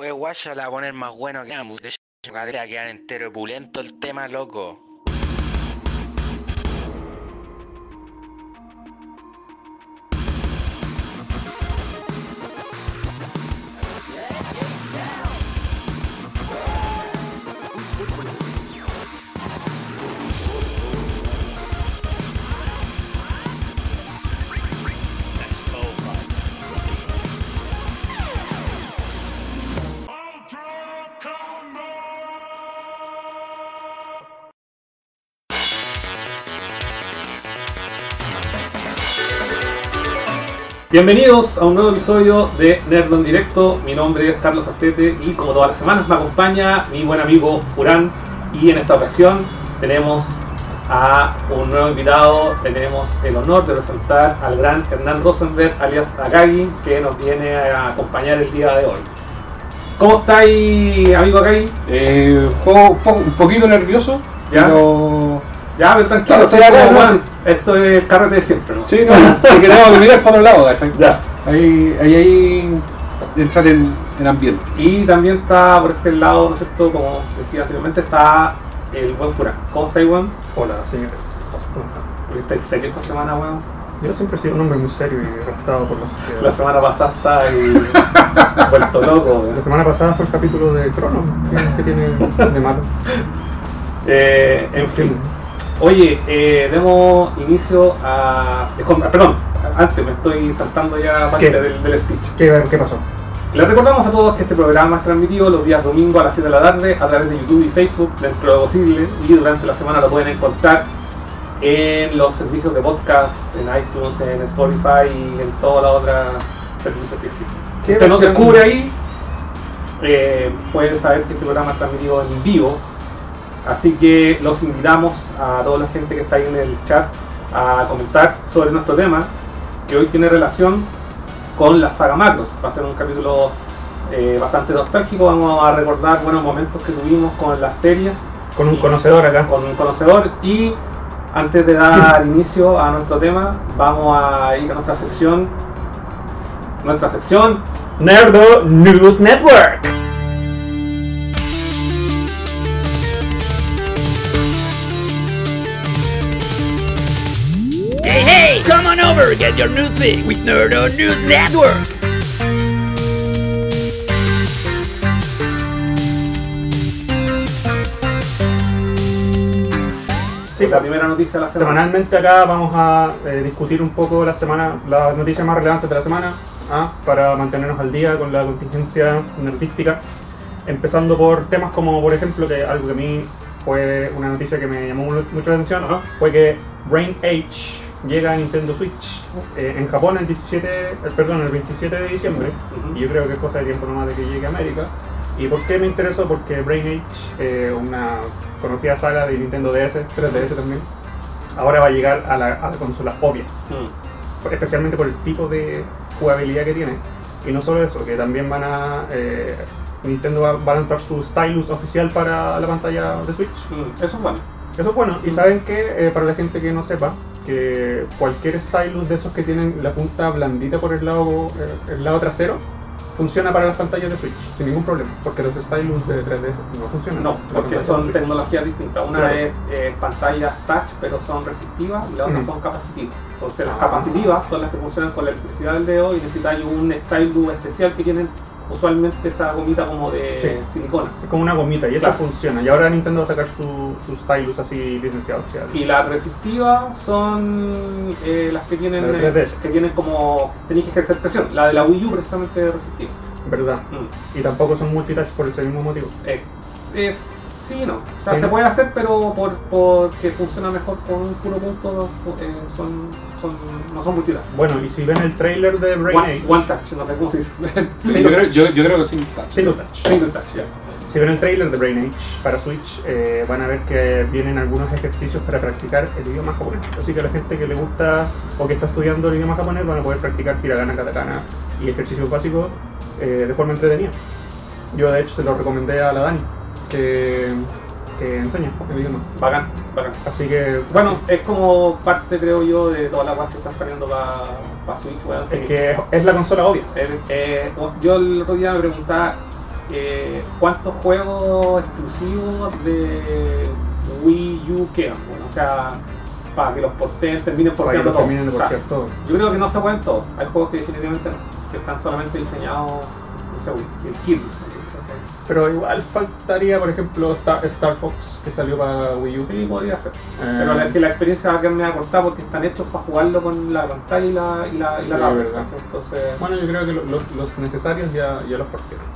Oye, guacha, la va a poner más bueno que ambos. De hecho, cadera quedan entero pulento el tema, loco. Bienvenidos a un nuevo episodio de Nerd en Directo. Mi nombre es Carlos Astete y como todas las semanas me acompaña mi buen amigo Furán. Y en esta ocasión tenemos a un nuevo invitado. Tenemos el honor de presentar al gran Hernán Rosenberg, alias Akagi, que nos viene a acompañar el día de hoy. ¿Cómo estáis, amigo Akagi? Eh, un, po- un poquito nervioso, Ya. pero... Ya, pero tranquilo, Claro, estoy. Esto es carrete de siempre, ¿no? Sí, no, que tengo que mirar para otro lado, ¿cachai? Ya. Ahí, ahí, ahí entrar en, en ambiente. Y también está por este lado, ¿no es cierto? Como decía anteriormente, está el buen Furán. ¿Cómo estáis, weón? Hola, señores. ¿Cómo están? Estáis serio esta semana, weón. Yo siempre he sido un hombre muy serio y respetado por la sociedad. La semana pasada está ahí vuelto loco, La semana pasada fue el capítulo de Crono. ¿Qué, qué tiene de malo? Eh, en fin. Oye, eh, demos inicio a... Perdón, antes me estoy saltando ya parte del, del speech. ¿Qué, qué pasó? Les recordamos a todos que este programa es transmitido los días domingo a las 7 de la tarde a través de YouTube y Facebook dentro de lo posible y durante la semana lo pueden encontrar en los servicios de podcast, en iTunes, en Spotify y en todos los otros servicios que existen. ¿Qué Usted nos descubre ahí, eh, pueden saber que este programa está transmitido en vivo, así que los invitamos a toda la gente que está ahí en el chat a comentar sobre nuestro tema, que hoy tiene relación con la saga Macros. Va a ser un capítulo eh, bastante nostálgico, vamos a recordar buenos momentos que tuvimos con las series, Con un conocedor acá. con un conocedor y antes de dar inicio a nuestro tema, vamos a ir a nuestra sección, nuestra sección Nerdo News Network. Get your news feed with Nerdo News Network. Sí, la primera noticia de la semana. Semanalmente acá vamos a eh, discutir un poco la semana, las noticias más relevantes de la semana, ¿ah? para mantenernos al día con la contingencia nerdística. Empezando por temas como, por ejemplo, que algo que a mí fue una noticia que me llamó mu- mucho la atención, Ajá. fue que Brain Age llega a Nintendo Switch eh, en Japón el 17, eh, perdón, el 27 de diciembre. Y yo creo que es cosa de tiempo nomás de que llegue a América. ¿Y por qué me interesó? Porque Brain Age, eh, una conocida saga de Nintendo DS, 3DS también, ahora va a llegar a la, a la consola obvia, Mm. especialmente por el tipo de jugabilidad que tiene. Y no solo eso, que también van a... eh, Nintendo va, va a lanzar su stylus oficial para la pantalla de Switch. Mm, Eso es bueno. Eso es bueno. Y Mm. saben que, para la gente que no sepa, que cualquier stylus de esos que tienen la punta blandita por el lado, eh, el lado trasero, funciona para las pantallas de Switch, sin ningún problema. Porque los stylus de 3DS no funcionan. No, porque son tecnologías distintas. Una Claro. es eh, pantallas touch, pero son resistivas, y la otra son capacitivas. Entonces, las Ah. capacitivas son las que funcionan con la electricidad del dedo y necesitáis un stylus especial que tienen usualmente esa gomita como de Sí. silicona. Es como una gomita y Claro. funciona. Y ahora Nintendo va a sacar su, su stylus así licenciado. o sea, Y las resistivas son eh, las que tienen, La eh, 3DS. que tienen como tenéis que ejercer presión. La de la Wii U precisamente es resistiva. ¿Verdad? Mm. Y tampoco son multitouch por ese mismo motivo. Eh, eh, sí, no. O sea, Sí. se puede hacer, pero por, porque funciona mejor con un puro punto, eh, son, son, no son multitask. Bueno, y si ven el trailer de Brain One, Age, one touch, no sé cómo se dice. Sí, yo, creo, yo, yo creo que sí. single touch. Single touch, ya. Si ven el trailer de Brain Age para Switch, eh, van a ver que vienen algunos ejercicios para practicar el idioma japonés. Así que a la gente que le gusta o que está estudiando el idioma japonés van a poder practicar hiragana, katakana y ejercicios básicos eh, de forma entretenida. Yo de hecho se lo recomendé a la Dani, que, que enseña el idioma. Bacán, bacán. Así que, Bueno, es como parte, creo yo, de todas las cosas que están saliendo para Switch, weón. es que es la consola obvia. Eh, eh, yo el otro día me preguntaba eh, cuántos juegos exclusivos de Wii U quedan. Bueno, o sea, para que los porten, terminen que porteando todo. terminen de O sea, portear todo. yo creo que no se pueden todos. Hay juegos que definitivamente no, que están solamente diseñados, no sé, el Kirby. Pero igual faltaría, por ejemplo, Star, Star Fox que salió para Wii U. Sí, podría ser. Eh, Pero la, que la experiencia va a quedar cortada porque están hechos para jugarlo con la pantalla y la, y la, y la Sí, tablet. ¿cachai? Entonces, Bueno, yo creo que lo- los, los necesarios ya, ya los partieron.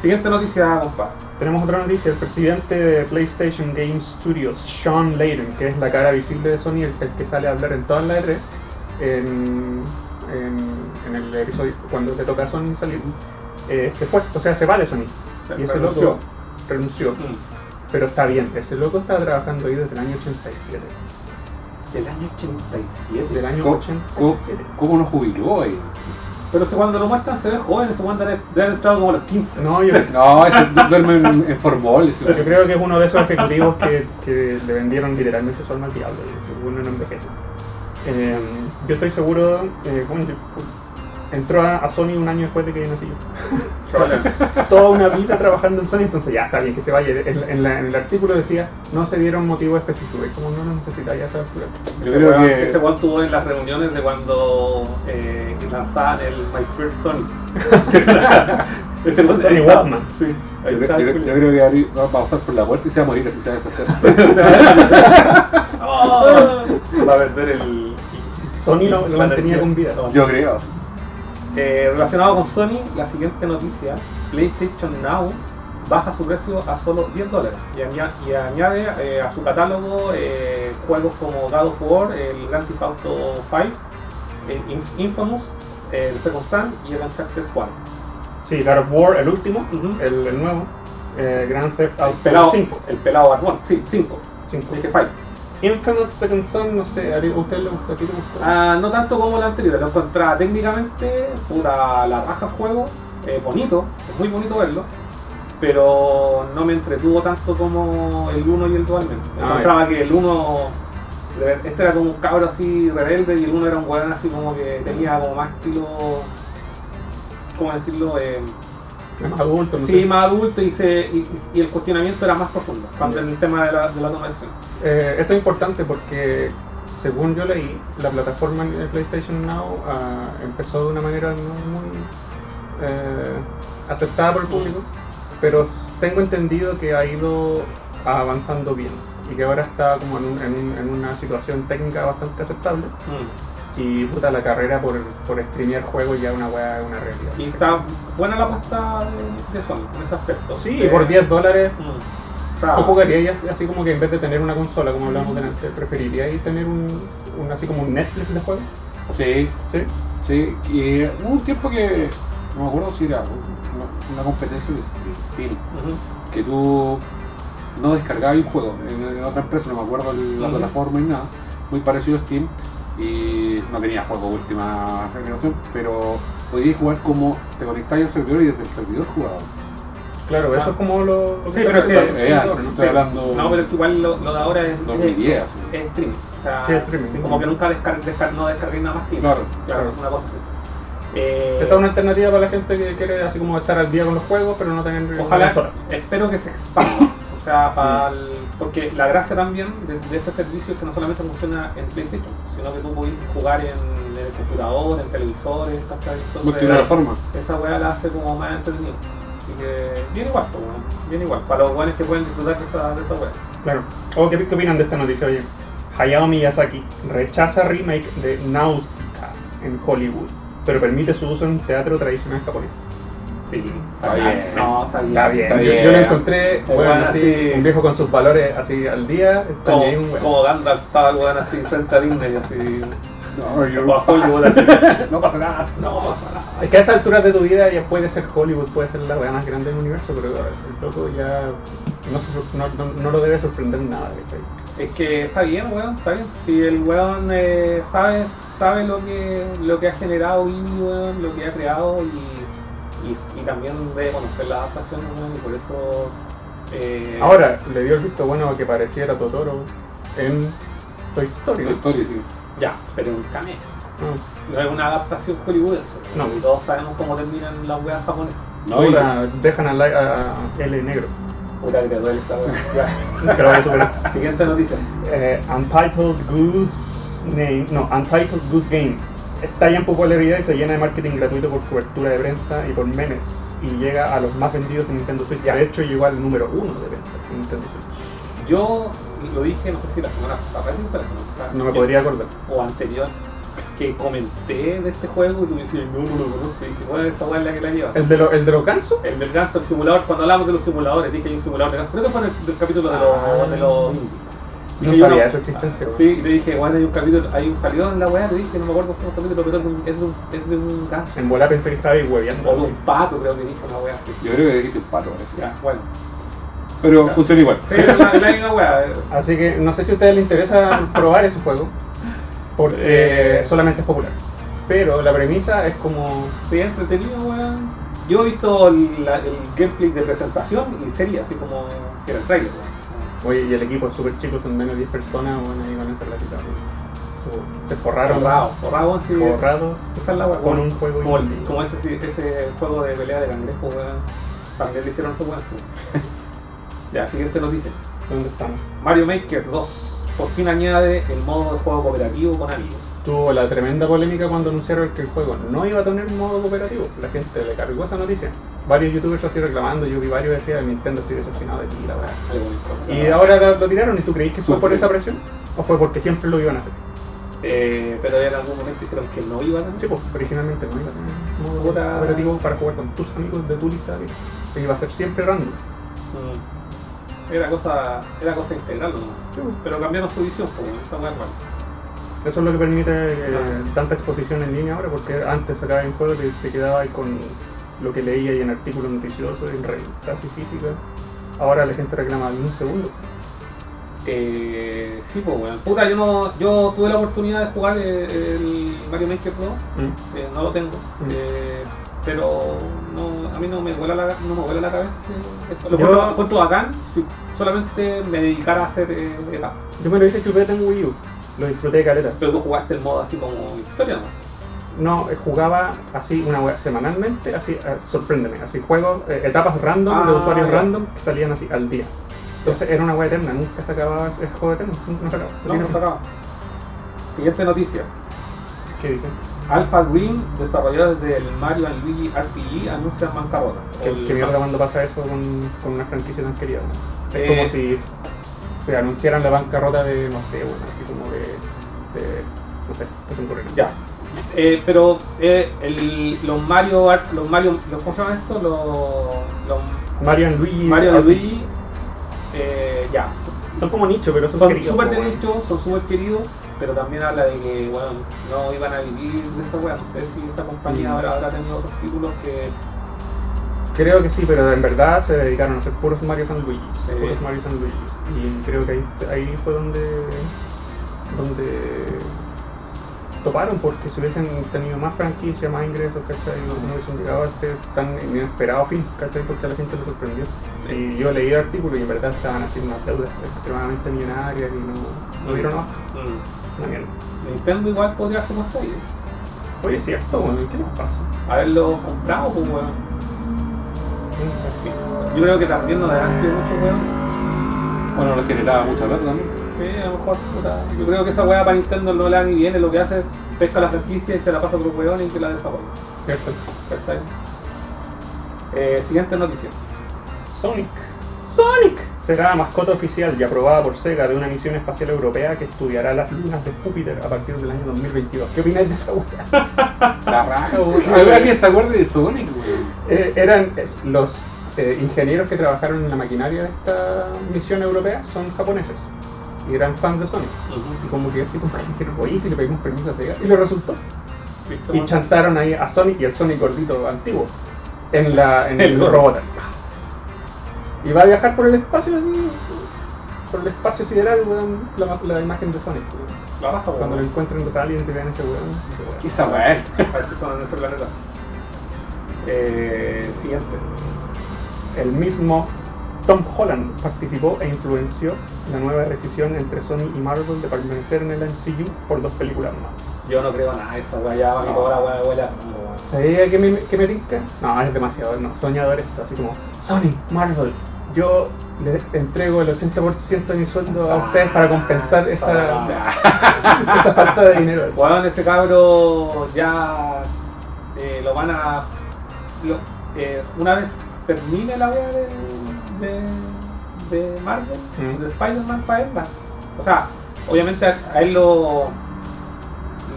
siguiente noticia, compadre. Tenemos otra noticia, el presidente de PlayStation Game Studios, Sean Layden, que es la cara visible de Sony, el, el que sale a hablar en todas las E3, en, en, en el episodio, cuando le toca a Sony salir, eh, se fue, o sea, se va de Sony. Se y ese renunció. loco renunció. Mm. Pero está bien, ese loco está trabajando ahí desde el año 87. Del año 87. Del año ¿Cómo, 87. cómo nos jubiló ahí? Pero si cuando lo muestran se ve joven, ese Juan debe haber entrado como a los 15. No, yo, No, ese duerme en, en formol. ese- yo creo que es uno de esos ejecutivos que, que le vendieron literalmente su alma al diablo uno no envejece. Eh, yo estoy seguro, eh, bueno, yo- entró a, a Sony un año después de que nací yo. Toda una vida trabajando en Sony, entonces ya está bien que se vaya. En, en la- en el artículo decía, no se dieron motivo específico, es como no lo necesita ya esa altura. Yo Ese creo que- Ese Juan tuvo en las reuniones de cuando eh, lanzaban el My First Sony. ese Juan Sony Walkman. Sí. Ahí Yo, creo- yo que Ari va a pasar por la puerta y se va a morir así se va a deshacer. ¡Oh! Va a vender el. Sony lo, lo mantenía con vida. Yo creo. Eh, relacionado con Sony, la siguiente noticia: PlayStation Now baja su precio a solo 10 dólares y, aña- y añade eh, a su catálogo eh, juegos como God of War, el Grand Theft Auto 5, el In- Infamous, el Second Son y el Uncharted 4. Sí, God of War, el último, Ujú. el, el nuevo, eh, Grand Theft El Auto pelado, 5. el pelado Barbón, sí, 5. Cinco. Dije 5. Infamous Second Son, no sé, ¿a usted le gusta? ¿A ti te gustó? Ah, no tanto como el anterior, lo encontraba técnicamente, puta, la raja juego, eh, bonito, es muy bonito verlo, pero no me entretuvo tanto como el 1 y el 2 al menos. Ah, Encontraba que el 1, este era como un cabro así rebelde y el 1 era un weón así como que tenía como más estilo, ¿cómo decirlo? Eh, Es más adulto, no sí, más adulto y, se, y, y el cuestionamiento era más profundo, cuando en el tema de la, de la toma de decisión. Eh, esto es importante porque, según yo leí, la plataforma de PlayStation Now ah, empezó de una manera no muy eh, aceptada por el público, pero s- tengo entendido que ha ido avanzando bien y que ahora está como en, un- en un- en una situación técnica bastante aceptable y puta la carrera por, por streamear juegos ya una weá es una realidad. Y está buena la apuesta de, de Sony en ese aspecto. Sí, Eh, por 10 dólares mm, o sea, ¿Tú jugarías así como que en vez de tener una consola, como hablamos delante, preferiríais tener un, un así como un Netflix de juegos? Sí, ¿Sí? sí. Y hubo un tiempo que, no me acuerdo si era una, una competencia de Steam, que tú no descargabas un juego en, en otra empresa, no me acuerdo el- la Ujú. plataforma ni nada, muy parecido a Steam, y no tenía juego última generación, pero podías jugar como te conectabas al servidor y desde el servidor jugabas. Claro, eso es como lo, lo Sí, que pero es que- Eh, hablando- No, pero es que igual lo, lo de ahora es, 2010, es, sí. es streaming. O sea, Sí, es streaming, sí. como que nunca descar descar no descargué nada más tiempo. Claro, claro, claro. una cosa así. Eh, Esa es una alternativa para la gente que quiere así como estar al día con los juegos, pero no tener Ojalá, consola. espero que se expanda. O sea, para el- porque la gracia también de, de este servicio es que no solamente funciona en PlayStation, sino que tú puedes jugar en, el computador, en televisores, multiplataforma. esa weá la hace como más entretenido. Así que, bien igual, pues, weón, bien igual. Para los buenos que pueden disfrutar de esa, de esa weá. Claro. ¿O qué, qué opinan de esta noticia? Oye, Hayao Miyazaki rechaza remake de Nausicaa en Hollywood, pero permite su uso en teatro tradicional japonés. Sí, Está bien. No, está bien. Está bien. Está bien. yo lo encontré, Bueno, bueno, así, un viejo con sus valores así al día, está Como, un weón. como Gandalf estaba weón así frente a Disney, así. No, yo- no pasa nada. No pasa nada. Es que a esa altura de tu vida ya puede ser Hollywood, puede ser la weá más grande del universo, pero el loco ya no, se no, no- no lo debe sorprender nada. Es que está bien, weón, está bien. Si el weón eh, sabe, sabe lo que lo que ha generado Ghibli, weón, lo que ha creado y, y, y también debe conocer la adaptación, weón, y por eso. Eh, Ahora, le dio el visto bueno a que pareciera Totoro en Toy Story. La ¿no? historia, sí. Ya, pero un cameo. Ah, No es una adaptación hollywoodense. No. Y todos sabemos cómo terminan las weas japonesas. No, y- dejan a, Li- a L negro. Puta que te duele esa. Siguiente noticia. Eh, Untitled Goose Name, no, Untitled Goose Game. Está ya en popularidad y se llena de marketing gratuito por cobertura de prensa y por memes. Y llega a los más vendidos en Nintendo Switch. Ya. De hecho, llegó al número uno de ventas en Nintendo Switch. Yo lo dije, no sé si la semana pasada, No me podría acordar. O anterior, que comenté de este juego y tú me decías, no, no lo conozco. Y dije, bueno, esa weá es la que la lleva. ¿El de, lo, el de los gansos? El del ganso, el simulador, cuando hablamos de los simuladores, dije hay un simulador de ganso. Creo que fue en el, del capítulo de los. Ah. de los No yo, sabía de su existencia. Sí, y te dije, bueno, hay un capítulo, hay un salió en la weá, te dije, no me acuerdo si es un capítulo, pero es de un, es de un, es de un ganso. En bola pensé que estaba ahí hueveando. O de un pato, creo que dije una weá así. Yo creo que dijiste un pato, parece. Ya, bueno. Pero Ya. funciona igual. Sí, la, la misma weá. eh. Así que no sé si a ustedes les interesa probar ese juego, porque Eh. solamente es popular. Pero la premisa es como Sí, entretenido, weón. Yo he visto el, la- el gameplay de presentación y sería así como que era el trailer, weón. Oye, y el equipo es súper chico, son menos de 10 personas, bueno, ahí van a hacer la tita. Se forraron forrados Esa es la weá. con un juego Como, el- como ese, sí, ese juego de pelea de cangrejo. También le hicieron su weón. ya, siguiente noticia. ¿Dónde estamos? Mario Maker 2 por fin añade el modo de juego cooperativo con amigos. Tuvo la tremenda polémica cuando anunciaron que el juego no iba a tener modo cooperativo. La gente le cargó esa noticia. Varios youtubers así reclamando, yo vi varios decían, Nintendo estoy decepcionado de ti, la verdad. Muy. Y ahora lo, tiraron, ¿y tú creís que fue por esa presión? ¿O fue porque siempre lo iban a hacer? Eh, pero en algún momento dijeron que no iban a Sí, pues, originalmente no iba a tener modo cooperativo para jugar con tus amigos de tu lista. que Iba a ser siempre random. Mm. Era cosa, era cosa integral, ¿no? Pero cambiaron su visión, pues, esa weá es rara. Eso es lo que permite eh, tanta exposición en línea ahora, porque antes sacaba en juego y te quedaba ahí con lo que leía y en artículos noticiosos, en revistas y físicas. Ahora la gente reclama en un segundo. Eh, sí, pues, weón. Puta, yo no, yo tuve la oportunidad de jugar eh, el Mario Maker Pro, eh, no lo tengo, Mm. eh, pero no, a mí no me vuela la, no me vuela la cabeza. esto. Lo Yo- encuentro bacán si solamente me dedicara a hacer eh, etapas. Yo me lo hice chupeta en Wii U, lo disfruté de caleta. Pero tú jugaste el modo así como historia, ¿no? No, eh, jugaba así una wea semanalmente, así, eh, sorpréndeme, así juegos, eh, etapas random de Ah, usuarios random que salían así al día. Entonces era una wea eterna, nunca se acababa el juego eterno, nunca se acababa. No, no se acaba. Siguiente noticia. ¿Qué dicen? Alpha Green, desarrolladores del Mario Luigi RPG, anuncian bancarrota. ¿Qué, El- qué mierda cuando pasa eso con, con una franquicia tan querida? ¿no? Es Eh, como si se anunciaran la bancarrota de, no sé, bueno, así como de, de no sé, no. Ya. Eh, pero eh, el- los Mario, Art- los Mario, los, ¿cómo se llaman estos? Los, los Mario and Luigi. Mario and RPG. Luigi, eh, ya, Son como nicho, pero son, son súper de nicho, son súper queridos, pero también habla de que, bueno, no iban a vivir de esta wea. No sé si esta compañía Mm. habrá tenido otros títulos que Creo que sí, pero en verdad se dedicaron a hacer puros Mario and Luigi. Sí. Puros Mario and Luigi. Y creo que ahí, ahí fue donde, donde toparon, porque si hubiesen tenido más franquicia, más ingresos, ¿cachai? No, no hubiesen llegado a este tan inesperado fin, ¿cachai? Porque a la gente le sorprendió. Y yo leí el artículo y en verdad estaban haciendo unas deudas extremadamente millonarias y no, no dieron abajo. mm, Una mierda. Nintendo igual podría ser más ahí. Oye, es cierto, ¿qué nos pasa? Haberlo comprado, pues weón. Yo creo que también no le han sido mucho weón. Bueno, no generaba mucha plata también. Sí, a lo mejor, puta. Yo creo que esa weá para Nintendo no le da ni viene, lo que hace es pesca la franquicia y se la pasa a otro weón y que la desarrolla. Cierto. Eh, siguiente noticia. Sonic. Sonic será mascota oficial y aprobada por Sega de una misión espacial europea que estudiará las lunas de Júpiter a partir del año 2022. ¿Qué opináis de esa weá? La raja, weón. ¿Alguien se acuerda de Sonic, weón? Eh, eran los eh, ingenieros que trabajaron en la maquinaria de esta misión europea son japoneses y eran fans de Sonic. Y como que así como que dijeron, oye, si le pedimos permiso a Sega. Y le resultó. ¿Listo, Y chantaron ahí a Sonic y al Sonic gordito antiguo en, la, en el El robot. Y va a viajar por el espacio así, por el espacio sideral, weón, la, la imagen de Sonic. weón. La baja, Cuando lo encuentren los aliens y vean ese weón. ¿Qué weá? Así son en este planeta. Eh, siguiente. El mismo Tom Holland participó e influenció la nueva decisión entre Sony y Marvel de permanecer en el MCU por dos películas más. Yo no creo nada de esa weá, ya va toda la weá de weá. ¿Sabía que me, que me tinca? No, es demasiado, no, soñador esto, así como, Sony, Marvel, yo le entrego el 80% de mi sueldo a ustedes para compensar esa, esa falta de dinero. Weón, ese cabro ya eh, lo van a. lo- eh, una vez termine la wea de, de, de Marvel, Mm. de Spider-Man para él. O sea, obviamente a, a él lo,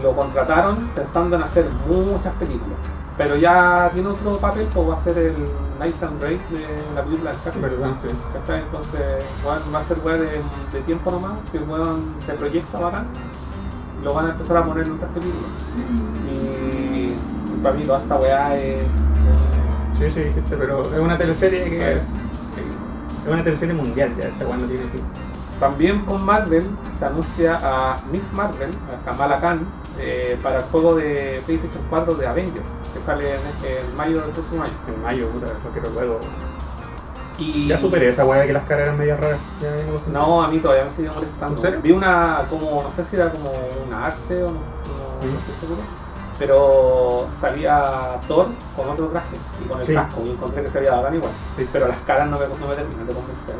lo contrataron pensando en hacer muchas películas. Pero ya tiene otro papel, pues va a ser el Nathan Drake de la película sí. Entonces va a ser weá de, de tiempo nomás, si el weón se proyecta bacán, lo van a empezar a poner en otras películas. Y, y para mí toda esta weá es... Sí, sí, dijiste, pero es una teleserie que. Es una teleserie mundial ya, esta cuando tiene fin. También con Marvel se anuncia a Miss Marvel, a Kamala Khan, eh, para el juego de PlayStation 4 de Avengers, que sale en, en mayo del próximo año. En mayo, puta, lo quiero luego. Y Ya superé esa weá de que las caras eran medias raras. Ya me acostumbré. No, a mí todavía me sigue molestando. ¿En serio? Vi una, como, no sé si era como una arte o no, no, no Mm. estoy seguro. Pero salía Thor con otro traje y con el Sí. casco y encontré que se veía bacán igual. Sí. Pero las caras no me, no me terminan de convencer.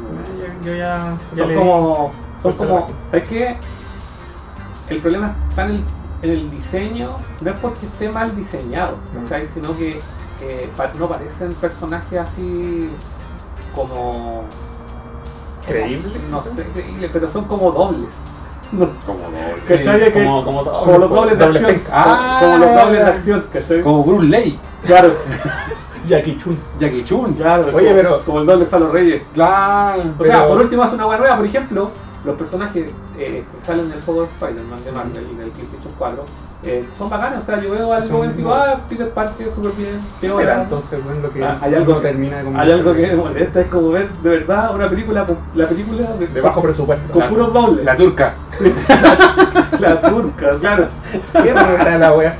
Ya- Yo ya. ya Son le- como, son Suelta como, ¿sabes qué? El problema está en el, en el diseño, no es porque esté mal diseñado, Mm. ¿cachai? sino que, pa- no parecen personajes así como ¿Creíble? no sé, creíble, pero son como dobles. No, Como. ¿cachai? De que- como, como, como los dobles de doble acción. Ah, como los dobles de acción, ¿cachai? Como Bruce Lee, Claro, Jackie Chun. Jackie Chun. claro. Oye, como- pero- Como el doble está los reyes. Claro. O sea, Pero- por último hace una buena nueva, por ejemplo, los personajes eh, que salen del juego de Spider-Man de Marvel y del PlayStation 4 eh, son bacanas, o sea, yo veo algo y digo, ah, Peter Parker, súper bien, qué Pero hora. entonces, bueno, lo que Ah, hay algo que- termina de Hay algo que molesta, es como ver de verdad una película, la película de, de bajo presupuesto. con puros dobles. La turca. La turca, claro. Qué rara la wea.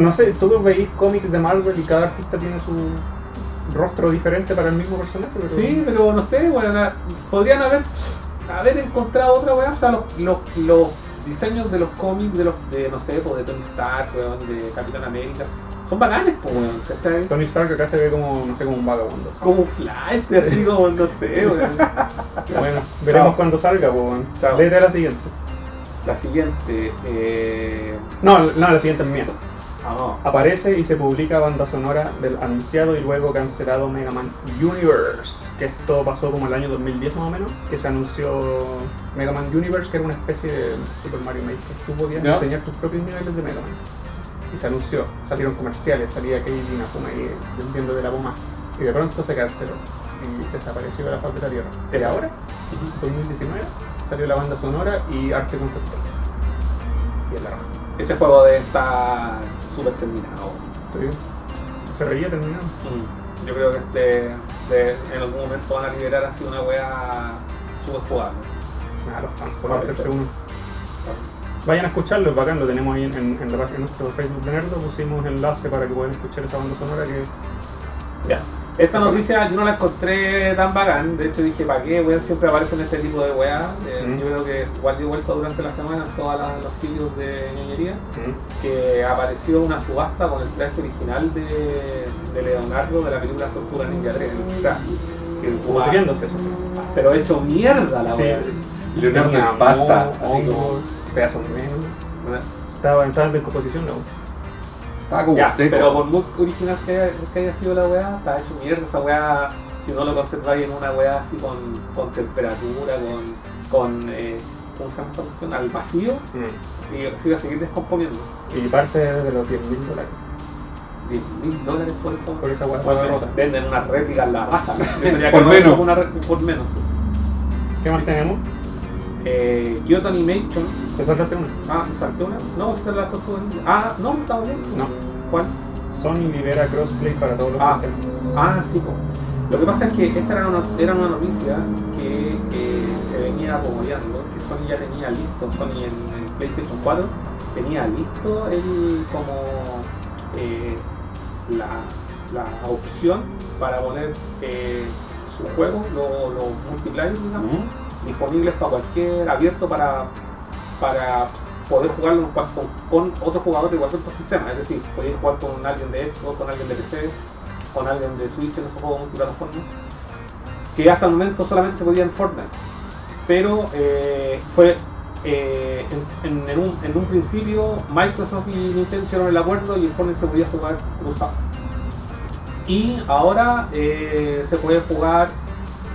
No sé, tú veis cómics de Marvel y cada artista tiene su rostro diferente para el mismo personaje, pero Sí, pero no sé, bueno, la- podrían haber, haber encontrado otra weá, o sea, los, los, los diseños de los cómics, de los, de, no sé, pues de Tony Stark, weón, de Capitán América, son bacanes, pues, weón, ¿cachai? Tony Stark acá se ve como, no sé, como un vagabundo. Como un flight, así como, no sé, weón. Bueno, veremos Chao. cuando salga, pues. weón. Léete la siguiente. La siguiente, eh... No, no, la siguiente es mía. Ah, no. Aparece y se publica banda sonora del anunciado y luego cancelado Mega Man Universe. Que esto pasó como el año 2010 más o menos, que se anunció Mega Man Universe, que era una especie de Super Mario Maker. Tú podías Ya. diseñar tus propios niveles de Mega Man. Y se anunció, salieron comerciales, salía Keiji Inafuma ahí vendiendo de la bomba. Y de pronto se canceló y desapareció de la faz de la Tierra. Y ahora, 2019, salió la banda sonora y arte conceptual. Y es la raja. Ese juego debe estar súper terminado. Estoy- Se reía terminado. Mm. Yo creo que este, en algún momento van a liberar así una wea los fans por Parece. hacerse uno. Vayan a escucharlo, es bacán, lo tenemos ahí en, en- en la página de nuestro Facebook de Nerdo, pusimos enlace para que puedan escuchar esa banda sonora que Ya. Esta noticia yo no la encontré tan bacán, de hecho dije, ¿para qué? Weón, siempre aparecen este tipo de weas. Eh, Mm. Yo creo que igual dio vuelta durante la semana en todos los sitios de mm, que apareció una subasta con el traje original de, de Leonardo de la película Tortuga Ninja 3. O sea, que- eso. pero hecho mierda la Sí. wea. Leonardo Tenía en pasta. Así como. pedazos de menos. Estaba, en descomposición la wea. Estaba como Ya, seco. pero por muy original que haya, que haya sido la weá, está hecho mierda esa weá, si no lo conserváis en una weá así con, con temperatura, con, con eh, ¿cómo se llama esta cuestión? Al vacío, Mm. y se iba a seguir descomponiendo. Y parte de los 10 mil dólares. 10 mil dólares por eso. Por esa rota. venden una réplica en la raja. Por menos. Una, por menos. ¿Qué más tenemos? Eh, Kyoto Animation. ¿Te saltaste una? Ah, ¿me salté una? No, es la tortuga ninja. Ah, no, estaba bien. No. ¿Cuál? Sony libera crossplay para todos los Ah. sistemas. Ah, sí. po. Lo que pasa es que esta era una, era una noticia que eh, se venía rumoreando, que Sony ya tenía listo, Sony en, en PlayStation 4 tenía listo el como eh, la, la opción para poner eh, sus juegos, los los multiplayer, digamos, Mm. Disponibles para cualquier, abierto para, para poder jugarlo con, con, otros jugadores de cualquier otro sistema. Es decir, podéis jugar con alguien de Xbox, con alguien de PC, con alguien de Switch en esos juegos multiplataforma. Que hasta el momento solamente se podía en Fortnite. Pero eh, fue eh, en, un, principio Microsoft y Nintendo hicieron el acuerdo y en Fortnite se podía jugar cruzado. Y ahora eh, se puede jugar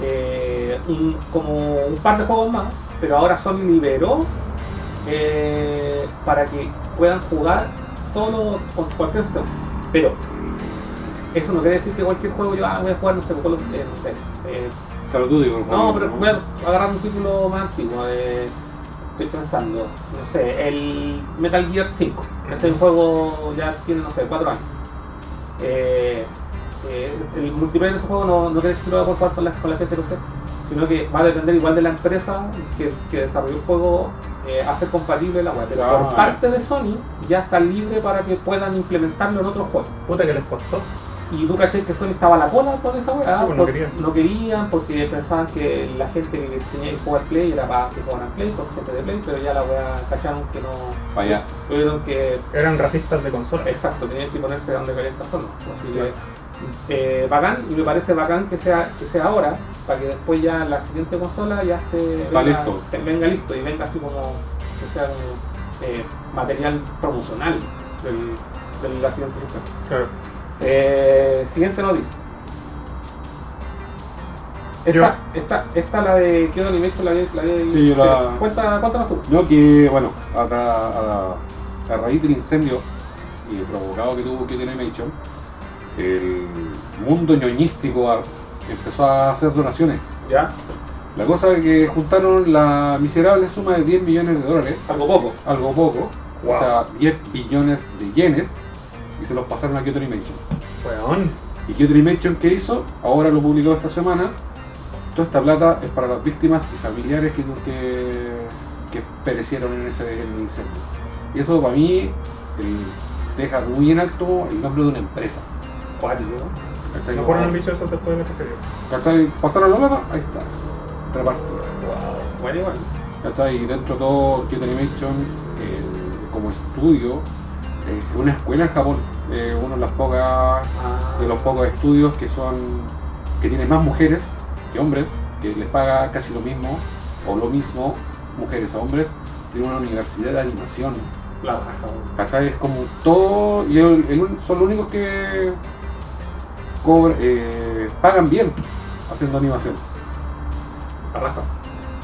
eh, un- como un par de juegos más, pero ahora Sony liberó eh, para que puedan jugar todo con cualquier sistema. Pero eso no quiere decir que cualquier juego yo ah, voy a jugar, no sé, Call of- eh, no sé. eh, Claro, tú digo, el no, pero voy a agarrar un título más antiguo. eh, estoy pensando, no sé, el Metal Gear 5. Este juego ya tiene, no sé, 4 años. Eh, el multiplayer de ese juego no, no quiere decir que lo va a jugar con la, con la gente que lo sé, sino que va a depender igual de la empresa que, que desarrolló el juego eh, hacer compatible la web. Pero Ah, por parte de Sony ya está libre para que puedan implementarlo en otros juegos. Puta que les costó. Y tú caché que Sony estaba a la cola con esa weá. Sí, pues, no por- querían. no querían porque pensaban que la gente que tenía que jugar Play era para que jugaran Play, con gente de Play, pero ya la weá cacharon que no. Para allá. Tuvieron que. Eran racistas de consola. Exacto, tenían que ponerse donde calienta. Así que. Eh, bacán, y me parece bacán que sea, que sea ahora, para que después ya la siguiente consola ya esté. Venga, listo. te- venga listo y venga así como. que sea eh, material promocional del, de la siguiente. Claro. Eh, siguiente noticia. Esta, esta, esta la de Kyoto Animation la vi, la vi- Sí, la- Cuenta, cuéntanos tú. No, que bueno, a, a- a raíz del incendio y provocado que tuvo Kyoto Animation, el mundo ñoñístico a- empezó a hacer donaciones. Ya, La cosa es que juntaron la miserable suma de 10 millones de dólares, algo poco. algo poco, Wow. o sea, 10 billones de yenes, y se los pasaron a Kyoto Animation. Weón. ¿Y Kyoto Animation qué hizo? Ahora lo publicó esta semana. Toda esta plata es para las víctimas y familiares que, que, que perecieron en ese en incendio. Y eso para mí el- deja muy en alto el nombre de una empresa. Cuático. ¿Cachai? No bicho eso después de la tragedia. ¿Cachai? Pasaron la plata, ahí está. Repartida. Wow. Bueno, igual. ¿Cachai? Y dentro de todo Kyoto Animation eh, como estudio, eh, una escuela en Japón. Eh, uno de las pocas Ah, de los pocos estudios que son que tienen más mujeres que hombres, que les paga casi lo mismo o lo mismo mujeres a hombres, tiene una universidad de animación. weón. ¿Cachai? Es como todo y el- el un- son los únicos que cobra- eh, pagan bien haciendo animación. La raja.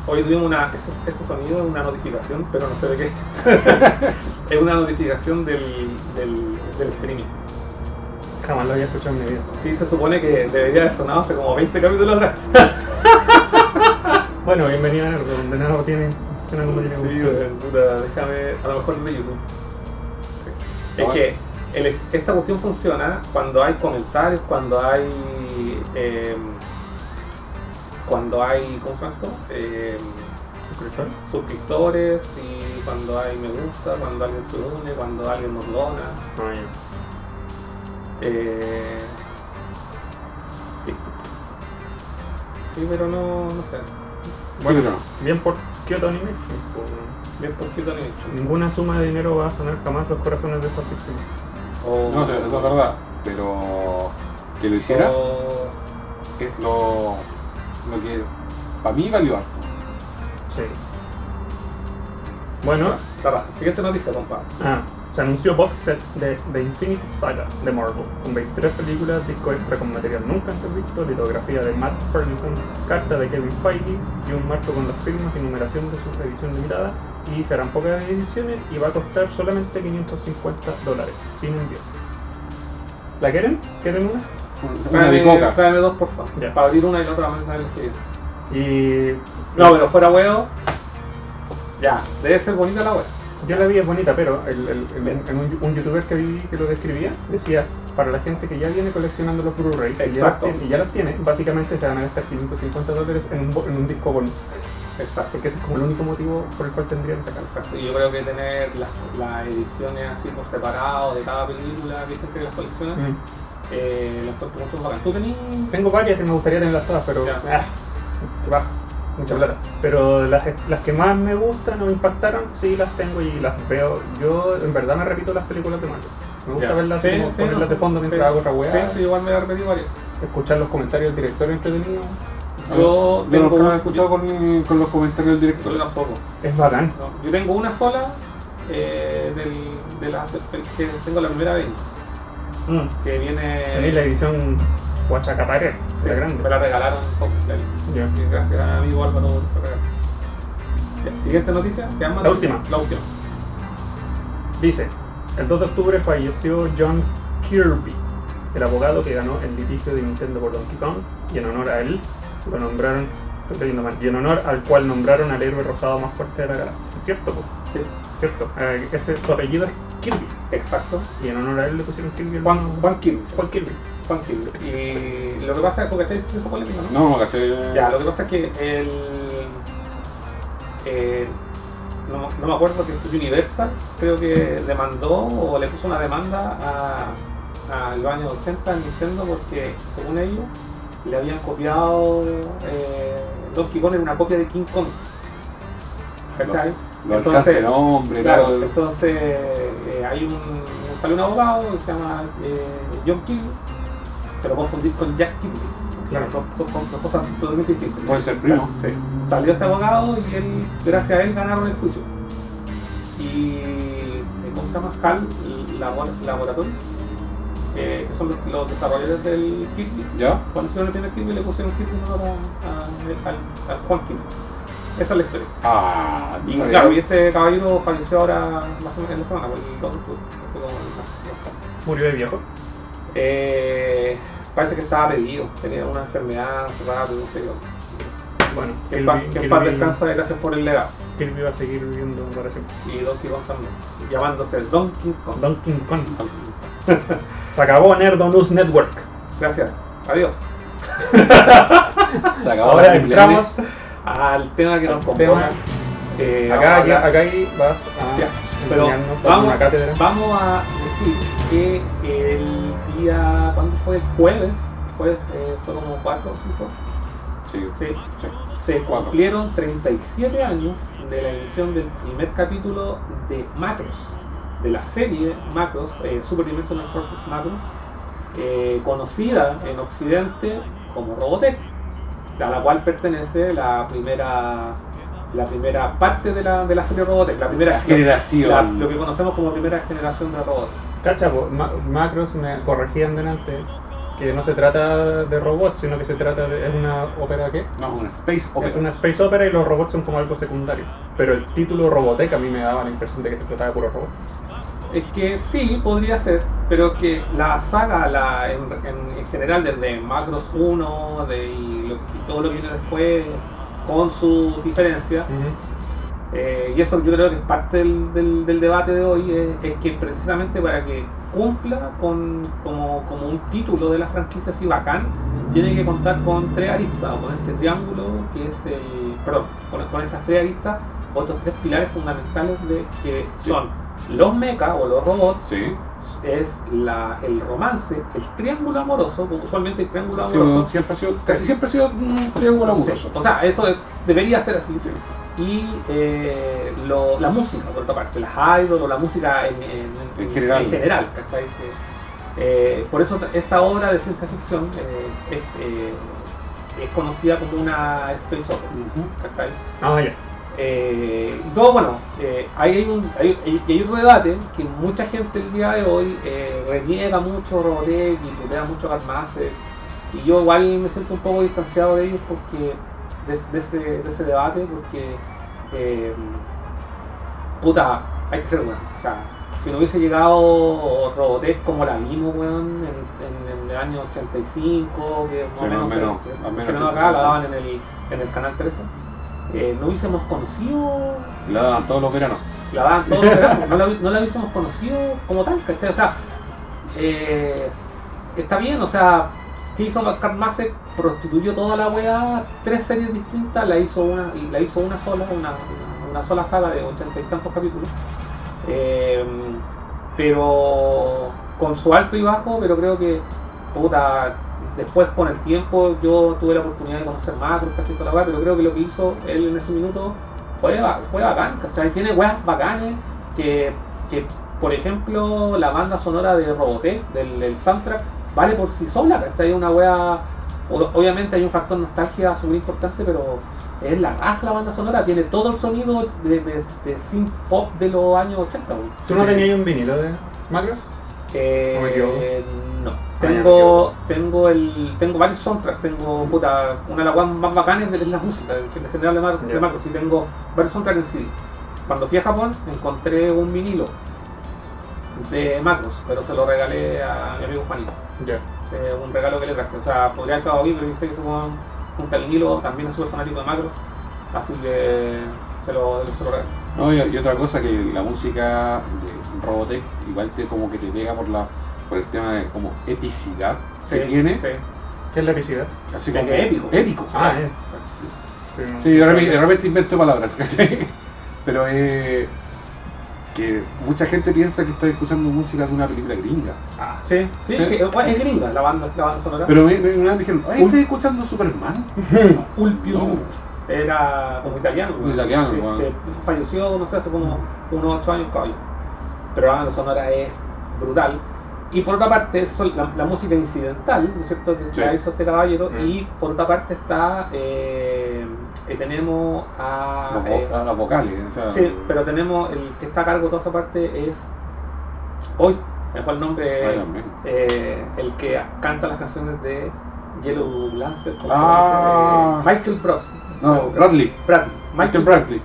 Hoy tuvimos una. Ese, ese sonido es una notificación, pero no sé de qué. es una notificación del, del, del streaming. Jamás lo había escuchado en mi vida. Sí, se supone que debería haber sonado hace como 20 capítulos atrás. Bueno, bienvenido a Nerdo, donde nada tiene. Suena como tiene Sí, puta, déjame, a lo mejor de YouTube. Sí. Es Bueno. que el- esta cuestión funciona cuando hay comentarios, cuando hay. eh, cuando hay. ¿Cómo se llama esto? Eh, ¿Suscriptor? suscriptores y cuando hay me gusta, cuando alguien se une, cuando alguien nos dona. No. Eh, sí. Sí, pero no, no sé. Bueno, Bueno, bien por Kyoto Animation. pues, Bien poquito han hecho. Ninguna suma de dinero va a sanar jamás los corazones de esas víctimas. O, no, eso es verdad, pero que lo hiciera o- es lo, lo que para mí valió harto. Sí. Bueno, La. Siguiente noticia, compa. ah, se anunció box set de The Infinity Saga de Marvel, con 23 películas, disco extra con material nunca antes visto, litografía de Matt Ferguson, carta de Kevin Feige y un marco con las firmas y numeración de su edición limitada. Y serán pocas ediciones y va a costar solamente 550 dólares, sin envío. ¿La quieren? ¿Quieren una? Una Tráeme, bicoca. tráeme dos, por favor. Ya. Para abrir una y la otra vez siguiente. Y No, pero fuera huevo. Ya, debe ser bonita la web. Yo la vi es bonita, pero el, el- el- en un, un youtuber que vi que lo describía decía para la gente que ya viene coleccionando los Blu-ray y, ya Exacto. tiene- y ya las tiene, básicamente se van a gastar 550 dólares en un, en un disco bonus. Exacto. Porque ese es como el único motivo por el cual tendrían que. Y yo creo que tener las, las ediciones así por separado de cada película que entre las colecciones, Mm. eh, las encuentro mucho bacán. ¿Tú tenías Tengo varias que me gustaría tenerlas todas, pero ah, baja. Mucha plata. Pero las, las que más me gustan o me impactaron, sí las tengo y las veo. Yo en verdad me repito las películas de Marvel. Me gusta Ya. verlas, Sí, como sí, ponerlas no, de fondo sí. mientras hago otra Sí, weá. sí, igual me he repetido varias. Escuchar los comentarios del director entretenido. Yo Yo tengo nunca lo he escuchado con, con los comentarios del Yo director. tampoco. Es bacán. No, yo tengo una sola eh, del, de la del- que tengo la primera vez Mm. que viene Tenéis la edición Huachacaparé, sí, la grande. me la regalaron gracias a mi amigo Álvaro por siguiente noticia ¿quedan más La última. la última Dice, el 2 de octubre falleció John Kirby, el abogado que ganó el litigio de Nintendo por Donkey Kong, y en honor a él lo nombraron, estoy leyendo mal, y en honor al cual nombraron al héroe rosado más fuerte de la galaxia. ¿Es cierto? po? sí ¿Cierto? Eh, ese, su apellido es Kirby, exacto y en honor a él le pusieron Kirby. Juan, Juan Kirby Juan Kirby. Y lo que pasa es porque estáis esa polémica ¿no? No, caché. Ya, lo que pasa es que el. eh, no, no me acuerdo que Universal creo que demandó o le puso una demanda a, a los años 80 a Nintendo porque, según ellos, le habían copiado eh, Donkey Kong en una copia de King Kong. ¿Cachai? Lo Entonces, alcance el hombre, Claro, claro. entonces eh, hay un, sale un abogado que se llama eh, John Kirby, que lo confundir con Jack Kirby. Claro. Son, son- son dos cosas totalmente distintas. Puede ser primo. Sí. Salió este abogado y él, gracias a él ganaron el juicio. Y eh, ¿cómo se llama? HAL Labor- Laboratories, eh, que son los, los desarrolladores del Kirby. ¿Ya? Cuando hicieron el primer Kirby le pusieron Kirby en honor a, a- al, al Juan Kirby. Esa es la historia. Ah, Y claro, y este caballero falleció ahora más o menos en la semana, por el 2 de octubre. Fue como el- Murió de viejo. Eh, parece que estaba pedido, tenía una enfermedad rato, no sé yo. Bueno, Que en paz- que paz descansa, gracias por el legado. Kirby va a seguir viviendo para siempre. Y Donkey Kong también, llamándose Donkey Kong. Donkey Kong. Se acabó Nerdo News Network. Gracias, adiós. Se acabó Ahora entramos Al tema que nos tema. eh, Acá, vamos a ya, hablar- acá ahí vas a pero vamos, una cátedra. vamos a decir que el día, ¿cuándo fue? El jueves, jueves eh, fue como 4 o 5, Sí. sí, Sí. se cumplieron 37 años de la emisión del primer capítulo de Macros, de la serie Macros, eh, Super Dimensional Fortress Macros, eh, conocida en Occidente como Robotech, a la cual pertenece la primera la primera parte de la, de la serie Robotech, la primera La generación. la- lo que conocemos como primera generación de robots. Cacha, po, ma- Macros me corregían delante que no se trata de robots, sino que se trata de. Es una ópera que. No, una Space Opera. Es una space opera y los robots son como algo secundario. Pero el título Robotech a mí me daba la impresión de que se trataba de puro robot. Es que sí, podría ser, pero que la saga la, en, en- en general, desde Macros 1 de, y, lo- y todo lo que viene después, con su diferencia, eh, y eso yo creo que es parte del, del- del debate de hoy, es, es que precisamente para que cumpla con, como, como un título de la franquicia así bacán, tiene que contar con tres aristas, o con este triángulo que es el, perdón, con, con estas tres aristas, otros tres pilares fundamentales de que son los mechas o los robots, Sí. Es la, el romance, el triángulo amoroso, usualmente el triángulo Sí, amoroso siempre ha sido, casi siempre ha sido un triángulo amoroso. Sí, O sea, eso es- debería ser así. Y eh, lo- la música, por otra parte, las idols o la música en, en- En general. en general, ¿cachai? Que, eh, por eso esta obra de ciencia ficción eh, es, eh, es conocida como una space opera. ¿cachai? Ah, ya. Eh, todo, bueno, eh, hay un, hay, un debate que mucha gente el día de hoy eh, reniega mucho Robotech y tutea mucho Carmace y yo igual me siento un poco distanciado de ellos porque de, de ese, de ese debate porque eh, puta, hay que ser bueno, o sea, si no hubiese llegado Robotech como la vimos, weón, en, en- en el año 85, que más o menos, menos, que- menos no acá, la 85. daban en el, en el canal 13, eh, no hubiésemos conocido La daban todos los veranos. la daban todos los veranos, no la, no la hubiésemos conocido como tal, ¿cachai? O sea, eh, está bien, o sea, ¿qué hizo Carl Maxek? Prostituyó toda la weá, tres series distintas, la hizo una, y la hizo una sola, una, una- una sola saga de ochenta y tantos capítulos. Eh, pero con su alto y bajo, pero creo que puta, después con el tiempo yo tuve la oportunidad de conocer la weá, pero creo que lo que hizo él en ese minuto fue, fue bacán, ¿cachai? Tiene weas bacanes que, que, por ejemplo, la banda sonora de Robotech, del, del soundtrack, vale por sí sola, ¿cachai? Una wea, obviamente hay un factor nostalgia súper importante, pero es la raja la banda sonora, tiene todo el sonido de, de, de synth pop de los años 80, weón. ¿Tú no tenías un vinilo de Macros? Eh. No. Tengo, tengo el, tengo varios soundtracks, tengo puta, una de las más bacanas es la música, en general de, Mar- de. Macros, y tengo varios soundtracks en CD. Cuando fui a Japón encontré un vinilo de Macros, pero se lo regalé a mi amigo Juanito. Ya. Eh, un regalo que le traje. O sea, podría haber quedado bien, pero dice que se un, un vinilo, también es súper fanático de Macros, así que se lo, se lo regalo. No, y, y otra cosa que la música de Robotech igual te como que te pega por la por el tema de como epicidad que Sí, tiene, sí. ¿Qué es la epicidad? así como que épico. épico. Ah, eh. Sí, repente, de repente invento palabras, ¿cachai? Pero eh, que mucha gente piensa que estoy escuchando música de una película gringa. Ah, Sí, sí, Sí. Es, que, es gringa la banda, la banda sonora. Pero me, me, una vez me dijeron, ay, Un- estoy escuchando Superman. Ulpio No. era como italiano, italiano, sí, bueno. que falleció, no sé, hace como unos 8 años, caballo. Pero la banda sonora es brutal. Y por otra parte, son la, la música incidental, ¿no es cierto?, que Sí. la hizo este caballero. Mm. Y por otra parte está, eh, eh, tenemos a... Los, vo- eh, las vocales. O sea, sí, pero tenemos, el que está a cargo de toda esa parte es... Hoy, me fue el nombre... Amén. eh, el que canta las canciones de Yellow Lancer, ¿cómo Ah. se dice? Eh, Michael Brock. No, Bradley. Bradley. Michael Bradley.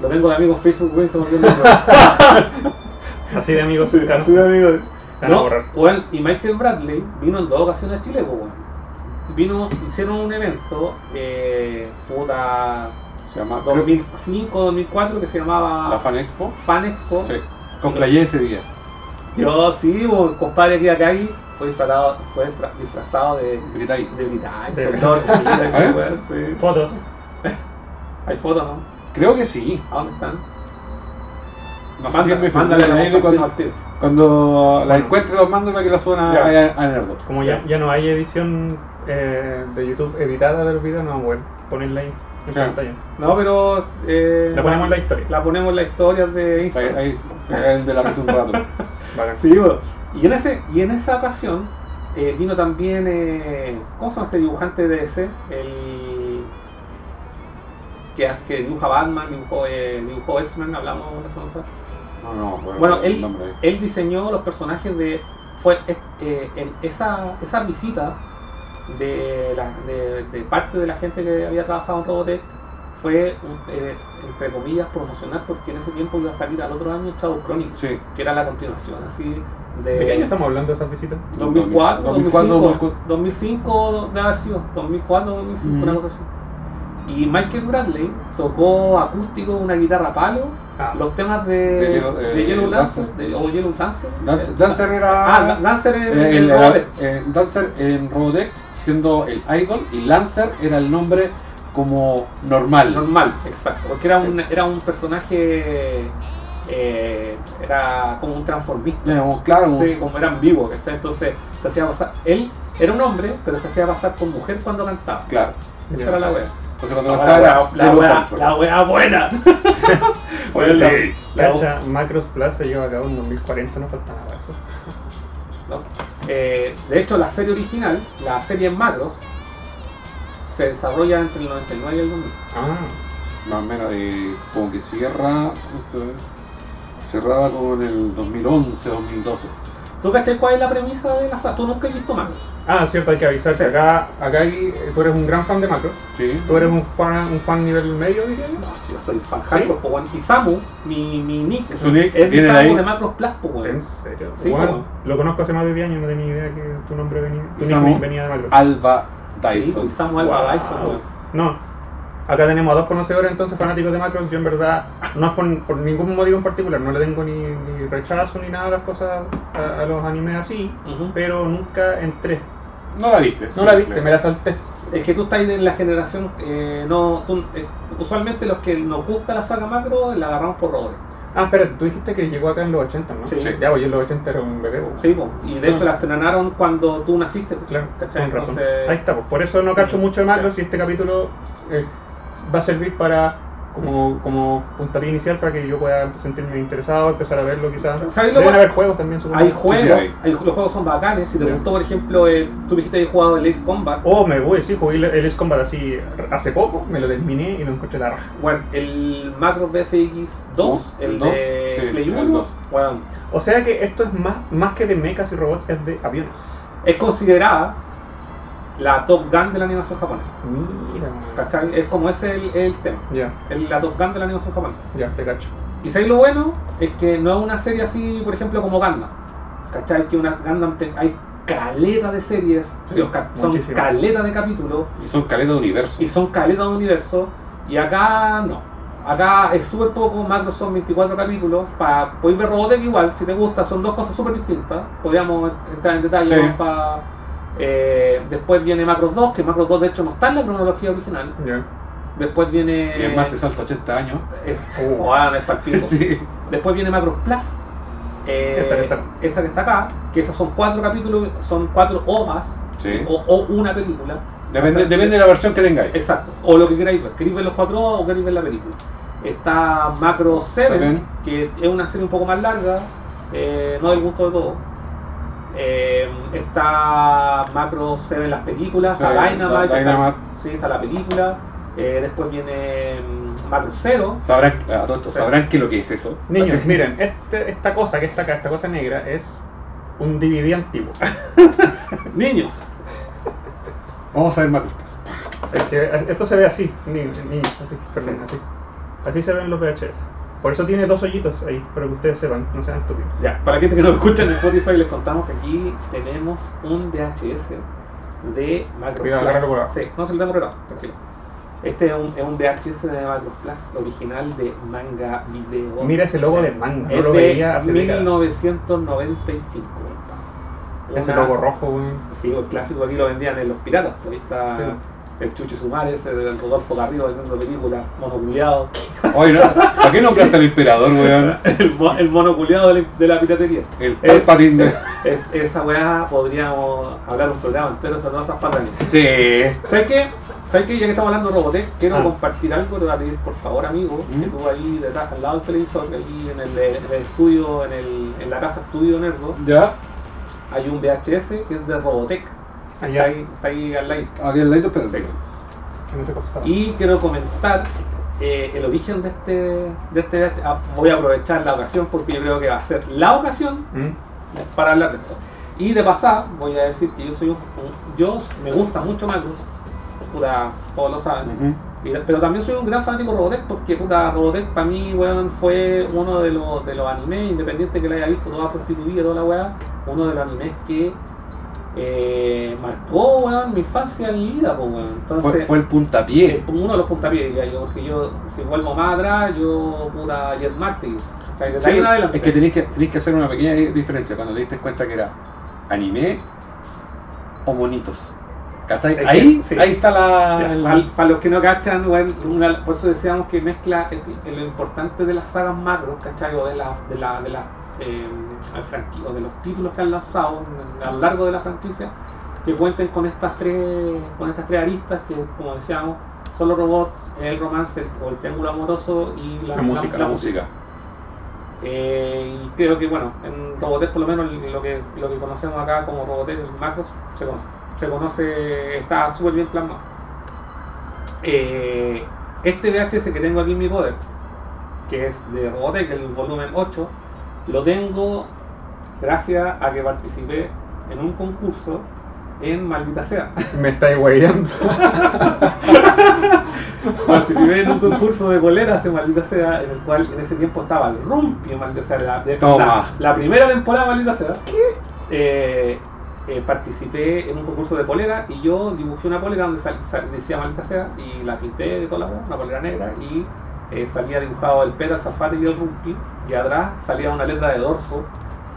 Lo tengo de amigo en Facebook, güey, se me olvidó el nombre. así de amigos Sí, cercanos. así de amigo. Te No, weón, y Michael Bradley vino en dos ocasiones a Chile, pues, weón. Vino, hicieron un evento, eh, puta, Se llama 2005, 2004, que se llamaba La Fan Expo. Fan Expo. Sí. Con Playé ese día. Yo sí, weón, compadre que acá ahí fue disfrazado, fue disfra- disfrazado de, Grita ahí. de el ¿Eh? sí. Fotos. Hay fotos, ¿no? Creo que sí. ¿A dónde están? No sé si mándale la cuando, cuando la encuentre los mando para que la suban a, a, a Nerdo. Como ya, ya no hay edición eh, de YouTube editada de los videos, no, bueno, ponerla ahí en Claro. pantalla. No, pero. Eh, La ponemos en la historia. La ponemos en la historia de Ahí, Instagram. ahí de la mesa un rato. Bacán. Sí, bueno. Y en, ese, y en esa ocasión eh, vino también. Eh, ¿Cómo se llama este dibujante de ese? El. Que, hace, que dibuja Batman, dibujó, eh, dibujó X-Men, hablamos de eso, no. No, no, bueno, él, diseñó los personajes de. Fue eh, en esa, esa visita de, la, de, de parte de la gente que había trabajado en Robotech fue, eh, entre comillas, promocionar porque en ese tiempo iba a salir al otro año Shadow Chronicles, Sí. que era la continuación así ¿De qué año de estamos hablando de esas visitas? 2004, 2004, 2005, 2005 de haber sido, 2004, 2005, una cosa así. Y Michael Bradley tocó acústico, una guitarra palo, Ah. los temas de, De Yellow- eh, de Yellow Dancer. Dancer, de- o Yellow Dancer. Dancer, Dancer era. Ah, Da- Dancer en, eh, el- eh, Dancer en siendo el idol y Lancer era el nombre como normal. Normal, exacto. Porque era un, era un personaje. eh, era como un transformista. Como- claro, Sí, como era ambiguo, ¿cachai? Entonces se hacía pasar. Él era un hombre, pero se hacía pasar por mujer cuando cantaba. claro. Esa era la wea. Entonces cuando La era wea, la Yellow wea, la wea buena. Oye, la- la- Cacha, Macros Plus se lleva a cabo en 2040, no falta nada de eso. ¿no? Eh, de hecho, la serie original, la serie en macros, se desarrolla entre el 99 y el 2000. Ah, Más o menos, eh, como que cierra. justo, eh, cerraba como en el 2011, 2012. ¿Tú cachai cuál es la premisa de la saga? Tú nunca has visto macros. Ah, cierto, hay que avisar que acá, acá hay- tú eres un gran fan de Macros. Sí. Tú eres un fan, un fan nivel medio, diría yo. No, yo soy fan ¿Sí? hardcore, po, weón. Y Samu, mi, mi nick, Su nick es de viene de Samu ahí. de Macros Plus, po, weón. ¿En serio? Sí, Bueno, lo conozco hace más de 10 años, no tenía idea que tu nombre venía, tu Samu nickname venía de Macros. Alba Sí, Dyson. pues, Samu Alba Wow. Dyson, weón. No. Acá tenemos a dos conocedores entonces fanáticos de Macros. Yo en verdad no es por, por ningún motivo en particular, no le tengo ni, ni rechazo ni nada a las cosas a, a los animes así, Ujú. pero nunca entré. No la viste. No la sí, viste, claro. me la salté. Es que tú estás en la generación, eh, no, tú- eh, usualmente los que nos gusta la saga macro la agarramos por Robotech. Ah, espera, tú dijiste que llegó acá en los 80, ¿no? Sí. Ya, pues yo en los 80 era un bebé, pues. Sí, po, y de Ah. hecho la estrenaron cuando tú naciste. pues, Claro. Entonces, Ahí está, pues por eso no cacho mucho de macros y este capítulo eh, va a servir para como, como puntapié inicial para que yo pueda sentirme interesado, empezar a verlo quizás. ¿Sabes lo Deben bueno? haber juegos también, supongo. Hay juegos, sí, hay. hay- los juegos son bacanes. Si te gustó, por ejemplo, el, tú dijiste que has jugado el Ace Combat. Oh, me voy, sí, jugué el el Ace Combat así hace poco, me lo terminé y lo encontré la raja. Bueno, el Macro BFX 2, ¿El el dos? de Sí, Play el 1, dos. bueno, O sea que esto es más, más que de mechas y robots, es de aviones. es considerada la Top Gun de la animación japonesa. Mira, ¿Cachai? Es como ese el, el tema. ya, el- la Top Gun de la animación japonesa. ya, te cacho. Y sabéis lo bueno es que no es una serie así, por ejemplo, como Gundam. ¿Cachai? Que una Gundam te- hay caleta de series, Sí, los cap- son caleta de capítulos Y son caletas de universo. y son caleta de universo. Y acá no. Acá es súper poco, Macro son 24 capítulos. Para podéis ver Robotech igual, si te gusta, son dos cosas súper distintas. Podríamos entrar en detalle Sí. para. Eh, después viene Macros 2, que Macros 2 de hecho no está en la cronología original. Después viene. Y además se salta 80 años. Es, Oh. bueno, es palpico. Sí. Después viene Macros Plus. eh, Esta que está acá. esa que está acá, que esas son cuatro capítulos, son cuatro OVAs Sí. o, o una película. Depende, depende de la versión que tengáis. Exacto, o lo que queráis ver. ¿Queréis ver los cuatro o queréis ver la película? Está Macro 7, Seven. que es una serie un poco más larga, eh, no del gusto de todos. Eh, está Macro 7 las películas, Sí, está Dynamite, la- Dynamite. Está, sí, está la película. Eh, después viene mm, Macro 0. Sabrán, a todo esto, Sí. sabrán qué es lo que es eso. Niños, miren, este, esta cosa que está acá, esta cosa negra, es un DVD antiguo. Niños, Vamos a ver Macros Plus. Es que esto se ve así, ni- niños, así, perdón, Sí. así. Así se ven los VHS. Por eso tiene dos hoyitos ahí, para que ustedes sepan, no sean estúpidos. Ya, para la gente que no escucha en Spotify, les contamos que aquí tenemos un VHS de Macro Cuidado, Plus. Sí, no se lo tengo tranquilo. Este es un, es un VHS de Macro Plus original de Manga Video. Mira ese logo de manga, no es lo de veía hace décadas. 1995. compa. Ese Una- logo rojo, weón. Sí, el clásico aquí lo vendían en los piratas. Ahí está Sí. El Chuchi Sumare, ese del Rodolfo Garrido vendiendo películas, monoculeado. Oye, ¿no? ¿para qué nombraste al emperador, weón? el, mo- el monoculeado de la, de la piratería. El Palpatine de... Es- esa weá podríamos hablar un programa entero sobre todas esas patadas. Sí. ¿Sabes qué? ¿Sabes qué? Ya que estamos hablando de Robotech, quiero Ah. compartir algo. Te voy a pedir, por favor, amigo, que ¿Mm? tú ahí detrás, al lado del televisor, ahí en el, en el estudio, en, el, en la casa estudio Nerdo, ¿Ya? hay un VHS que es de Robotech. Allá. Está ahí, está ahí al lado. Aquí al lado, espérate. Sí. Y quiero comentar eh, el origen de este, de este VHS. Ah, Voy a aprovechar la ocasión porque yo creo que va a ser la ocasión ¿Mm? para hablar de esto. Y de pasada, voy a decir que yo soy un, un- yo me gusta mucho Macros, puta, todos lo saben. Ujú. Y- Pero también soy un gran fanático de Robotech porque puta, Robotech para mí, weón, fue uno de los, de los animes, independiente que lo haya visto toda prostituida, toda la weá, uno de los animes que eh, marcó, weón, mi infancia mi vida, pues, weón. Entonces, Fue, fue el puntapié. uno de los puntapiés, diría yo, porque yo, si vuelvo más atrás, yo, puta, Jet Martis. O sea, Sí, en es que tenéis que, tenéis que hacer una pequeña diferencia cuando te diste cuenta que era anime o monitos. ¿Cachai? Ahí, sí. ahí está la. el- Para los que no cachan, una- por eso decíamos que mezcla el- el- lo importante de las sagas macros, ¿cachai? O de, la, de, la, de, la, eh, o de los títulos que han lanzado a lo largo de la franquicia, que cuenten con estas tres, con estas tres aristas que, como decíamos, son los robots, el romance el- o el triángulo amoroso y la, la música, la, música. Eh, y creo que, bueno, en Robotech, por lo menos lo que, lo que conocemos acá como Robotech, Macros, se conoce. Se conoce, está súper bien plasmado. Eh, este VHS que tengo aquí en mi poder, que es de Robotech, el volumen 8, lo tengo gracias a que participé en un concurso en Maldita Sea. Me estáis weyando. Participé en un concurso de boleras de Maldita Sea, en el cual en ese tiempo estaba el Rumpi en Maldita Sea, la, de- Toma. la, la primera temporada de Maldita Sea. Eh, eh, participé en un concurso de polera y yo dibujé una polera donde sal- sal- decía Maldita Sea y la pinté de toda la una polera negra y eh, salía dibujado el Pera, el Safari y el Rumpi y atrás salía una letra de dorso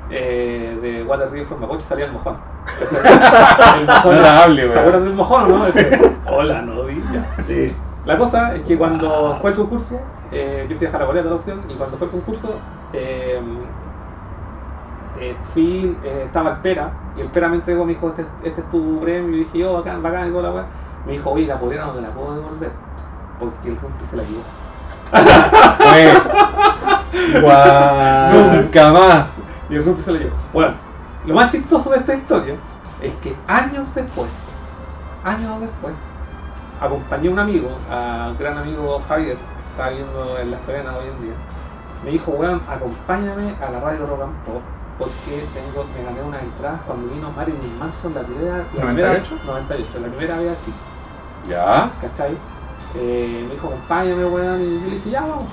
eh, de Water River from Mapoche salía el mojón. el mojón Agradable, ¿Se weón. acuerdan del mojón, no? Ese, Hola, novilla. Sí. La cosa es que cuando fue el concurso, eh, yo fui a Jarabolea de la opción y cuando fue el concurso, eh, eh, fui, eh, estaba el Pera y el Pera me entregó, me dijo, este, este es tu premio, y dije, yo, bacán, bacán, y toda la weá. Me dijo, oye, la polera no te la puedo devolver porque el rumpi se la llevó. Guau, Nunca más. Y el rumpi se la llevó. Bueno, lo más chistoso de esta historia es que años después, años después, acompañé a un amigo, al gran amigo Javier, que está viviendo en La Serena hoy en día. Me dijo, weón, acompáñame a la radio Rock and Pop porque tengo, me gané unas entradas cuando vino Marilyn Manson la primera, la primera 98? 98, la primera vez a Chile. Ya. ¿cachai? Eh, me dijo, acompáñame, weón, y yo le dije, ya vamos.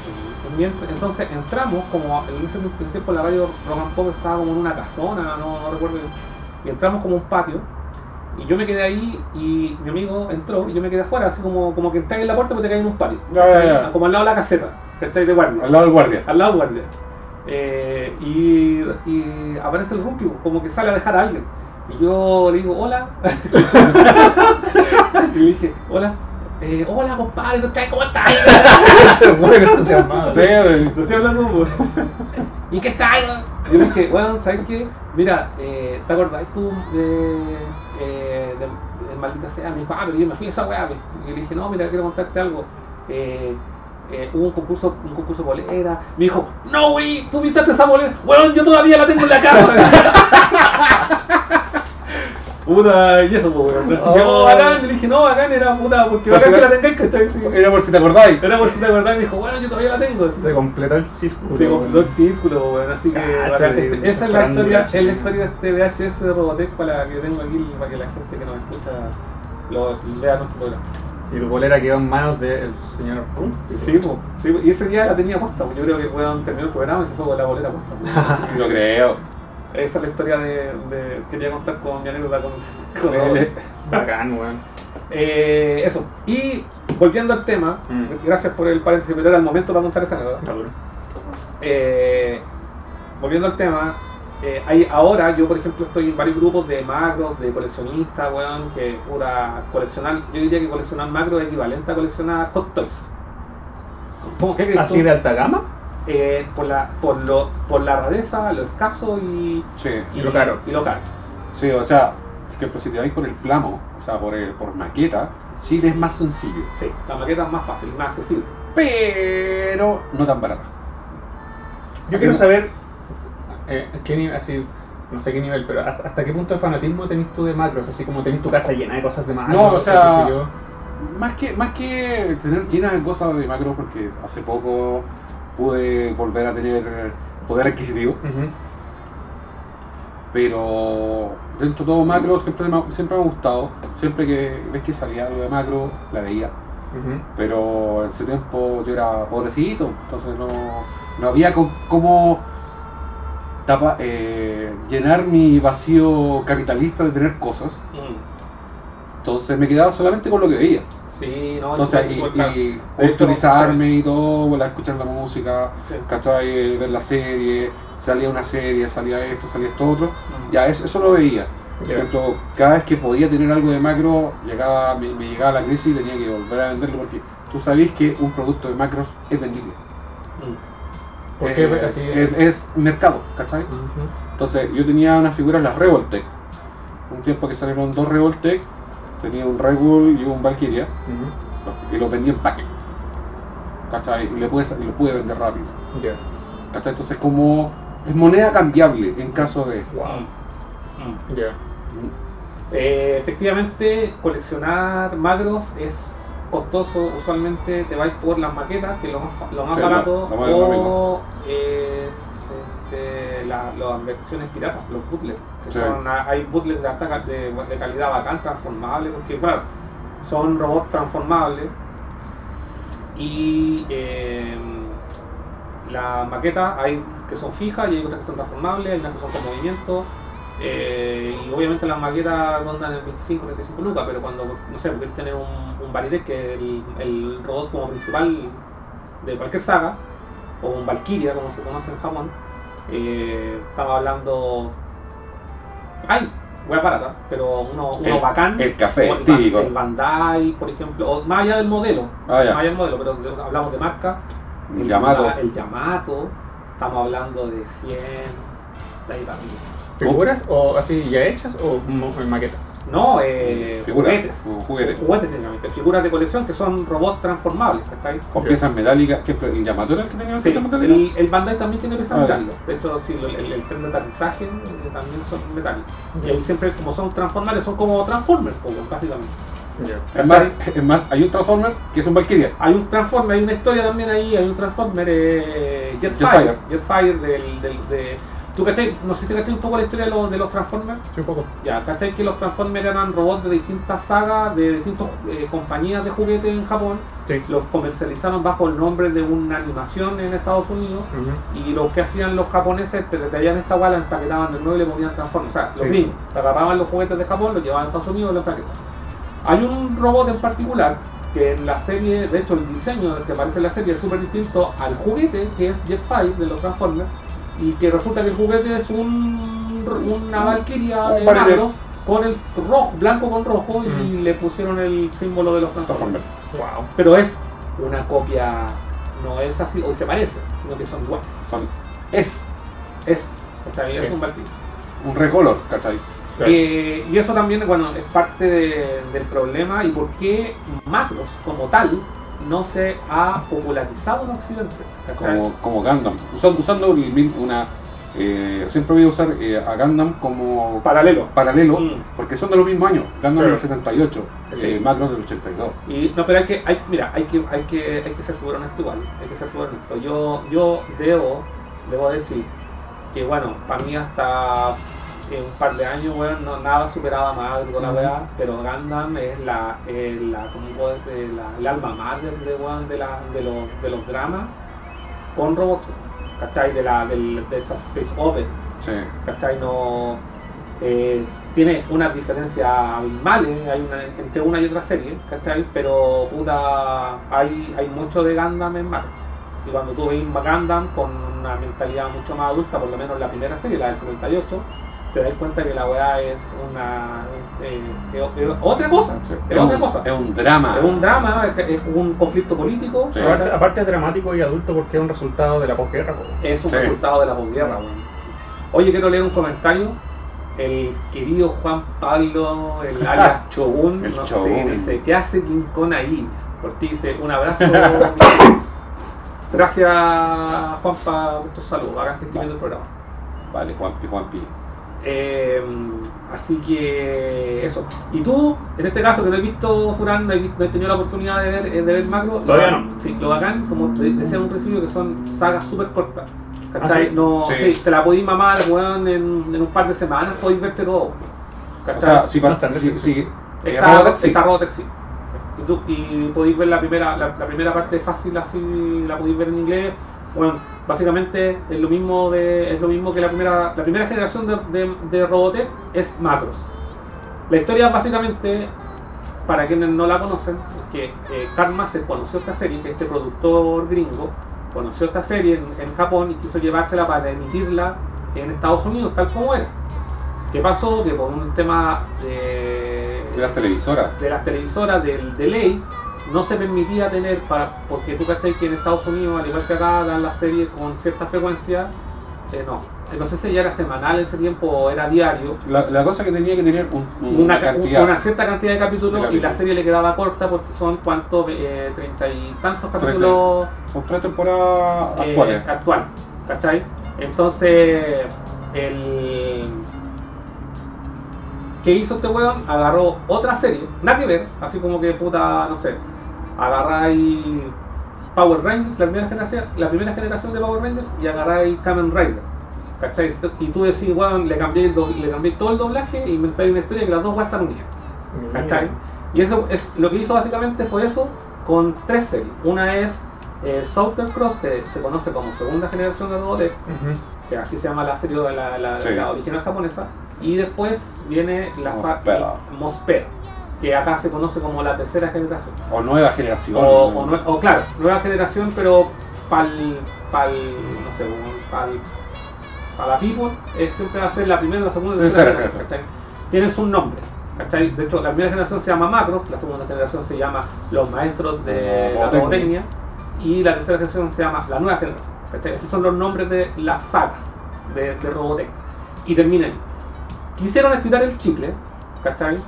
Mient- Entonces entramos, como en ese tiempo la radio Rock Pop estaba como en una casona, no, no recuerdo. Y entramos como a un patio, y yo me quedé ahí, y mi amigo entró, y yo me quedé afuera, así como, como que entras en la puerta, pero te caes en un patio. Como al lado de la caseta, ¿cachai? De guardia. Al lado del guardia. Al lado del guardia. Eh, y, y aparece el Rumpi, como que sale a dejar a alguien. Y yo le digo, hola. y le dije, hola. Eh, hola, compadre, ¿cómo estás? Muy entusiasmado. Sí, Se estoy hablando por... ¿Y qué tal? Yo le dije, bueno, ¿sabes qué? Mira, eh, ¿te acordás tú de, eh, de, de Maldita Sea? Me dijo, ah, pero yo me fui a esa weá. Y le dije, no, mira, quiero contarte algo. Eh, eh, hubo un concurso, un concurso de bolera. Me dijo, no, güey, tú viste esa bolera. Weón, yo todavía la tengo en la casa. Puta, y eso, pues, weón. Así que, Oh. bacán. Le dije, no, bacán era puta, porque bacán que era- la tengáis, ¿cachai? Sí. Era por si te acordáis. Era por si te acordás. Y me dijo, bueno, yo todavía la tengo. Se completó el círculo. Se completó el círculo, weón, así que bacán. esa es la historia, es la historia de este VHS de Robotech para la que tengo aquí, para que la gente que nos escucha lo vea nuestro programa. Y tu bolera quedó en manos del señor Rum. Sí, po, sí, po, y ese día la tenía puesta, yo creo que weón terminó el programa y se fue con la bolera puesta. Lo creo. Esa es la historia de, de quería contar con mi anécdota con, con Eh. Bacán, weón. Eh, eso, y volviendo al tema, Mm. gracias por el paréntesis, pero era el momento para contar esa anécdota. Eh, volviendo al tema, eh, hay, ahora yo, por ejemplo, estoy en varios grupos de macros, de coleccionistas, weón, que pura coleccionar, yo diría que coleccionar macros es equivalente a coleccionar hot toys. ¿Cómo que ¿Así tú? de alta gama? Eh, por, la, por, lo, por la rareza, lo escaso y, Sí. Y lo caro. Y lo caro. Sí, o sea, es que pero si te vais por el plano, o sea, por, el, por maqueta, sí es más sencillo. Sí, la maqueta es más fácil, más accesible. Pero no tan barata. Yo quiero saber eh, qué nivel, así, no sé qué nivel, pero hasta, hasta qué punto de fanatismo tenés tú de macros, así como tenés tu casa llena de cosas de macros. No, o sea, yo. Más que, más que tener llenas de cosas de macro, porque hace poco pude volver a tener poder adquisitivo, pero dentro de todo macro siempre me, siempre me ha gustado. Siempre que ves que salía algo de macro, la veía. Pero en ese tiempo yo era pobrecito, entonces no, no había cómo tapa- eh, llenar mi vacío capitalista de tener cosas. Entonces me quedaba solamente con lo que veía. Sí, no, Entonces, es y, y culturizarme y todo, volver a escuchar la música, Sí. ¿cachai? ver la serie, salía una serie, salía esto, salía esto otro. Mm. Ya, eso, eso lo veía. Por cada vez que podía tener algo de macro, llegaba, me, me llegaba la crisis y tenía que volver a venderlo porque tú sabés que un producto de macros es vendible. Mm. ¿Por qué? Eh, Así- es, es mercado, ¿cachai? Entonces yo tenía unas figuras, las Revoltech. Un tiempo que salieron dos Revoltech, tenía un Red Bull y un Valkyria, y los vendía en pack. ¿Cachai? Y, le pude, y los pude vender rápido. Ya. ¿Cachai? Entonces como es moneda cambiable en caso de... Wow. Mm. Ya. Eh, efectivamente, coleccionar macros es costoso. Usualmente te vais por las maquetas, que es lo más, fa- lo más Sí, barato, lo- lo más o es, este, la- las versiones piratas, los bootlegs. que Sí. son- hay bootlegs de, alta de, de calidad bacán, transformables, porque claro, son robots transformables. Y eh, las maquetas hay que son fijas y hay otras que son transformables, hay unas que son con movimiento. Eh, y obviamente las maquetas rondan en 25, 35 lucas, pero cuando, no sé, quieres tener un, un que es el, el robot como principal de cualquier saga, o un Valkyria, como se conoce en Japón, eh, estamos hablando. Hay, hueá barata, pero uno, uno El- bacán. el café, el, típico. El Bandai, por ejemplo, o más allá del modelo, Ah, ya. más allá del modelo, pero hablamos de marca. El Yamato. el Yamato, estamos hablando de 100, de ahí para. ¿Figuras o así ya hechas o maquetas? No, eh, juguetes. juguetes. Juguetes técnicamente, figuras de colección que son robots transformables, ¿cachai? Con piezas metálicas. que ¿El Yamato era el que tenía Sí, piezas metálicas? el, el Bandai también tiene piezas Ah, metálicas. De hecho, sí, el, el, el tren de aterrizaje también son metálicos. Y ahí siempre, como son transformables, son como Transformers, básicamente. Ya. Es más, es más, hay un Transformer que es un Valkyria. Hay un Transformer, hay una historia también ahí, hay un Transformer eh, Jetfire, Jetfire. Jetfire del, del, de... ¿Tú cachai? No sé si cachai un poco la historia de los, de los Transformers. Sí, un poco. Ya, ¿cachai? Que los Transformers eran robots de distintas sagas, de distintas eh, compañías de juguetes en Japón. Sí. Los comercializaron bajo el nombre de una animación en Estados Unidos. Y lo que hacían los japoneses, te traían esta guala, la empaquetaban de nuevo y le ponían Transformers. O sea, los Sí. gringos agarraban los juguetes de Japón, los llevaban a Estados Unidos y los empaquetaban. Hay un robot en particular que en la serie, de hecho el diseño que aparece en la serie es súper distinto al juguete que es Jetfire de los Transformers y que resulta que el juguete es un, una valquiria Un de magros con el rojo, blanco con rojo y Mm. le pusieron el símbolo de los Transformers. Transformer. Wow. Pero es una copia, no es así, o se parece, sino que son iguales. Son, es Es, ¿cachai? es, Es. un Valkyrie. un recolor, ¿cachai? Claro. Eh, y eso también bueno, es parte de- del problema y por qué Macros como tal no se ha popularizado en Occidente. Como, como Gundam. Usando, usando una. eh, siempre voy a usar eh, a Gundam como Paralelo. paralelo, Mm. porque son de los mismos años. Gundam del 78, Sí. eh, Macros del 82. Y, no, pero hay que, hay, mira, hay que, hay que, hay que ser súper honesto igual, hay que ser súper honesto. Yo, yo debo, debo decir que bueno, para mí hasta en un par de años, bueno, no, nada superaba más de la Ujú. weá, pero Gundam es la, es la, ¿cómo puedo decir? la, el alma mater de, weón, de, la, de, los, de los dramas con robots, ¿cachai? De, la, del, de esas space opera. Sí. ¿cachai? No, eh, tiene unas diferencias abismales hay una- entre una y otra serie, ¿cachai? Pero puta, hay, hay mucho de Gundam en Macros. Y cuando tú ves Gundam con una mentalidad mucho más adulta, por lo menos la primera serie, la del 78, te das cuenta que la weá es una eh, es- es otra cosa, Sí. es, Es otra un- cosa. Es un drama. Es un drama, es, es un conflicto político. Aparte, aparte es dramático y adulto porque es un resultado de la posguerra. po. es un Sí. resultado de la posguerra, weón. Oye, quiero leer un comentario. El querido Juan Pablo, el alias Chogun, El no sé, dice, ¿qué hace King Kong ahí? Por ti dice, un abrazo. Gracias, Juanpa, por tus saludos. Hagan que esté viendo el programa. Vale, Juanpi, Juanpi. Eh, así que eso. Y tú, en este caso que no he visto Furán, no he, visto- no he tenido la oportunidad de ver, eh, de ver Macro. Todavía lo- no. Sí, lo bacán, como te decía en un principio, que son sagas súper cortas. ¿Ah, sí? No, Sí. sí, te la podéis mamar, weón, en, en un par de semanas podéis verte todo. Está está, Robotech, sí. está Robotech, sí. Y, tú, y podéis ver la primera, la, la primera parte fácil así, la podéis ver en inglés. Bueno, básicamente es lo mismo de, es lo mismo que la primera, la primera generación de, de, de Robotech es Macros. La historia básicamente, para quienes no la conocen, es que eh, Karl Masser conoció esta serie, que este productor gringo conoció esta serie en, en Japón y quiso llevársela para emitirla en Estados Unidos, tal como era. ¿Qué pasó? Que por un tema de, de las televisoras. de las televisoras del de ley no se permitía tener para porque tú cachai que en Estados Unidos al igual que acá dan las series con cierta frecuencia eh, no no sé si ya era semanal en ese tiempo o era diario La, la cosa que tenía que tener un- un- una, una cantidad. una cierta cantidad de capítulos, y la serie le quedaba corta porque son cuántos eh, treinta y tantos capítulos Son tres temporadas eh, actuales. actual, ¿cachai? Entonces, el. ¿Qué hizo este weón? Agarró otra serie, nada que ver, así como que puta, no sé, agarráis Power Rangers, la primera generación, la primera generación de Power Rangers, y agarráis Kamen Rider. ¿Cachai? Y tú decís, weón, le cambié, el do- le cambié todo el doblaje e inventáis una historia que las dos weas están unidas. ¿Cachai? Y eso es lo que hizo básicamente fue eso con tres series. Una es eh, Southern Cross, que se conoce como segunda generación de Robotech, que así se llama la serie de la, la- Sí. la original japonesa. Y después viene la Mospera. Mospera, que acá se conoce como la tercera generación. O nueva generación. O, o nue- o claro, nueva generación, pero pal no sé, pal, para la people, eh, siempre va a ser la primera, la segunda y la tercera generación. ¿cachai? Tienen su nombre. ¿cachai? De hecho, la primera generación se llama Macros, la segunda generación se llama Los Maestros de la Robotecnia. Robotecnia, y la tercera generación se llama la nueva generación. ¿cachai? Esos son los nombres de las sagas de, de Robotech. Y termina ahí. Quisieron estirar el chicle, ¿cachai?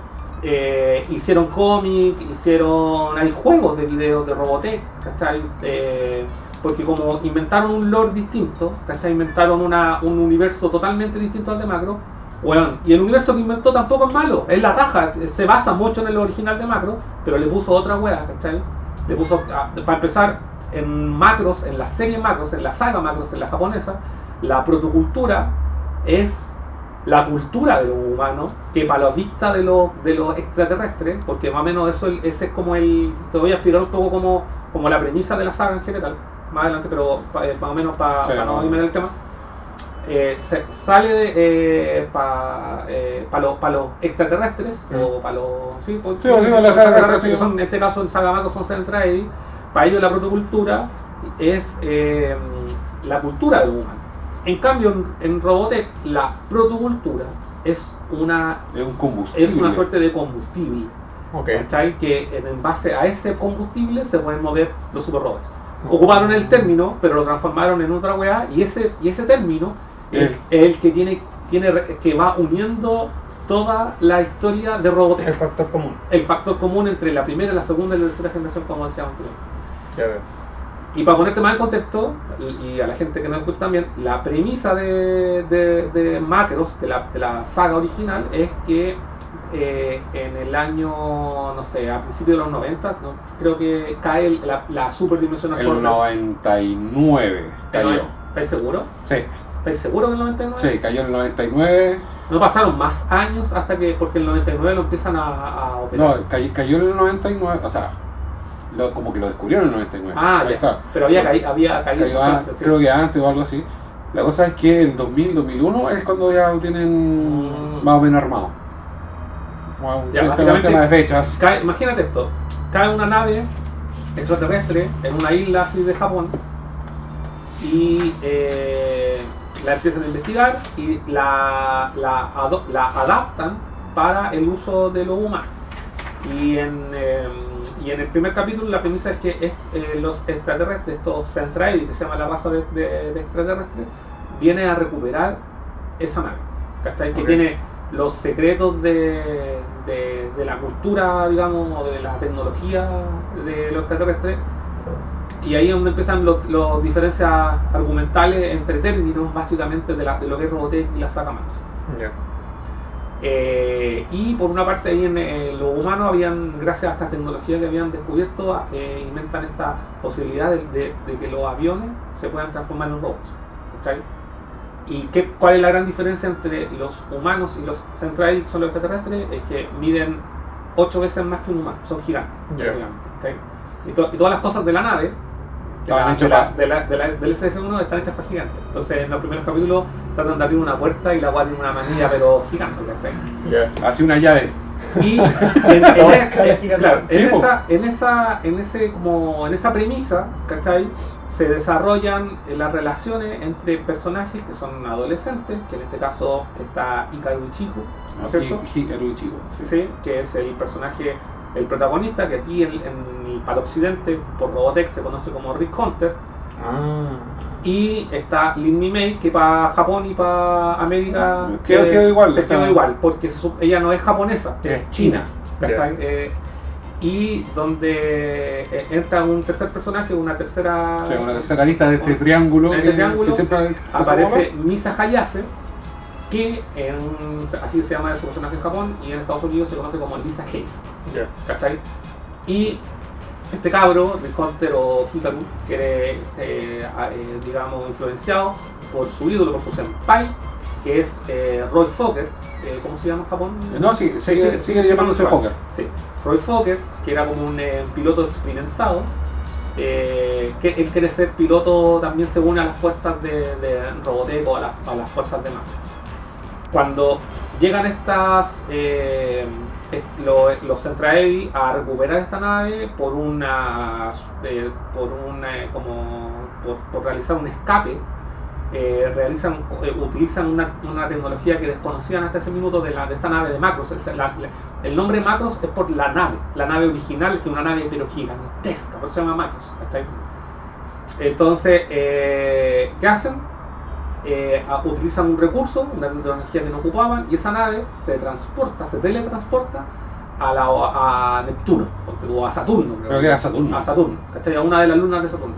Eh, hicieron cómic, hicieron. hay juegos de videos de Robotech, ¿cachai? Eh, porque como inventaron un lore distinto, ¿cachai? Inventaron una, un universo totalmente distinto al de Macro. Bueno, y el universo que inventó tampoco es malo, es la raja, se basa mucho en el original de Macro, pero le puso otra wea, ¿cachai? Le puso, ah, para empezar, en Macros, en la serie Macros, en la saga Macros, en la japonesa, la protocultura es la cultura de los humanos, que para la vista de los de los extraterrestres, porque más o menos eso ese es como el. Te voy a explicar un poco como, como la premisa de la saga en general, más adelante, pero pa- eh, más o menos para Sí, no no. irme del tema. Eh, se- sale de, para los, pa los extraterrestres, Mm. o para los. Sí, pues, Sí, sí, la saga extraterrestres, que son, en este caso en Saga Macro son Centraedi, para ellos la protocultura es eh, la cultura del humano. En cambio, en, en Robotech, la protocultura es una, Es un combustible. es una suerte de combustible. Ok. ¿cachai? Que en, base a ese combustible se pueden mover los superrobots. Ocuparon el término, pero lo transformaron en otra weá, y ese, y ese término es el que tiene, tiene que va uniendo toda la historia de El Robotech. factor común. El factor común entre la primera, la segunda y la tercera generación, como decíamos anteriormente. Y para ponerte más en contexto, y, y a la gente que nos escucha también, la premisa de, de, de Macros, de la, de la saga original, es que eh, en el año, no sé, a principios de los 90, ¿no? creo que cae el- la, la superdimensional El Fortress. 99 cayó. ¿Estáis seguros? Sí, ¿Estáis seguros que el 99? sí, cayó en el 99. No pasaron más años hasta que, porque el 99 lo empiezan a, a operar. No, cayó, cayó en el 99. O sea, lo- como que lo descubrieron en el 99. ah, Ahí ya. está. Pero había, caí- había caído. An- antes, sí. creo que antes o algo así. La cosa es que el 2000, 2001 es cuando ya lo tienen Mm. más o menos armado. Bueno, Ya, básicamente- tema de fechas. Cae- imagínate esto, cae una nave extraterrestre en una isla así de Japón y eh, la empiezan a investigar y la, la, la adaptan para el uso de los humanos. Y en, eh, y en el primer capítulo la premisa es que es, eh, los extraterrestres, estos Centraedi, que se llama la raza de, de- de extraterrestres, viene a recuperar esa nave. ¿cachai? Que Ok. tiene los secretos de, de- de la cultura, digamos, o de la tecnología de los extraterrestres. Y ahí es donde empiezan los, los diferencias argumentales entre términos, básicamente, de, la- de lo que es Robotech y la saga Manos. Eh, y por una parte ahí en eh, los humanos habían, gracias a esta tecnología que habían descubierto, eh, inventan esta posibilidad de, de- de que los aviones se puedan transformar en robots. ¿cachai? ¿Y qué, cuál es la gran diferencia entre los humanos y los Centraedi, que son los extraterrestres? Es que miden ocho veces más que un humano, son gigantes. Y todas las cosas de la nave, de Estaban la, hechas de la- de la- de la- del SF1 están hechas para gigantes. Entonces en los primeros capítulos tratan de abrir una puerta y la agua tiene una manilla pero gigante, ¿cachai? Ya. Hace una llave. Y en, esa, en esa, en ese como en esa premisa, ¿cachai? Se desarrollan las relaciones entre personajes que son adolescentes, que en este caso está Ikaru Ichigo, ¿no es cierto? Hi- el chico. sí. Sí, que es el personaje, el protagonista, que aquí en, en- para el occidente, por Robotech, se conoce como Rick Hunter. Ah. Y está Lin Mi Mei, que para Japón y para América Quedó- eh, quedó igual, se o sea- quedó igual, porque ella no es japonesa, es china. Eh, y donde eh, entra un tercer personaje, una tercera. Una tercera lista de este un- triángulo, en este que, triángulo que siempre aparece Misa Hayase, que en- así se llama su personaje en Japón y en Estados Unidos se conoce como Lisa Hayes. Y este cabro, Rick Hunter o Hikaru, que era, este, a- eh, digamos, influenciado por su ídolo, por su senpai, que es eh, Roy Fokker, eh, ¿cómo se llama en Japón? No, sí, sigue- sigue llamándose igual. Fokker. Sí, Roy Fokker, que era como un eh, piloto experimentado, eh, que él quiere ser piloto también se une a las fuerzas de, de Robotech o a, las- a las fuerzas de Max. Cuando llegan estas eh, est- lo- los Centraedi a recuperar esta nave por una eh, por una eh, como por, realizar un escape eh, realizan eh, utilizan una, una tecnología que desconocían hasta ese minuto de, la, de esta nave de Macros la- el nombre Macros es por la nave la nave original que una nave pero gigantesca por eso se llama Macros. Entonces, eh, ¿qué hacen? Eh, a- utilizan un recurso, una tecnología que no ocupaban, y esa nave se transporta, se teletransporta a, la, a Neptuno, o a Saturno. Creo que era Saturno. A Saturno, ¿cachai? A una de las lunas de Saturno.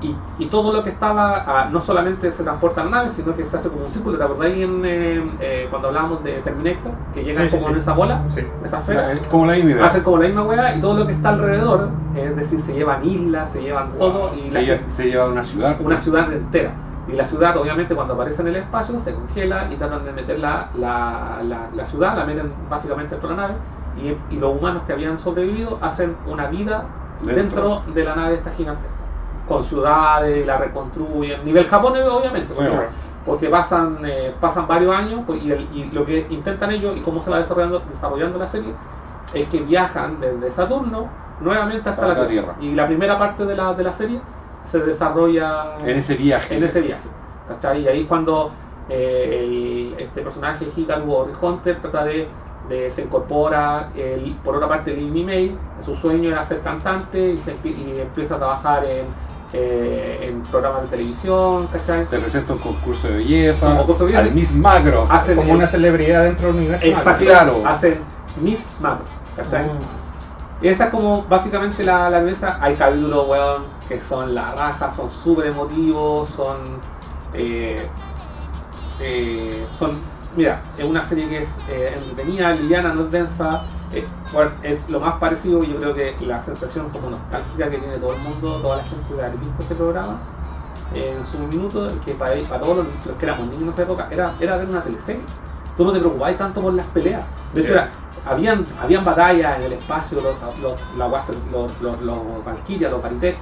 Y, y todo lo que estaba, ah, no solamente se transporta a la nave, sino que se hace como un círculo. ¿Te acordáis en, eh, eh, cuando hablábamos de Terminator? Que llegan Sí, sí, como sí. en esa bola, Sí. esa esfera. Es como la misma idea. Hacen como la misma weá y todo lo que está alrededor, es decir, se llevan islas, se llevan todo y se, la- lleva, se lleva una ciudad. una ciudad entera. Y la ciudad, obviamente, cuando aparece en el espacio, se congela y tratan de meter la, la, la, la ciudad, la meten básicamente dentro de la nave. Y, y los humanos que habían sobrevivido hacen una vida dentro, Dentro. de la nave esta gigante. Con ciudades, la reconstruyen. Nivel Japón, obviamente. Porque, pasan, eh, pasan varios años pues, y, el- y lo que intentan ellos y cómo se va desarrollando, desarrollando la serie es que viajan desde Saturno nuevamente hasta la Tierra. Tierra. Y la primera parte de la, de la serie se desarrolla En ese viaje. en ese viaje. ¿cachai? Y ahí es cuando eh, el- este personaje Hikaru Hunter trata de, de- se incorpora, el, por otra parte Lin May, su sueño era ser cantante y, se y empieza a trabajar en, eh, en programas de televisión, ¿cachai? Se presenta un concurso de belleza. Un concurso de belleza. Al Miss Macros. Hace- Como una celebridad dentro del universo. Exacto, claro. hacen Miss Macros, ¿cachai? Mm. Esa es como básicamente la, la mesa. Hay capítulos, weón, que son la raja, son súper emotivos, son. eh, eh, son. Mira, es una serie que es eh, entretenida, liviana, no es densa. eh, es lo más parecido, yo creo que la sensación como nostálgica que tiene todo el mundo, toda la gente de haber visto este programa en su minuto, que para, para todos los, los que éramos niños en esa época, era, era ver una teleserie. Tú no te preocupabas tanto por las peleas. De hecho, Sí. era- habían, habían batallas en el espacio, los, los, los, los, los Valkyria, los Paritet,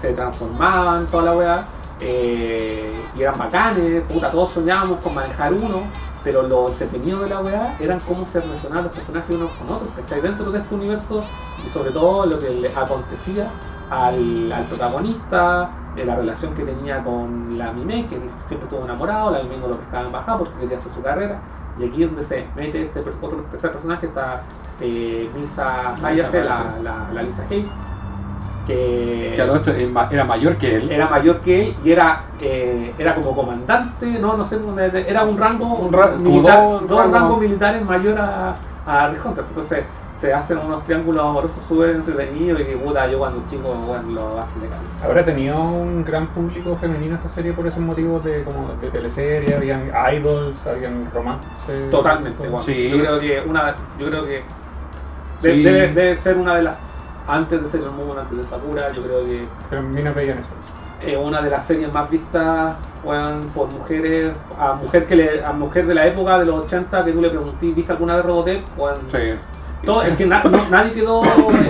se transformaban, toda la weá, eh, y eran bacanes, puta, todos soñábamos con manejar uno, pero lo entretenido de la weá eran cómo se relacionaban los personajes unos con otros, ¿cachai? Dentro de este universo, y sobre todo lo que le acontecía al, al protagonista, eh, la relación que tenía con la Mime, que siempre estuvo enamorado, la Mime no lo pescaba en bajada porque quería hacer su carrera, y aquí es donde se mete este otro tercer personaje, está eh, Hayase, la, la, la Lisa Hayes, que, Que a todo esto es ma- era mayor que él. era mayor que él y era, eh, era como comandante, no, no sé, era un rango Un ra- como militar, dos dos, rangos. rangos militares mayor a, a Rick Hunter. Entonces se hacen unos triángulos amorosos súper entretenidos y que puta, yo cuando chico bueno, lo hacen de cali. Habrá tenido un gran público femenino esta serie por esos motivos de como de teleserie, habían idols, habían romances. Totalmente, bueno. Sí. Yo creo que una, yo creo que de- Sí. debe, debe ser una de las antes de ser el mundo, antes de Sakura, yo creo que Pero veían eso. es una de las series más vistas weón, por mujeres, a mujer que le, a mujer de la época de los 80 que tú le pregunté, ¿viste alguna vez Robotech? Weón, Sí. Todo, es que na- no- nadie quedó.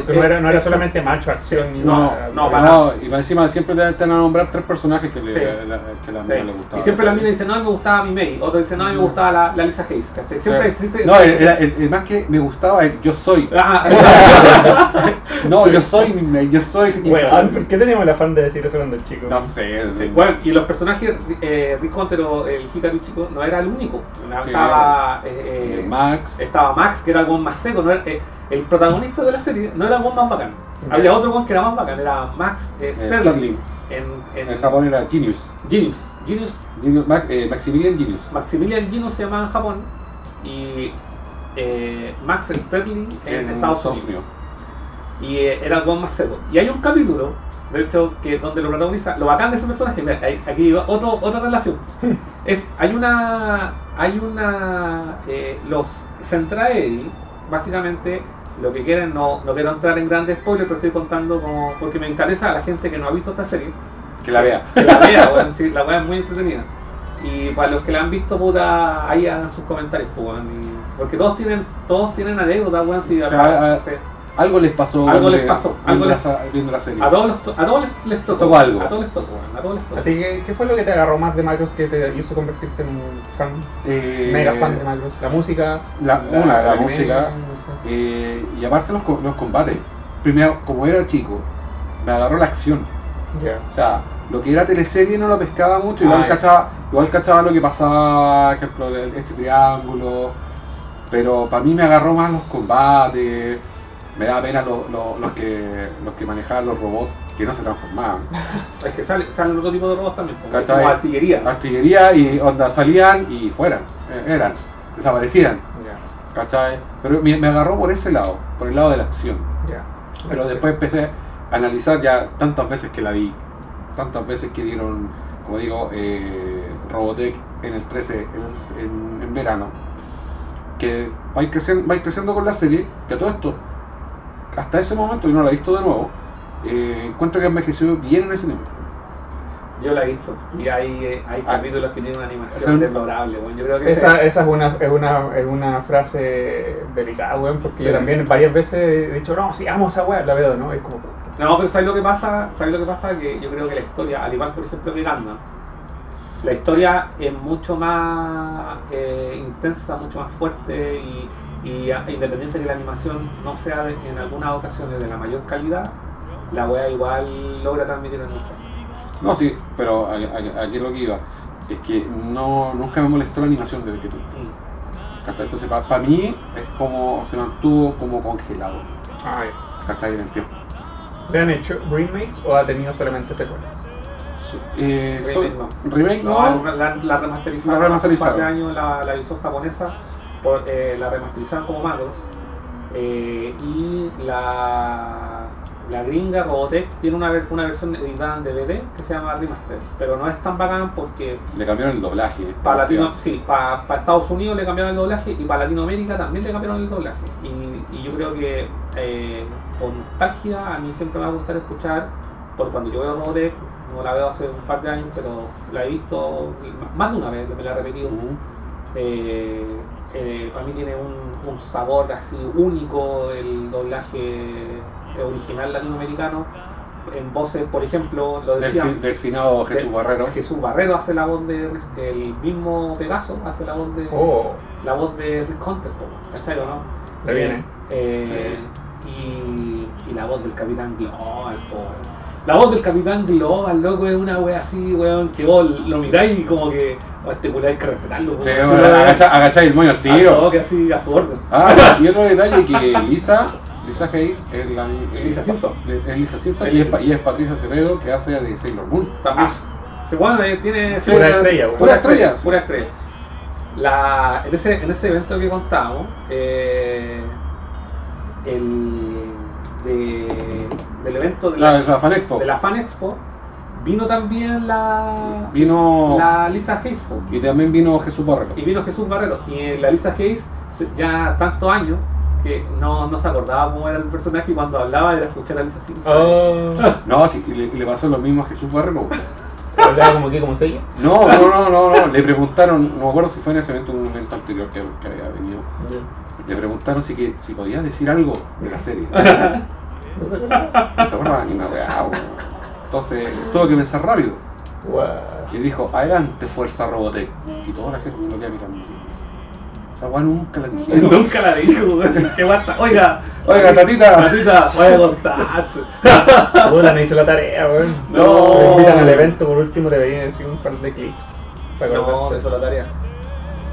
Pero no era, no era eh, solamente macho acción ni No, nada. no, Pero para no, y para encima siempre te van a nombrar tres personajes que, le, Sí. la, que a la Sí. mina le gustaban. Y siempre la mina dice, no, me gustaba mi May. Otro dice, no, me gustaba la, la Lisa Hayes. ¿cachai? Siempre Sí. existe. No, el, el- el más que me gustaba es yo soy. Ah, No, yo soy, mi- yo soy. Weón, ¿por qué teníamos el afán de decir eso cuando chico? No sé. sí, bueno, y los personajes, eh, Rick Hunter o el Hikaru chico, no era el único. Estaba, eh, Eh, Max. estaba Max, que era el one más seco. No era- eh, el protagonista de la serie no era el más bacán. Había otro one que era más bacán, era Max eh, eh, Sterling. En, en, En Japón era Genius. Genius. Genius Genius eh, Maximilian Genius. Maximilian Gino se llamaba en Japón y Max Sterling en, En Estados, Unidos. Y era el más seco. Y hay un capítulo, de hecho, que donde lo protagoniza, lo bacán de ese personaje, mira, hay- aquí otro, otra relación. Es, hay una, hay una, los Centraedi, básicamente, lo que quieren, no, no quiero entrar en grandes spoilers, pero estoy contando como, porque me interesa a la gente que no ha visto esta serie, Que la vea. que la vea, weón, sí, la weá es muy entretenida. Y para los que la han visto, puta, ahí hagan sus comentarios, pues, weón, y- porque todos tienen, todos tienen anécdotas, weón, si O sea, a- sí. Algo les pasó. Algo cuando les le- pasó, Viendo, algo la, les- sa- viendo la serie. a todos, les to- a todos les, les tocó, Tocó algo. a todos les tocó, a todos les tocó. ¿A ti qué, qué fue lo que te agarró más de Macros que te hizo convertirte en un fan, Eh, mega fan de Macros? La música, La, una, la música. no sé. eh, y aparte los, los combates. Primero, como era chico, me agarró la acción. Ya. O sea, lo que era teleserie no lo pescaba mucho, igual, Ah, cachaba, igual cachaba lo que pasaba, por ejemplo, este triángulo, pero para mí me agarró más los combates, Me da pena los, los, los que, los que manejaban los robots que no se transformaban. Es que sale- salen otro tipo de robots también, como, ¿Cachai? como artillería. Artillería y onda salían y fueran, eh, eran, desaparecían. Ya, ¿Cachai? Pero me, me agarró por ese lado, por el lado de la acción. Pero después empecé a analizar ya tantas veces que la vi, tantas veces que dieron, como digo, eh, Robotech en el 13, en, en- en verano, que vais creciendo, vais creciendo con la serie, que todo esto, hasta ese momento, y no la he visto de nuevo, eh, encuentro que ha envejecido bien en ese tiempo. Yo la he visto. Y hay, eh, hay Ah. capítulos que tienen una animación Son- deplorable, bueno. Yo creo que Esa, esa es, una, es, una, es una frase delicada, weón, porque yo Sí. también varias veces he dicho, no, si amo esa weá, la veo, ¿no? Es como, No, pero ¿sabes lo que pasa? ¿Sabes lo que pasa? Que yo creo que la historia, al igual por ejemplo que Gundam, la historia es mucho más eh, intensa, mucho más fuerte y, y a- independiente de que la animación no sea de- en algunas ocasiones de la mayor calidad, la wea igual logra transmitir el mensaje. No, sí, pero aquí lo que iba es que no, nunca me molestó la animación desde que. Mm. ¿Cachai? Entonces, para mí es como se mantuvo como congelado. ay, ¿Cachai? En el tiempo. ¿le han hecho remakes o ha tenido solamente secuelas? Eh, Remake no. remake no. No, la, la remasterizaron La remasterizaron. hace un par de años la, la edición japonesa, eh, la remasterizaron como Macros. eh, y la, la gringa Robotech tiene una, una versión editada en DVD que se llama Remaster, pero no es tan bacán porque Le cambiaron el doblaje. para Latino, sí, para, Estados Unidos le cambiaron el doblaje y para Latinoamérica también le cambiaron el doblaje. Y, y yo creo que eh, con nostalgia a mí siempre me va a gustar escuchar, porque cuando yo veo Robotech, no la veo hace un par de años, pero la he visto más de una vez, me la he repetido. Ujú. Eh, eh, para mí tiene un, un sabor así único el doblaje original latinoamericano. En voces, por ejemplo, lo Del, decía del finado Jesús del- Barrero. Jesús Barrero hace la voz de el mismo Pegaso hace la voz de Oh, la voz de Rick Hunter, po, ¿cachai o no? Le viene. Eh, y, y la voz del Capitán Global. La voz del Capitán Global, loco, es una wea así, weón, que vos lo miráis y como que, oh, este culo hay que respetarlo. Sí, Se bueno, agacha- agacháis el moño al tiro. toque, así a su orden. Ah, y otro detalle que Lisa, Lisa Hayes es la es Lisa Simpson. Es Lisa Simpson y es, y Patricia Acevedo que hace de Sailor Moon. También. Sí, bueno, eh, tiene Sí, Pura estrella, güey. Pura estrella. Pura estrella. La, en, ese, en ese evento que contábamos, eh, el, de- del evento de La, la, la Fan Expo. de la Fan Expo, vino también la, Vino. la Lisa Hayes po, Y también vino Jesús Barrero. y vino Jesús Barrero. Y la Lisa Hayes, ya tantos años, que no, no se acordaba cómo era el personaje y cuando hablaba era escuchar a Lisa Simpson. oh, No, sí, y le, le pasó lo mismo a Jesús Barrero. hablaba como que como sello. No, no, no, no, no. Le preguntaron, no me acuerdo si fue en ese evento o en un evento anterior que, que había venido. Le preguntaron si, que, si podía decir algo de la serie. No. No se acuerda ni una weá, weón. Entonces, tuvo que pensar rápido. Guau. Y dijo, adelante, fuerza Robotech. Y toda la gente lo queda mirando. así. Esa weá nunca la dijeron. Nunca la dijo, weón. Qué guasta. Oiga, Oiga, tatita. Tatita, vaya a contarse. Puta, no hizo la tarea, weón. No. Me invitan al evento, por último te veían así un par de clips. ¿Te No, acuerdas? de eso la tarea.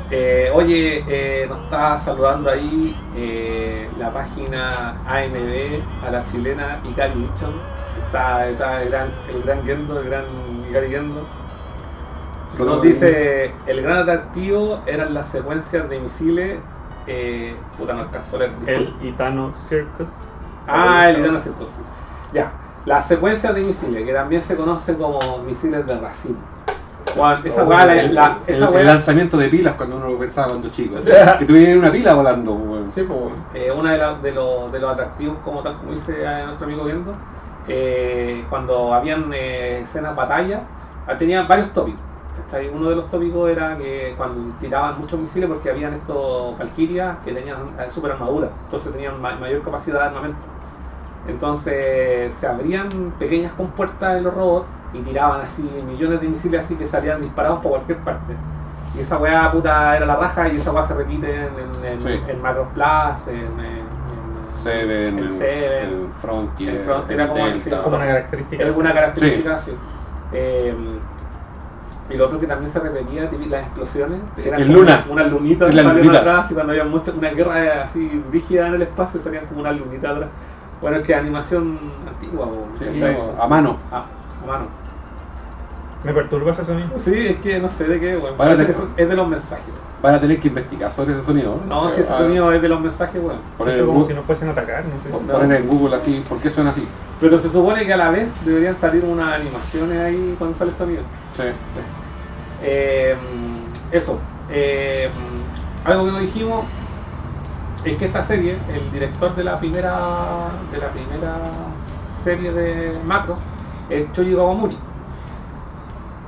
Eh, oye, eh, nos está saludando ahí eh, la página AMB a la chilena Ikari Dixon. Está detrás el gran, el gran Gendo, el gran Ikari Gendo. Nos dice, el gran atractivo eran las secuencias de misiles. Puta, no alcanzó leer, El Itano Circus. Ah, el Itano Circus. Ya, las secuencias de misiles, que también se conocen como misiles de racimo. Juan, esa weá, la, El, la- el- esa el weá, lanzamiento de pilas cuando uno lo pensaba cuando chico. así, que tuviera una pila volando. Sí, pues. eh, una de, de, los, de los atractivos, como tal como dice eh, nuestro amigo Viendo, eh, cuando habían eh, escenas batalla, ah, tenían varios tópicos. Uno de los tópicos era que cuando tiraban muchos misiles, porque habían estos Valkyrias que tenían super armadura, entonces tenían ma- mayor capacidad de armamento. Entonces se abrían pequeñas compuertas en los robots y tiraban así millones de misiles así que salían disparados por cualquier parte. Y esa weá puta era la raja y esa weá se repite en, en, en, Sí. en Macros Plus, en, en, en- Seven, en el, Seven. el Frontier, El Frontier era como- Delta. sí, Como una característica. Es una característica así. Eh, Y lo otro que también se repetía, las explosiones. Eran En luna. Unas lunitas En la salían lunita. atrás y cuando había mucha, una guerra así rígida en el espacio salían como unas lunitas atrás. Bueno, es que animación antigua, Sí, a mano. Ah, mano. Me perturba ese sonido. Sí, es que no sé de qué, bueno. Parece que eso es de los mensajes. Van a tener que investigar sobre ese sonido. No, si ese Ah, sonido es de los mensajes, bueno. Poner Siento en, como Google, si nos fuesen a atacar, no sé. en Google así, ¿por qué suena así? Pero se supone que a la vez deberían salir unas animaciones ahí cuando sale el sonido. Sí. Eh, eso. Eh, algo que no dijimos es que esta serie, el director de la primera de la primera serie de Macros es Choji Kawamori.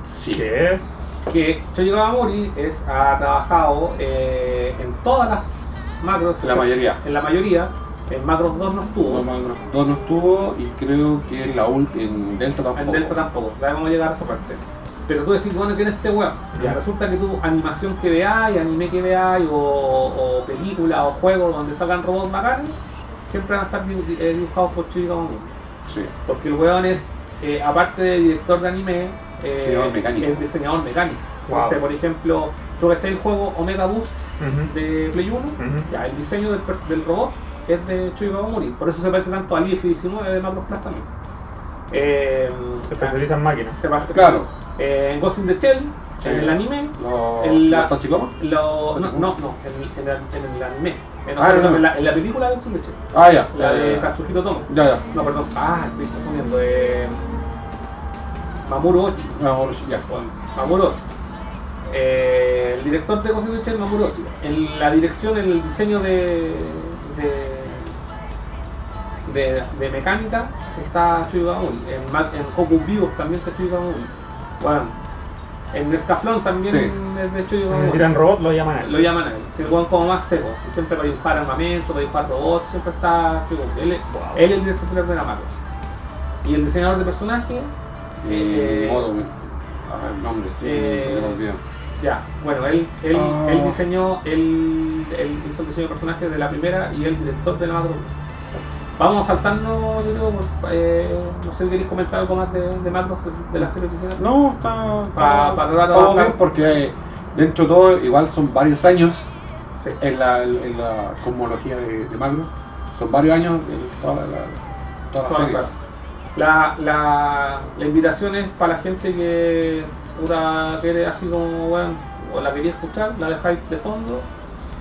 Sí. ¿Qué es? Que Choji Kawamori es, ha trabajado eh, en todas las Macros. La mayoría. En la mayoría. En Macros 2 no estuvo. No, no, dos no estuvo y creo que en la ult- en Delta tampoco. En Delta tampoco, ya vamos a llegar a esa parte. Pero tú decís, bueno, tiene este weón. Ya resulta que tú, animación que veáis, anime que veáis, o, o películas o juegos donde salgan robots bacanes, siempre van a estar eh, dibujados por Kawamori. Sí. Porque el weón es, eh, aparte de director de anime, eh, Diseñador mecánico. es diseñador mecánico. Entonces, Wow. por ejemplo, tú que el juego Omega Boost de Play 1, Ujú. ya, el diseño del, robot es de Chuy Kawamori. Por eso se parece tanto al IF-19 de Macros Plus también. Eh, Se especializa en máquinas. se va- Claro. eh, en Ghost in the Shell, Sí. en el anime, Los, en la- los Tachikoma. lo, no, no, no, en, en el, en el anime, en, Ah, no, no. en la, en la película de Shell, Ah, ya. la ya, de Katsuhiro Tomo. ya. ya. No, perdón, ah, estoy confundiendo, de Mamoru Ochi. Ah, bueno, ya. Mamoru Ochi. Eh, el director de Ghost Shell, Mamoru Ochi. En la dirección, en el diseño de, de, de, de mecánica está Chuy. En, en Goku Vivo también está Chuy Kawamori. Bueno, en Escaflón también Sí. es de Si necesitan robot, lo llaman a él. Lo llaman a él. Si el como más seco, si siempre para dibujar armamento, para dibujar robots, siempre está. Él, es- Wow. él es el director de la Macros. Y el diseñador de personajes, Eh, eh, modo, ah, el nombre, sí, eh, me. Ya, bueno, él, él, Ah. él diseñó, él, él hizo el diseño de personajes de la primera y el director de la macro. Vamos a saltarnos, yo creo, por- eh, no sé si queréis comentar algo más de, de macros de, de la serie original. No, está, está, Pa- pa tratar de bien porque eh, dentro de todo igual son varios años Sí. en la, en la cosmología de, de Magnus. Son varios años de toda la, la- toda la Toda la serie. La, la, la invitación es para la gente que puta quiere así como, bueno, o la quería escuchar, la dejáis de fondo,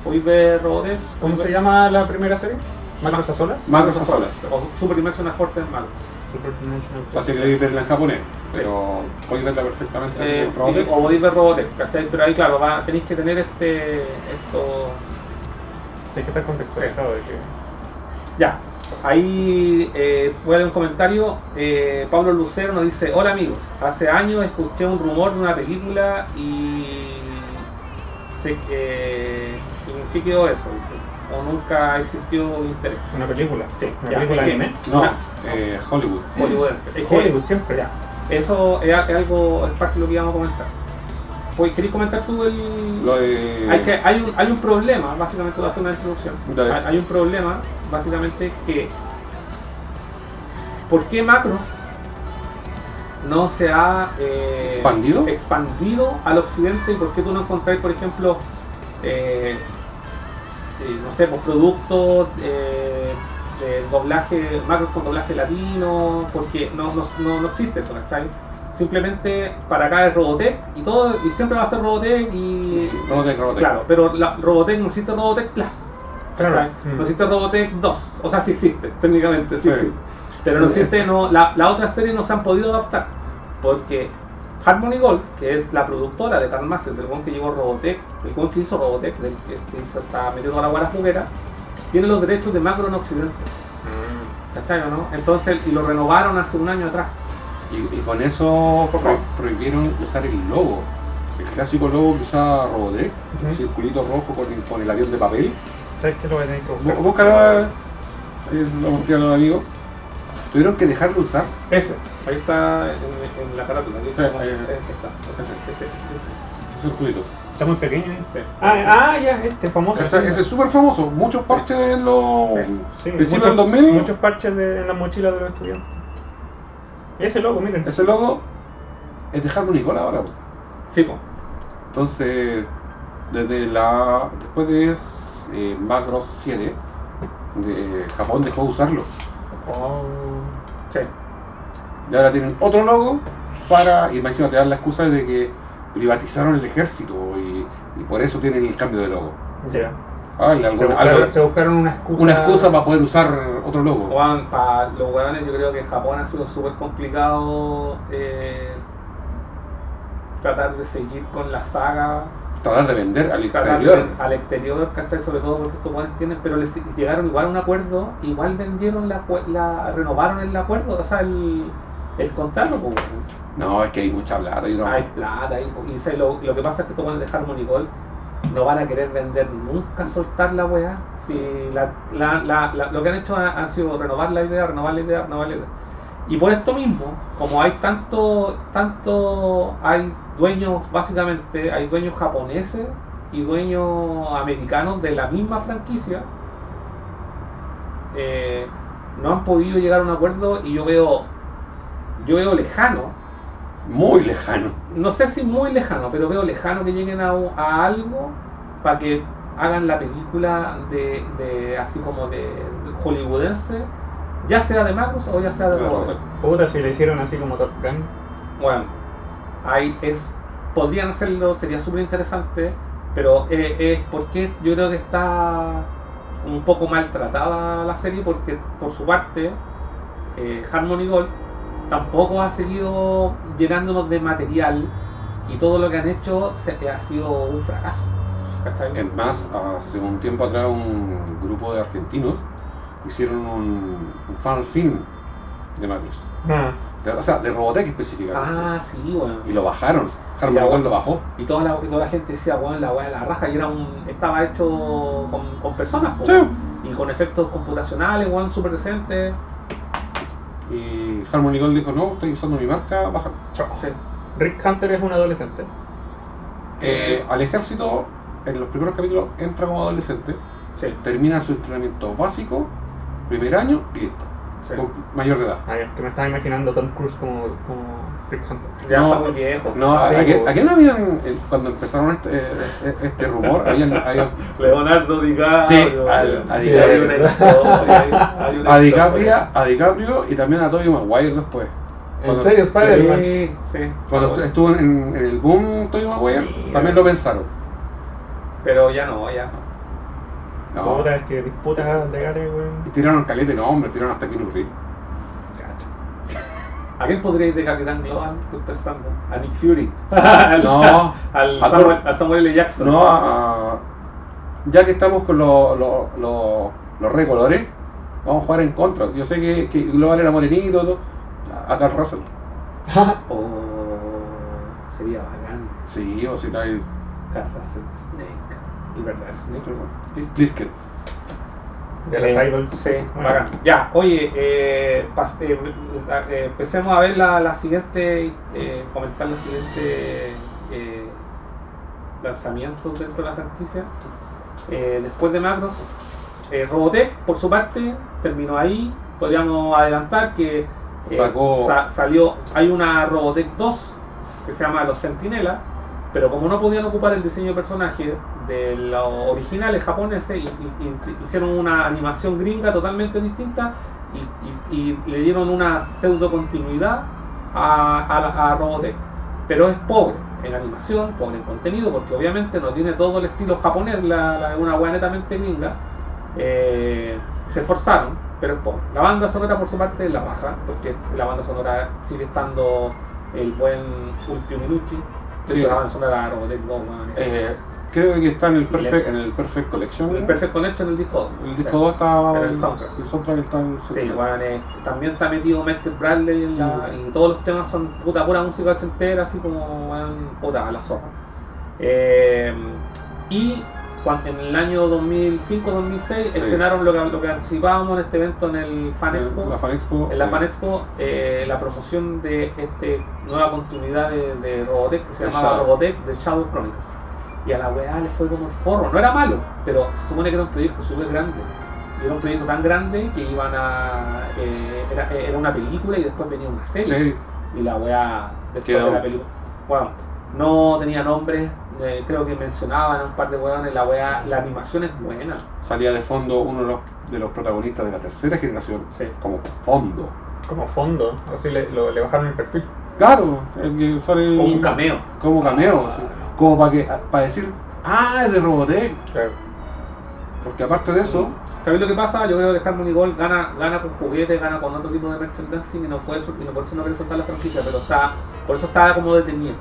podéis ver Robotech. ¿Cómo se ver- llama la primera serie? ¿Macros a solas? Macros a solas. O Super Dimension a Fuerte en Macros. O sea, si queréis verla en japonés, pero podéis verla perfectamente Eh, con Robotech. o podéis ver Robotech, ¿cachai? Pero ahí, claro, va, tenéis que tener este. esto. Hay que estar contextualizado de que. Ya. Ahí eh, puede haber un comentario. eh, Pablo Lucero nos dice: Hola amigos, hace años escuché un rumor de una película y. sé que. ¿y ¿En qué quedó eso? Dice. O nunca existió interés. Una película. Sí, Una ya, película anime. No, Ya. eh, Hollywood. Hollywoodense. Es que Hollywood siempre. Ya. Eso es, es algo, es parte de lo que íbamos a comentar. Pues, ¿Queréis comentar tú el.? Lo de... Hay, que, hay, un, hay un problema, básicamente voy a hacer una introducción. Dale. Hay, hay un problema, básicamente, que ¿por qué Macros no se ha eh, ¿Expandido? expandido al occidente y por qué tú no encontráis, por ejemplo, eh, eh, no sé, pues, productos eh, de doblaje, Macros con doblaje latino? Porque no, no, no, no existe eso, ¿cachai? Simplemente para acá es Robotech y todo, y siempre va a ser Robotech y. Robotech, Robotech. Claro, pero la Robotech no existe Robotech Plus. Mm. No existe Robotech 2. O sea, sí existe, técnicamente, sí, Sí. existe. Pero no existe, no, la, la otra serie no se han podido adaptar. Porque Harmony Gold, que es la productora de Carl Master, del one que llevó Robotech, el one que hizo Robotech, del que, está metido a la guara juguera, tiene los derechos de Macro en Occidente. Mm. ¿Cachai o no? Entonces, y lo renovaron hace un año atrás. Y, y con eso pro- prohibieron usar el logo. El clásico logo que usaba Robotech, el circulito rojo con, con el avión de papel. ¿Sabes lo que buscar? Bú- Búscalo, ahí lo mostré a los amigos. Tuvieron que dejar de usar. Ese, ahí está en, en la carátula. Ahí está. Sí, ahí- Ahí está. Ese, ese, ese. Circulito. Está muy pequeño. ¿eh? Sí. Ah, ah, ya, este famoso. Ese es súper famoso. Muchos parches en los Sí. Sí, principios del muchos, 2000. muchos parches de, en las mochilas de los estudiantes. Ese logo, miren. Ese logo es de Harmony Gold ahora. Sí, po. Entonces, desde la. después de eh, Macross 7, de Japón dejó de usarlo. Oh, Sí. Y ahora tienen otro logo para. y más encima te dan la excusa de que privatizaron el ejército y, y por eso tienen el cambio de logo. ya. Ah, Se buscaron, algo- se buscaron una excusa. una excusa para poder usar otro logo. Juan, para los hueones, yo creo que en Japón ha sido súper complicado eh, tratar de seguir con la saga, Tratar de vender al de- exterior. al exterior, ¿cachai? Sobre todo porque estos hueones tienen, pero les llegaron igual a un acuerdo, igual vendieron la, la renovaron el acuerdo, o sea, el, el contrato, pues. No, es que hay mucha plata y no. Hay plata y sé, lo, lo que pasa es que estos hueones de Harmony Gold no van a querer vender nunca, soltar la weá. Si la, la, la, la- lo que han hecho ha, ha sido renovar la idea, renovar la idea, renovar la idea. Y por esto mismo, como hay tanto, tanto, hay dueños, básicamente, hay dueños japoneses y dueños americanos de la misma franquicia, eh, no han podido llegar a un acuerdo y yo veo, yo veo lejano Muy lejano. no sé si muy lejano, pero veo lejano que lleguen a, a algo para que hagan la película de, de así como de, de hollywoodense, ya sea de Marcos o ya sea de Claro. Robert. Puta, si le hicieron así como Top Gun. Bueno, ahí es, podrían hacerlo, sería súper interesante, pero eh, es porque yo creo que está un poco maltratada la serie porque por su parte eh, Harmony Gold tampoco ha seguido llenándonos de material y todo lo que han hecho se- ha sido un fracaso. ¿cachai? Es más, hace un tiempo atrás un grupo de argentinos hicieron un, un fan film de Matrix. Ah, De- O sea, de Robotech específicamente. Ah, sí, bueno. Y lo bajaron. Harmony lo bajó. Y toda la, y toda la gente decía, bueno, la weá de la raja, y era un, estaba hecho con, con personas, po, Sí. y con efectos computacionales, weón, súper decentes. Y Harmony Gold dijo, no, estoy usando mi marca, baja. Sí. Rick Hunter es un adolescente. Eh, al ejército, en los primeros capítulos, entra como adolescente, Sí, termina su entrenamiento básico, primer año y listo. sí. Con mayor de edad. Ah, ya, que me estaba imaginando Tom Cruise como, como. Ya No, está muy viejo. No, Sí, aquí, no habían, eh, cuando empezaron este, eh, este rumor, habían, habían Leonardo DiCaprio. Sí, al- a DiCaprio. a. DiCaprio, a DiCaprio y también a Tobey Maguire después. ¿En Cuando- serio, Spider-Man? Sí, sí. Cuando Bueno, estuvo en, en el boom Tobey Maguire, también lo pensaron. Pero ya no, ya no. No. Puta, que disputas legales, Y weón. tiraron calete de nombre, tiraron hasta Keanu Reeves. ¿A quién podría ir de Capitán Global? Estoy pensando. A Nick Fury. al, No. al, A Samuel, a Samuel L. Jackson. No, a- a- ya que estamos con los los- los- los recolores, vamos a jugar en contra. Yo sé que, que Global era morenito, todo. a Carl Russell. Oh, sería bacán. Sí, o si trae Carl Russell Snake. El verdadero Snake. Plisken. De las Cyborgs. Sí, Bueno. bacán. Ya, oye, eh, pas- eh, eh, empecemos a ver la, la siguiente, eh, comentar la siguiente eh, lanzamientos dentro de la franquicia. Eh, después de Macros, eh, Robotech, por su parte, terminó ahí. Podríamos adelantar que eh, Sacó- sa- salió, hay una Robotech 2 que se llama Los Centinelas, pero como no podían ocupar el diseño de personaje de los originales japoneses, hicieron una animación gringa totalmente distinta y, le dieron una pseudo continuidad a, a, a Robotech. Pero es pobre en animación, pobre en contenido, porque obviamente no tiene todo el estilo japonés, una hueá netamente gringa. Eh, se esforzaron, pero es pobre. La banda sonora por su parte es la baja, porque la banda sonora sigue estando el buen Ultio Minucci. Sí. hecho, la banda sonora de Robotech 2, weón, es- Eh, creo que está en el Perfect, en el Perfect Collection. el Perfect Connection en el disco 2. El disco 2 está. Pero el soundtrack. El soundtrack está en el Sí, weón, eh, también está metido Michael Bradley en la, y todos los temas son puta pura música ochentera, así como weón, puta a la zorra. Eh, y en el año 2005-2006 Sí. estrenaron lo que, lo que anticipábamos en este evento en el Fan Expo. La Fan Expo. En la eh, Fan Expo, eh, la promoción de esta nueva continuidad de, de Robotech que se llamaba Shadow. Robotech de Shadow Chronicles. Y a la weá le fue como el forro. No era malo, pero se supone que era un proyecto súper grande. Y era un proyecto tan grande que iban a. eh, era, era una película y después venía una serie. Sí, Y la weá después Quedó. de la película. Bueno, no tenía nombres, eh, creo que mencionaban a un par de weones, la wea, la animación es buena. Salía de fondo uno de los, de los protagonistas de la tercera generación, Sí. como fondo. Como fondo, así le, lo- le bajaron el perfil. Claro, el que sale Como un cameo. como cameo, Ah. sí. como para que para decir, ah, es de Robotech, Claro. Porque aparte de eso, ¿Sabéis lo que pasa? Yo creo que Harmony Gold gana, gana con juguetes, gana con otro tipo de merchandising y no puede y no por eso no quiere soltar la franquicia, pero está, por eso está como detenido.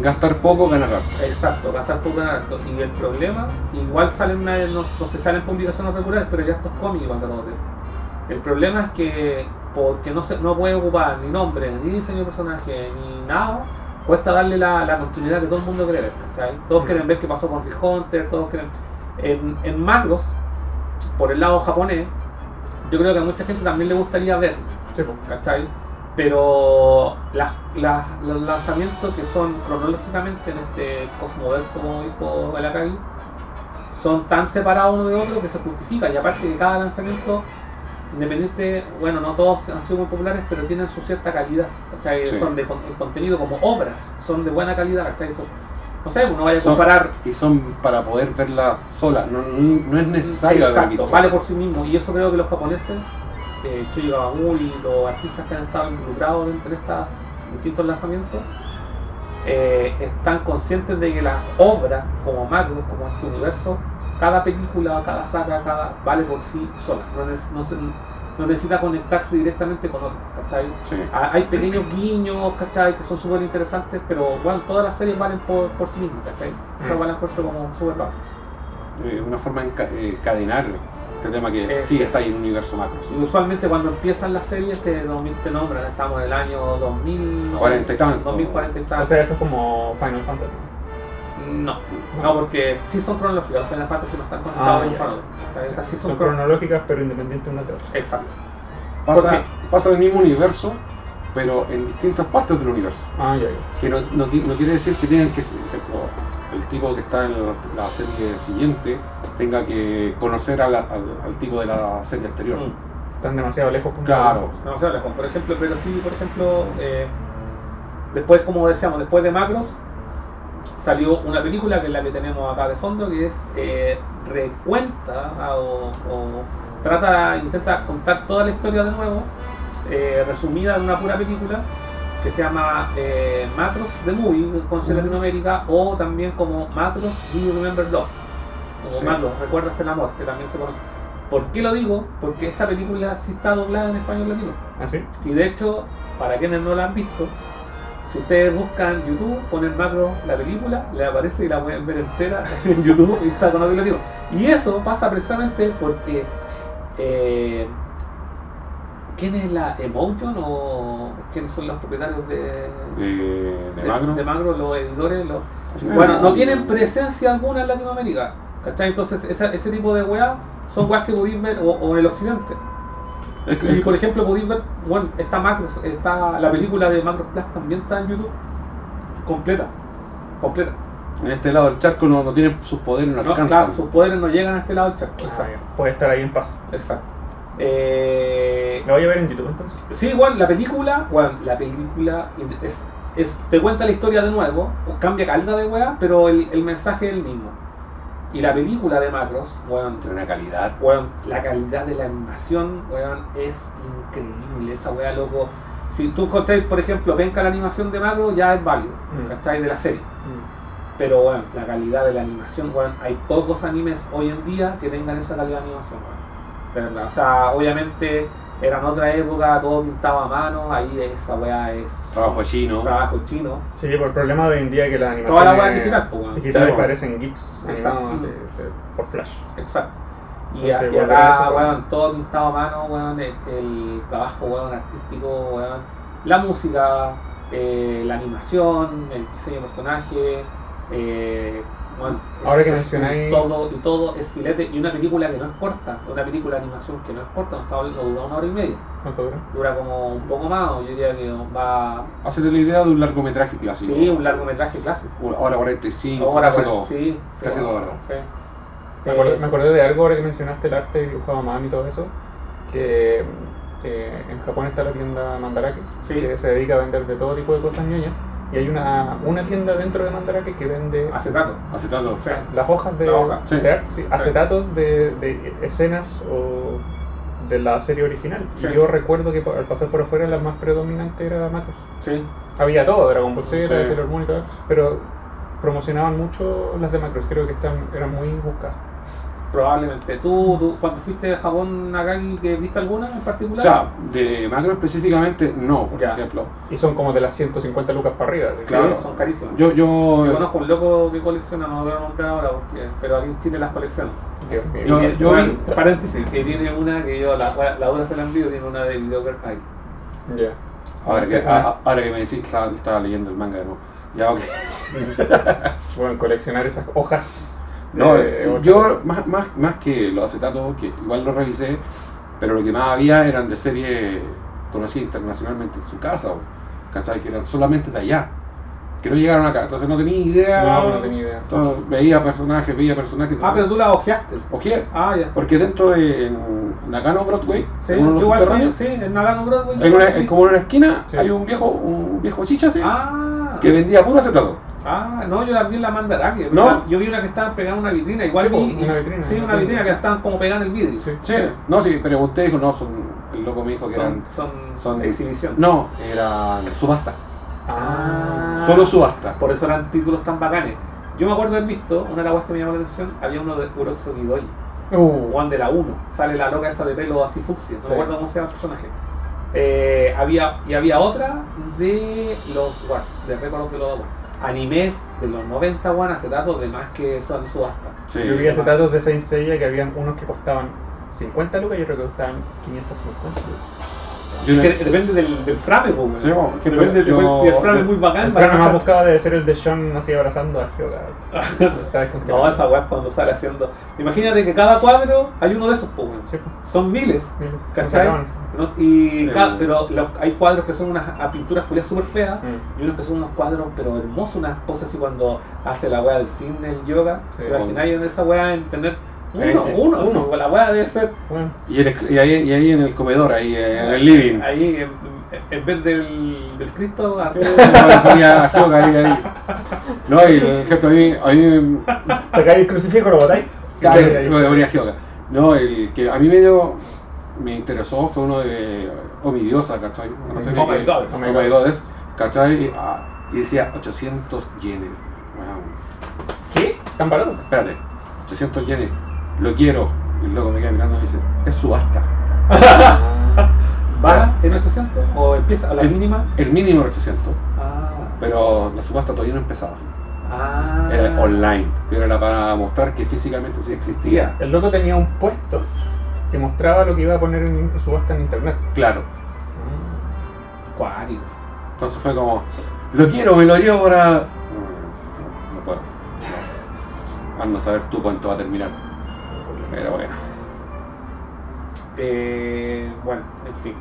gastar poco, ganar rápido. Exacto, gastar poco en harto. Y el problema, igual salen una, no, no se salen publicaciones regulares, pero ya estos cómics de Robotech. El problema es que porque no se no puede ocupar ni nombre, ni diseño de personaje, ni nada, cuesta darle la, la continuidad que todo el mundo quiere ver. ¿cachai? Todos Mm. quieren ver qué pasó con Hunter, todos quieren. En, en macros, por el lado japonés, yo creo que a mucha gente también le gustaría ver, Sí. ¿cachai? Pero las, las- los lanzamientos que son cronológicamente en este cosmoverso, como dijo Balakagi, son tan separados uno de otro que se justifica. Y aparte de cada lanzamiento, independiente, bueno, no todos han sido muy populares, pero tienen su cierta calidad. ¿cachai? Sí. Son de el contenido como obras, son de buena calidad. ¿cachai? Son- no sé, uno vaya a Son- comparar. Y son para poder verla sola, no, no, no es necesario haber Exacto, visto. vale por sí mismo. Y eso creo que los japoneses, eh, Shoji Kawamuri, los artistas que han estado involucrados en, estos distintos lanzamientos, eh, están conscientes de que las obras como macros, como este universo, cada película, cada saga, cada vale por sí sola. No, neces- no se- no necesita conectarse directamente con otros, ¿cachai? Sí. Hay pequeños guiños, ¿cachai? Que son súper interesantes, pero bueno, todas las series valen por, por sí mismas, ¿cachai? Eso Mm. vale encuentro como súper bajo. Eh, una forma de enca- eh, encadenar este tema que Eh, sí sí. está ahí en un universo macro. Y usualmente cuando empiezan las series te, nom- te nombran, estamos en el año 2000, Cuarenta y tanto. 2040 y O tanto. sea, esto es como Final Fantasy. No, no, porque sí son cronológicas, los Final Fantasy no están conectados Ah, en estas sí son Son cron- cronológicas, pero independientes una de otra. Exacto. Pasa, pasa en el mismo universo, pero en distintas partes del universo. Ah, ya, ya. Que no, no qui- no quiere decir que tienen que, por ejemplo, el tipo que está en la, serie siguiente tenga que conocer a la- al, al tipo de la serie anterior. Mm. Están demasiado lejos. como- Claro. Habla con, por ejemplo, pero sí, por ejemplo, eh, después, como decíamos, después de Macros, salió una película que es la que tenemos acá de fondo, que es eh, recuenta ah, o, o trata, intenta contar toda la historia de nuevo, eh, resumida en una pura película, que se llama eh, Macros The Movie, conocida en Latinoamérica, o también como Macros Do You Remember Love, o Sí. Macros, Recuerdas el Amor, que también se conoce. ¿Por qué lo digo? Porque esta película sí está doblada en español latino. ¿Ah, sí? Y de hecho, para quienes no la han visto, si ustedes buscan YouTube, ponen macro la película, le aparece y la pueden ver entera en YouTube y está con audio latino. Y eso pasa precisamente porque. Eh, ¿Quién es la Emotion o quiénes son los propietarios de, De, de Macro. de Macro, los editores? Los, Sí. bueno, no tienen presencia alguna en Latinoamérica. ¿Cachai? Entonces, esa- ese tipo de weas son weas que podéis ver o, o en el occidente. Es que- Y por ejemplo, podéis ver, bueno, esta Macros, está la película de Macros Plus también está en YouTube. Completa. Completa. en este lado del charco no, no tiene sus poderes, no No, alcanzan. claro, sus poderes no llegan a este lado del charco. Ah, Exacto. ya. Puede estar ahí en paz. Exacto. Eh, ¿La voy a ver en YouTube entonces? Sí, igual la película, bueno, la película es, es- te cuenta la historia de nuevo, cambia calda de weá, pero el, el mensaje es el mismo. Y la película de Macros, bueno, Tiene una calidad. Weón, la calidad de la animación, weón, es increíble. Esa weá, loco. Si tú encontráis, por ejemplo, venga la animación de Macro, ya es válido, Mm. ¿cachai? De la serie. Mm. Pero, weón, la calidad de la animación, weón, hay pocos animes hoy en día que tengan esa calidad de animación, weón. De verdad. O sea, obviamente era en otra época, todo pintado a mano, ahí esa weá es Trabajo chino. trabajo chino. Sí, por el problema de hoy en día que la animación Toda la weá es digital, pues, digitales Sí, bueno. parecen GIFs Exacto. animados de- de- por flash. Exacto. Y, Entonces, y acá, eso, weón, todo pintado a mano, weón, el, el trabajo, weón, artístico, weón, la música, eh, la animación, el diseño de personaje, eh, weón, Ahora que mencionáis- todo y todo es filete y una película que no es corta, una película de animación que no es corta, no está hablando, dura una hora y media, ¿Cuánto dura? dura como un poco más, o yo diría que va, Hacete la idea de un largometraje clásico. sí, un largometraje clásico. Una hora 45, Ahora, casi bueno, todo. sí, Casi bueno, dos horas. sí. Me acordé, Eh, me acordé de algo ahora que mencionaste el arte dibujado a mano y todo eso, que eh, en Japón está la tienda Mandarake, Sí. que se dedica a vender de todo tipo de cosas ñoñas, y hay una, una tienda dentro de Mandarake que vende Acetato. Acetato. o sea, las hojas de, La hoja, sí. de sí, acetatos de, de escenas o de la serie original. Y yo recuerdo que al pasar por afuera la más predominante era Macros. Sí. Había todo, Dragon Ball Z. Sailor Moon y todo, pero promocionaban mucho las de Macros, creo que están, eran muy buscadas. Probablemente. ¿Tú, tú cuando fuiste a Japón, Nakagi, que viste alguna en O particular? sea, de macro específicamente, no, por Ya. ejemplo. Y son como de las 150 lucas para arriba. Sí, claro. son carísimas. Yo, yo, Yo conozco un loco que colecciona, no lo voy a nombrar ahora, porque, pero aquí en Chile las colecciona. Dios mío. Yo- Y- yo vi- paréntesis, que tiene una que yo, la, la dura se la envío, tiene una de Video Girl Eye. Ya. ahora, Sí, que, a- ahora que me decís que estaba, estaba leyendo el manga de nuevo. Ya, ok. Bueno, coleccionar esas hojas. No, de- eh, yo más, más, más que los acetatos, que igual los revisé, pero lo que más había eran de serie conocida internacionalmente en su casa, o, ¿cachai? Que eran solamente de allá, que no llegaron acá, entonces no tenía idea. No, no tenía idea. Entonces, veía personajes, veía personajes. Ah, pero tú la ojeaste. Ojeé, Ah, ya. porque dentro de en Nakano Broadway, Sí, en uno de los igual sí, en Nagano Broadway. una, es como en una esquina, Sí. hay un viejo, un viejo chicha así, Ah, que vendía puro acetato. Ah, no, yo la vi en la Mandarake. No. Yo vi una que estaban pegando en una vitrina, igual Sí, vi. una vitrina, Sí, una vitrina vitrina. que la estaban como pegando en el vidrio. Sí. Sí, no, sí, pregunté, dijo, no, son, el loco me dijo que Son, eran, son, son exhibición. No, eran subasta, Ah. solo subasta. Por eso eran títulos tan bacanes. Yo me acuerdo de haber visto, una de las que me llamó la atención, había uno de Uroxo Gidoi, Uh, Juan de la 1. Sale la loca esa de pelo así fucsia, no Sí. me acuerdo cómo se llama el personaje. Eh, había, y había otra de los, bueno, de récords de los animes de los 90, weón, acetatos de más que son subasta. Sí. yo vi acetatos de Saint Seiya que habían unos que costaban 50 lucas y otros que costaban 550 lucas. Yo no- Que depende del, del frame, pues. Sí, bueno, de yo- si el frame es muy bacán. El plano más buscado debe ser el de Sean así abrazando a descongelado. No, esa weá cuando sale haciendo. Imagínate que cada cuadro hay uno de esos, pues, weón. Sí, pues. Son miles. Miles. ¿Cachai? Y pero los- hay cuadros que son unas a pinturas culiadas súper feas Mm. y unos que son unos cuadros pero hermosos, unas poses así cuando hace la weá del cine, el yoga. Sí. Pero al final en esa weá en tener uno, Eh, eh, uno, uno. sí, la weá debe ser Bueno, Y, en el- y ahí, y ahí en el comedor, ahí en el living. ahí en, en vez del, del Cristo, a- ponía a Hyoga ahí, ahí. No, y por ejemplo, a mí, a mí sacáis el crucifijo, lo botáis. Claro, lo ponía Hyoga. No, el que a mí me dio, me interesó fue uno de Omidiosa, ¿cachai? No sé Oh qué- my God. Oh my God, es, ¿cachai? Y, ah, y decía 800 yenes. Wow. ¿Qué? ¿Tan barato? Espérate, 800 yenes, lo quiero. Y el loco me queda mirando y me dice, es subasta. ¿Va en 800 o empieza a la El- mínima? El mínimo era 800, Ah, pero la subasta todavía no empezaba. ah. Era online, pero era para mostrar que físicamente sí existía. El loco tenía un puesto que mostraba lo que iba a poner en subasta en internet. Claro. Cuático. Entonces fue como, lo quiero, me lo llevo para... No, no, no puedo. Anda a saber tú cuánto va a terminar. Pero bueno. Eh, bueno, en fin.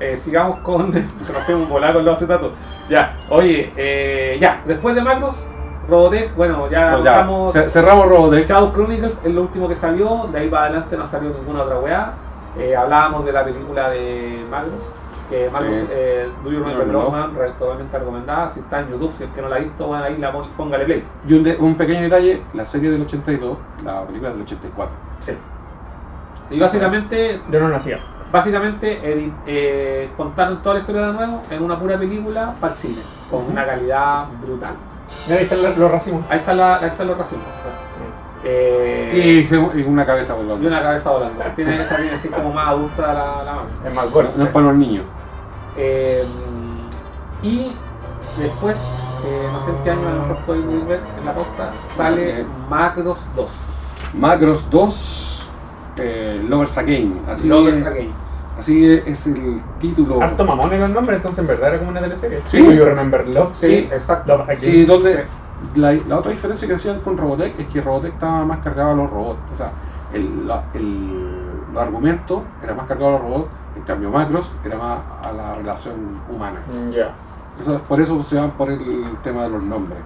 Eh, sigamos con. Fue un volar con los acetatos. Ya, oye, eh, ya, después de Magnus, Robotech, bueno, ya Pues ya, cerramos Robotech. Shadow Chronicles es lo último que salió, de ahí para adelante no salió ninguna otra weá. Eh, hablábamos de la película de Magnus, que Magnus, Sí. eh, Do You Remember re- totalmente recomendada. Si está en YouTube, si el que no la ha visto, bueno, ahí la póngale play. Y un, de- un pequeño detalle, la serie del 82, la película del 84. Sí. Y básicamente Yo no nacía. Básicamente eh, contaron toda la historia de nuevo en una pura película para el cine, con una calidad brutal. Ahí están los, los racimos. Ahí está la, ahí están los racismos. Eh, Y, una cabeza volando. y una cabeza volando. Tiene esta tiene así como más adulta la, la mano. Es más No, gordo. no es para los niños. Eh, y después, eh, no sé en qué año a lo mejor podéis ver en la pauta, sale. Macros 2. Macros 2, eh, Lovers Again. Así, Lovers Again. Así es el título. Harto mamón era el nombre, entonces en verdad era como una teleserie. Sí. You Remember Love. Sí, exacto. Sí, donde la, la otra diferencia que hacían con Robotech es que Robotech estaba más cargado a los robots. O sea, el, la- el, los argumentos era más cargado a los robots, en cambio Macros era más a la relación humana. Mm, Ya. Eso- por eso se van por el tema de los nombres.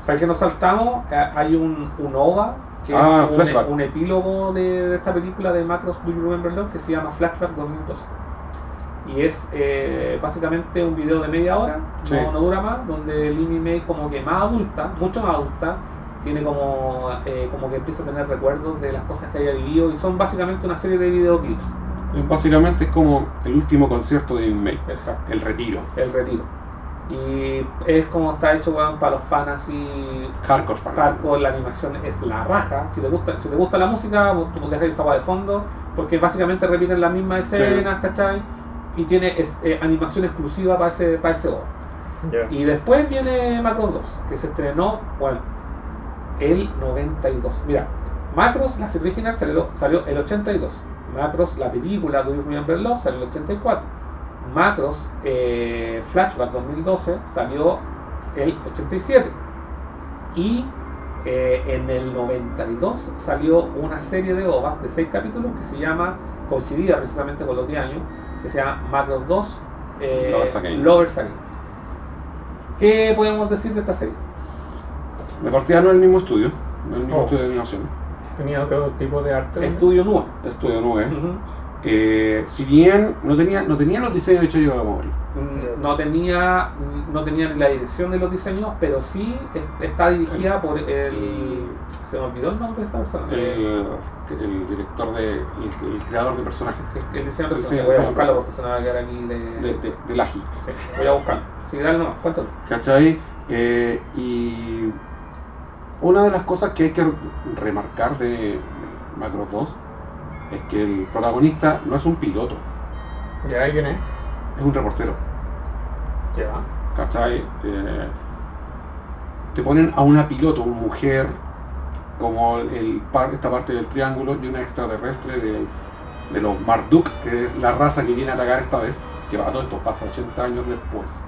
O sea, que nos saltamos, eh, hay un, un OVA, que Ah, es un, flashback. un epílogo de, de esta película de Macros Do You Remember Love que se llama Flashback 2012. Y es eh, básicamente un video de media hora, Sí. no, no dura más, donde Lily May como que más adulta, mucho más adulta, tiene como, eh, como que empieza a tener recuerdos de las cosas que haya vivido y son básicamente una serie de videoclips, Básicamente es como el último concierto de May, Exacto. el retiro. el retiro. Y es como está hecho weón, para los fans así Hardcore fan. hardcore, la animación es la raja. Si te gusta, si te gusta la música, vos tú dejas esa agua de fondo, porque básicamente repiten las mismas escenas, ¿cachai? Y tiene es- eh, animación exclusiva para ese, para ese. Ya. Y después viene Macros 2, que se estrenó, bueno, el 92. Mira, Macros, la serie original, salió, salió el 82. Macros, la película Do You Remember Love, salió el 84. Macros, eh, Flashback 2012, salió el 87. Y eh, en el 92 salió una serie de OVAs de 6 capítulos que se llama, coincidida precisamente con los 10 años, que se llama Macros 2 eh, Lovers Again. Lovers Again. ¿Qué podemos decir de esta serie? De partida no es el mismo estudio, no es el mismo Oh. estudio de animación. Tenía otro tipo de arte. Estudio Nua. Estudio 9. Ujú. Eh, si bien no tenía, no tenía los diseños hechos yo Mori. Mm, No tenía, no tenía la dirección de los diseños, pero sí es- está dirigida por el. Se me olvidó el nombre de esta persona. El, el director de. El, el creador de personajes. el, el diseño de personajes. Voy a de buscarlo porque se me va a quedar aquí de. De, de, del Agi. Sí, voy a buscarlo. Sí, dale nomás, cuéntalo. ¿Cachai? Eh, y una de las cosas que hay que remarcar de Macros 2 es que el protagonista no es un piloto, Ya, ¿y quién es? es un reportero. Ya. ¿Cachai? Eh, te ponen a una piloto, una mujer, como el, par- esta parte del triángulo, y una extraterrestre de, de los Marduk, que es la raza que viene a atacar esta vez, que va todo esto pasa 80 años después.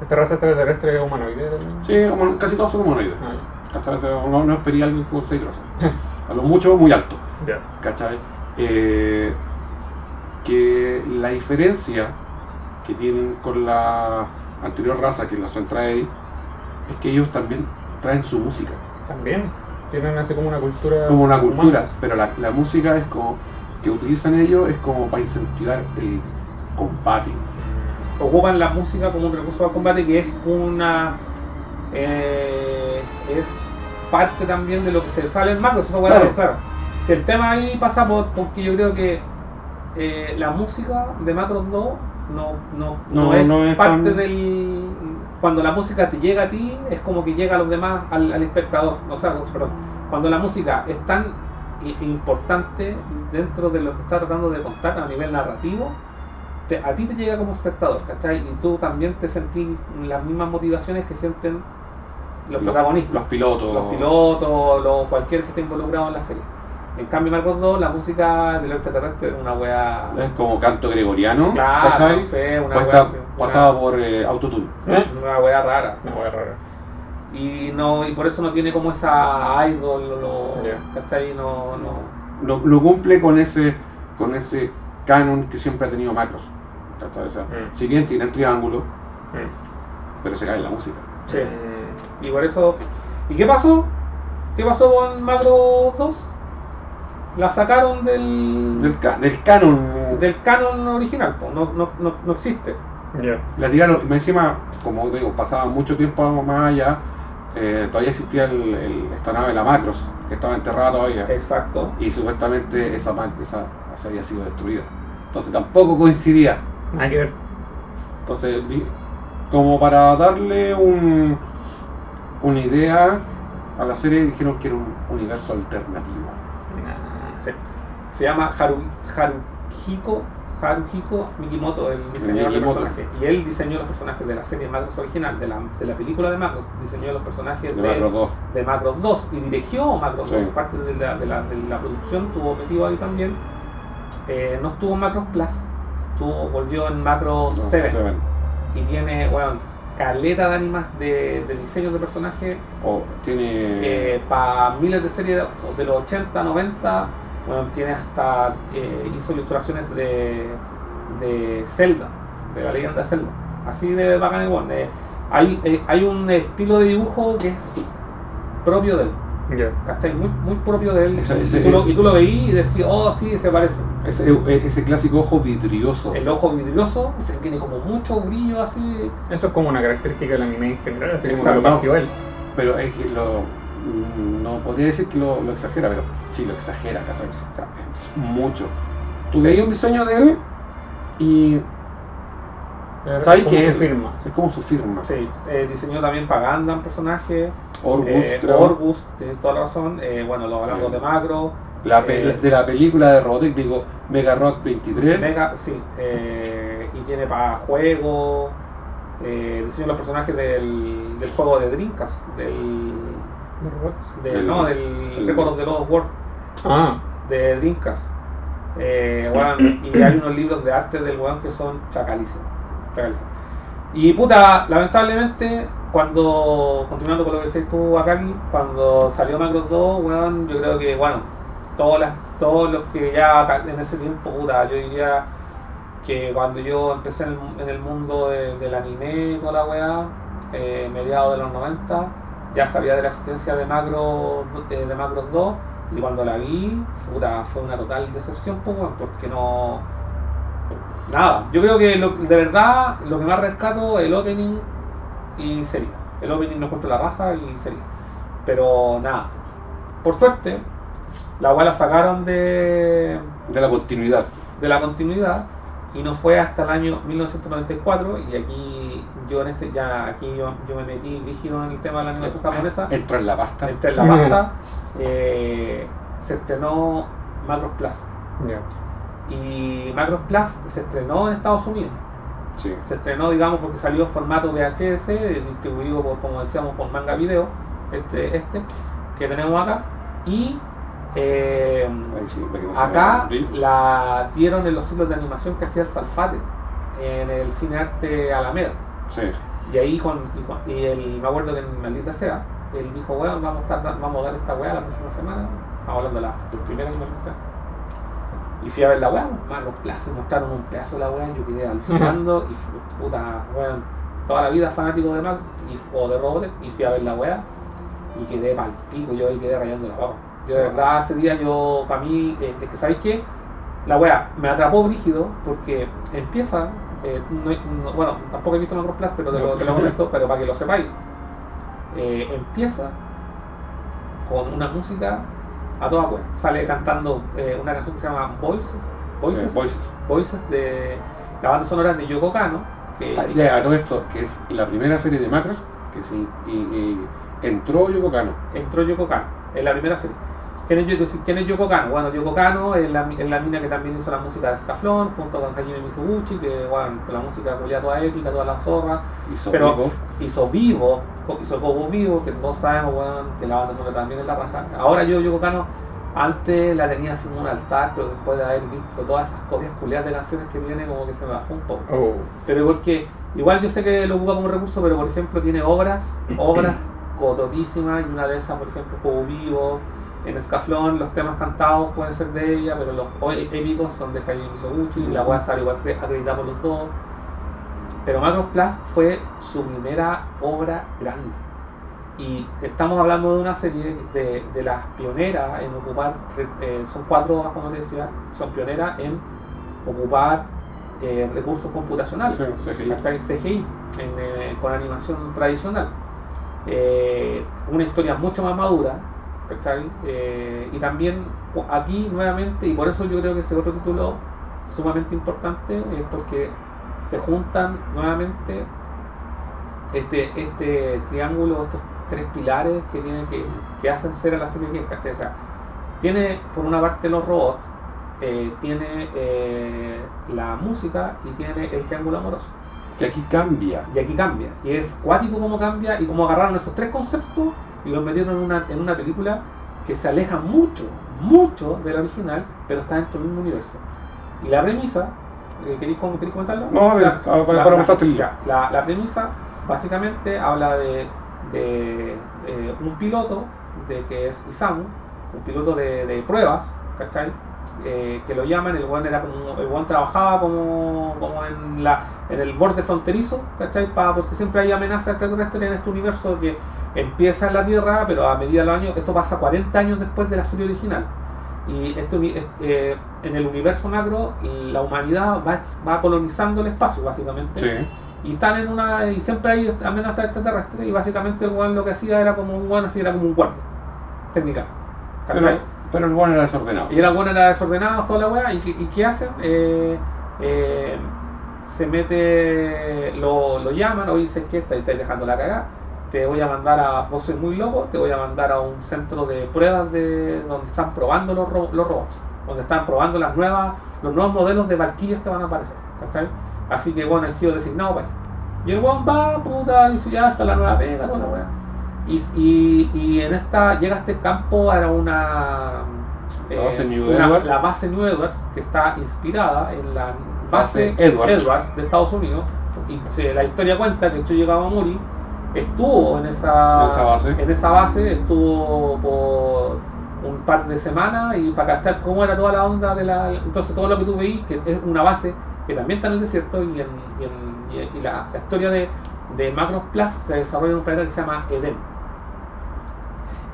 ¿Esta raza extraterrestre es humanoide? Sí, casi todos son humanoides. Ah, ¿Cachai? No, no espería alguien con 6 brazos. A lo mucho, muy alto. Eh, que la diferencia que tienen con la anterior raza, que es la Centraedi, es que ellos también traen su música. También. Tienen así como una cultura. Como una cultura, humana. pero la, la música es como que utilizan ellos es como para incentivar el combate. Ocupan la música como un recurso de combate que es una. eh, es parte también de lo que se sale en Macros, eso Claro. claro. Si el tema ahí pasa por, porque yo creo que eh, la música de Macros 2 no, no, no, No, es, no es parte tan- del. Cuando la música te llega a ti, es como que llega a los demás, al, al espectador. O sea, perdón. Cuando la música es tan importante dentro de lo que está tratando de contar a nivel narrativo, te- a ti te llega como espectador, ¿cachai? Y tú también te sentís las mismas motivaciones que sienten los, protagonistas, Los pilotos. los pilotos, los, cualquier que esté involucrado en la serie. En cambio, Marcos 2, la música de los extraterrestres es una wea. Es como canto gregoriano, Claro, ¿cachai? no sé, una wea así, una- pasada por eh, autotune. ¿Eh? Una wea rara. Una hueá rara. Y no y por eso no tiene como esa idol, lo, Ya. ¿cachai? No, no. No cumple con ese con ese canon que siempre ha tenido Macros. ¿cachai? O sea, Mm. Si bien tiene el triángulo, Mm. pero se cae en la música. Sí. Mm. Y por eso. ¿Y qué pasó? ¿Qué pasó con Macro 2? La sacaron del. Del, ca- del canon. del canon original, po. No, no, no, no existe. Ya. La tiraron, más encima, como digo, pasaba mucho tiempo más allá, eh, todavía existía el- el- esta nave, la Macros, que estaba enterrada todavía. Exacto. Y supuestamente esa, esa, esa había sido destruida. Entonces tampoco coincidía. Nada que ver. Entonces, como para darle un, una idea a la serie, dijeron que era un universo alternativo. Sí. Se llama Haru, Haruhiko, Haruhiko Mikimoto, el diseñador de personajes. Y él diseñó los personajes de la serie Macros original, de la, de la película de Macros, diseñó los personajes De de, Macros 2. de Macros 2 y dirigió Macros Sí. 2, parte de la, de, la, de la producción, tuvo metido ahí también. Eh, no estuvo en Macros Plus, estuvo, volvió en Macros No, 7 Seven. y tiene, bueno, caleta de animas de, de diseños de personajes O tiene. para miles de series de los 80, 90, bueno, tiene hasta, eh, hizo ilustraciones de, de Zelda, de la leyenda de Zelda. Así de bacán igual. de- hay, eh, hay un estilo de dibujo que es propio de él. ¿cachai? Muy, muy propio de él. Ese- ese- y, tú lo, y tú lo veías y decías, oh, sí, se parece. Ese, ese clásico ojo vidrioso. El ojo vidrioso, ese que tiene como mucho brillo así. Eso es como una característica del anime en general, así como lo partió él. Pero es que lo, no podría decir que lo, lo exagera, pero sí lo exagera, ¿cachai? O sea, es mucho. Tú veías un diseño de él y ¿Sabes qué es? firma. es como su firma. Sí, eh, diseñó también para Gundam personaje. Orbus, eh, creo. Orbus, tienes toda la razón. Eh, bueno, lo hablamos Sí. de Macro. La eh, de la película de Robotech, digo, Mega Rock 23. Mega, sí. eh, y tiene para juego. Eh, diseñó los personajes del, del juego de Dreamcast. Del. ¿De robots? del El- no, del el- the Lost World. Ah, de Dreamcast. Eh, weón, y hay unos libros de arte del weón que son chacalísimos. chacalísimos. Y puta, lamentablemente, cuando, continuando con lo que decís tú, Akagi, cuando salió Macros 2, weón, yo creo que, bueno, todos, las, todos los que ya en ese tiempo, puta, yo diría que cuando yo empecé en el, en el mundo de- del anime y toda la weá, eh, mediados de los 90, ya sabía de la existencia de Macro eh, de Macros 2 y cuando la vi, puta, fue una total decepción, pues, porque no. Nada, yo creo que lo- de verdad lo que más rescato es el opening y sería. El opening no cuento la raja y sería. Pero nada, por suerte, la weá la sacaron de, De la continuidad. de la continuidad y no fue hasta el año 1994 y aquí yo en este ya aquí yo, yo me metí rígido en el tema de la animación japonesa. Entra en la pasta. entré en la pasta. Eh, se estrenó Macros Plus. Y Macros Plus se estrenó en Estados Unidos. Sí. se estrenó digamos porque salió en formato VHS distribuido por como decíamos por manga video este este que tenemos acá y eh, sí, Acá la dieron en los ciclos de animación que hacía el Salfate en el Cine Arte Alameda. Sí. Y ahí con, y, con- y el, me acuerdo que en Maldita Sea, él dijo, weón, vamos a, estar, vamos a dar esta weá la próxima semana. Estamos hablando de la del primer año de Maldita Sea. Y fui a ver la weá, más los plazos, mostraron un pedazo de la weá, yo quedé alucinando y puta, weón, toda la vida fanático de Max y, o de Robotech y fui a ver la weá y quedé pal pico, yo ahí quedé rayando la papa. Yo de verdad ese día yo, para mí, eh, es que sabéis qué, la weá me atrapó brígido porque empieza, eh, no- no- bueno, tampoco he visto Macros Plus, pero te lo, te lo comento, pero para que lo sepáis, eh, empieza con una música a toda cuenta. Sale cantando una canción que se llama Voices, Voices, Sí, Voices. Voices de la banda sonora de Yoko Kano, que Ah, ya, a todo esto, que es la primera serie de Macros que sí, y, y entró Yoko Kano. entró Yoko Kano en la primera serie. ¿Quién es, quién es Yoko Kano? Bueno, Yoko Kano es la, es la mina que también hizo la música de Scaflón, junto con Hajime Mizuguchi, que bueno, la música culia toda épica, toda la zorra. Hizo Pero Vivo. hizo Vivo, hizo Cobo Vivo, que todos sabemos bueno, que la banda sonora también es la raja. Ahora yo, Yoko Kano, antes la tenía como un altar, pero después de haber visto todas esas copias culiadas de canciones que tiene, como que se me bajó un poco. Oh. Pero porque igual yo sé que lo ocupa como recurso, pero por ejemplo tiene obras, obras cototísimas, y una de esas, por ejemplo, Juego Vivo, en Escaflón, los temas cantados pueden ser de ella, pero los épicos son de Hayao Mizoguchi, y la weá sale igual cre- acreditada por los dos. Pero Macros Plus fue su primera obra grande. Y estamos hablando de una serie de, de las pioneras en ocupar, eh, son cuatro obras, como te decía, son pioneras en ocupar eh, recursos computacionales. Sí, CGI. CGI, en, eh, con animación tradicional. Eh, una historia mucho más madura. Eh, y también aquí nuevamente, y por eso yo creo que ese otro título sumamente importante, es porque se juntan nuevamente este, este triángulo, estos tres pilares que tienen que, que hacen ser a la serie que es, ¿cachai? O sea, tiene por una parte los robots, eh, tiene eh, la música y tiene el triángulo amoroso. Que aquí cambia. Y aquí cambia. Y es cuático cómo cambia y cómo agarraron esos tres conceptos y los metieron en una, en una película que se aleja mucho, mucho del original, pero está dentro del mismo universo. Y la premisa, eh, ¿queréis, queréis comentarla? No, a ver, La- a- para- la- para la- la, la premisa básicamente habla de, de, eh, un piloto de que es Isamu, un piloto de, de pruebas, ¿cachai? Eh, que lo llaman, el buen era como, el buen trabajaba como, como en la en el borde fronterizo, ¿cachai? Pa- porque siempre hay amenazas extraterrestres en este universo que empieza en la Tierra, pero a medida de los años, esto pasa 40 años después de la serie original. Y este, uni- es- eh, en el universo macro, la humanidad va, va colonizando el espacio, básicamente. Sí. Y están en una. Y siempre hay amenazas extraterrestres. Y básicamente el weón lo que hacía era como un weón así, era como un guardia. Técnicamente. Pero, pero el bueno era desordenado. Y era bueno, era desordenado, toda la weá. ¿Y, y qué hacen? Eh, eh, se mete, lo, lo llaman, o dicen que estáis estáis dejando la cagada. Te voy a mandar a, vos sois muy loco, te voy a mandar a un centro de pruebas de donde están probando los, ro- los robots, donde están probando las nuevas, los nuevos modelos de Valkyrias que van a aparecer. ¿cachai? Así que bueno, he sido designado para allá. Y el weón va, puta, dice ya está la nueva pega, toda la weá. Y, y, y en esta, llega a este campo, era una. eh, La base New una-. La base New Edwards, que está inspirada en la base Base Edwards. Edwards de Estados Unidos. Y se- la historia cuenta que Chuyo Kawamori estuvo en esa, En esa base. en esa base, estuvo por un par de semanas y para cachar cómo era toda la onda de la. Entonces, todo lo que tú veís, que es una base que también está en el desierto y, en, y, en- y- y la, la historia de, de Macros Plus se desarrolla en un planeta que se llama Eden.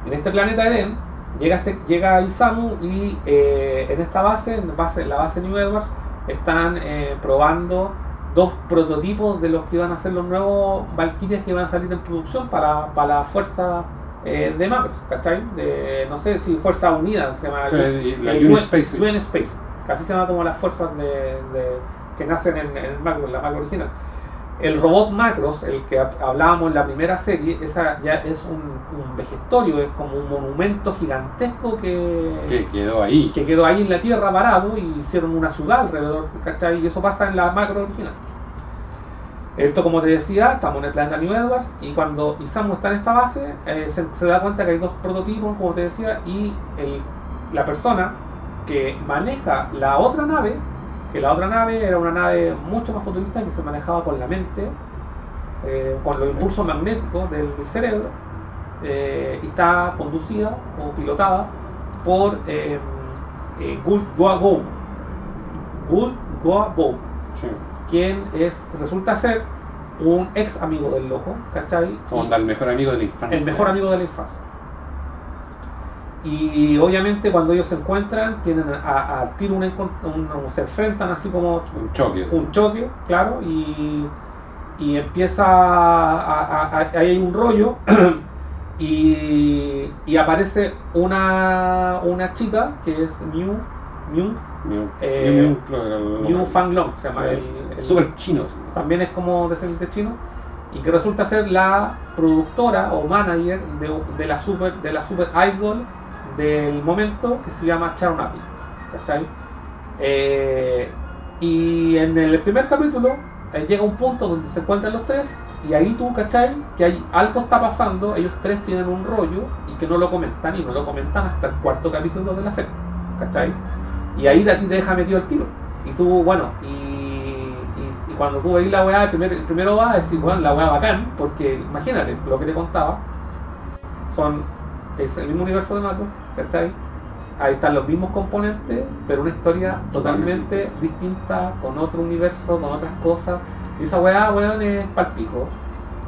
En este planeta Eden llega, este, llega Isamu y eh, en esta base, en base, la base New Edwards, están eh, probando dos prototipos de los que iban a ser los nuevos Valkyrias que iban a salir en producción para, para la fuerza eh, de Macros, ¿cachai? De, no sé si Fuerza Unida se llama. Sí, y la el UN UN Space. UN Space, casi se llama como las fuerzas de, de- que nacen en, en el macro, en la macro original. El robot Macros, el que hab- hablábamos en la primera serie, esa ya es un, un vejestorio, es como un monumento gigantesco que, Que quedó ahí. que quedó ahí en la tierra parado y hicieron una ciudad alrededor, ¿cachai? Y eso pasa en la macro original. Esto, como te decía, estamos en el planeta New Edwards y cuando Isamu está en esta base, eh, se, se da cuenta que hay dos prototipos, como te decía, y el- la persona que maneja la otra nave, que la otra nave era una nave mucho más futurista que se manejaba con la mente, eh, con los impulsos magnéticos del cerebro, eh, y está conducida o pilotada por eh, eh, Gul Guabo. Gul Sí. quien es, resulta ser un ex amigo del loco, ¿cachai? Como el mejor amigo de la infancia. el mejor amigo de la infancia. Y obviamente cuando ellos se encuentran, tienen a- al tiro un, encon- un- se enfrentan así como Un choque. un choque, claro, y, y empieza a, a- a- hay un rollo y, y aparece una, una chica que es Eh, el Miu nombre. Fanglong se llama el, el- Súper chino. también es como descendiente chino y que resulta ser la productora o manager de, de la super de la super idol del momento que se llama Sharon Apple ¿cachai? Eh, y en el primer capítulo eh, llega un punto donde se encuentran los tres y ahí tú, ¿cachai? Que hay, algo está pasando, ellos tres tienen un rollo y que no lo comentan y no lo comentan hasta el cuarto capítulo de la serie, ¿cachai? Y ahí a ti te deja metido el tiro. Y tú, bueno, y, y- y cuando tú veis la weá, el, primer- el primero va a decir, bueno, la weá bacán, porque imagínate, lo que te contaba, son, es el mismo universo de Macros, ¿cachai? Ahí están los mismos componentes, pero una historia totalmente distinta, con otro universo, con otras cosas. Y esa weá, weón, es palpico.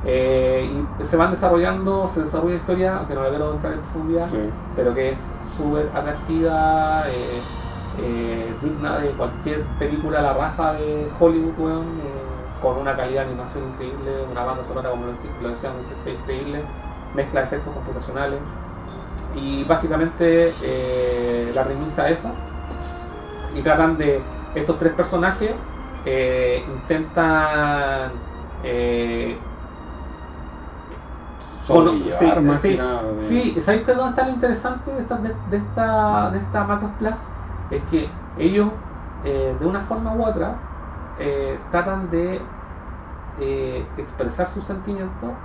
Eh, y se van desarrollando, se desarrolla una historia, aunque no le quiero entrar en profundidad, Sí. pero que es súper atractiva, eh, eh, digna de cualquier película a la raja de Hollywood, weón, eh, con una calidad de animación increíble, una banda sonora, como lo, lo decíamos, increíble, mezcla de efectos computacionales. Y básicamente eh, la premisa esa, y tratan de estos tres personajes, eh, intentan eh, Sobrellevar sí, más sí, de- ¿sabéis que dónde está lo interesante de esta, de, de esta, de esta Macros Plus? Es que ellos, eh, de una forma u otra, eh, tratan de eh, expresar sus sentimientos,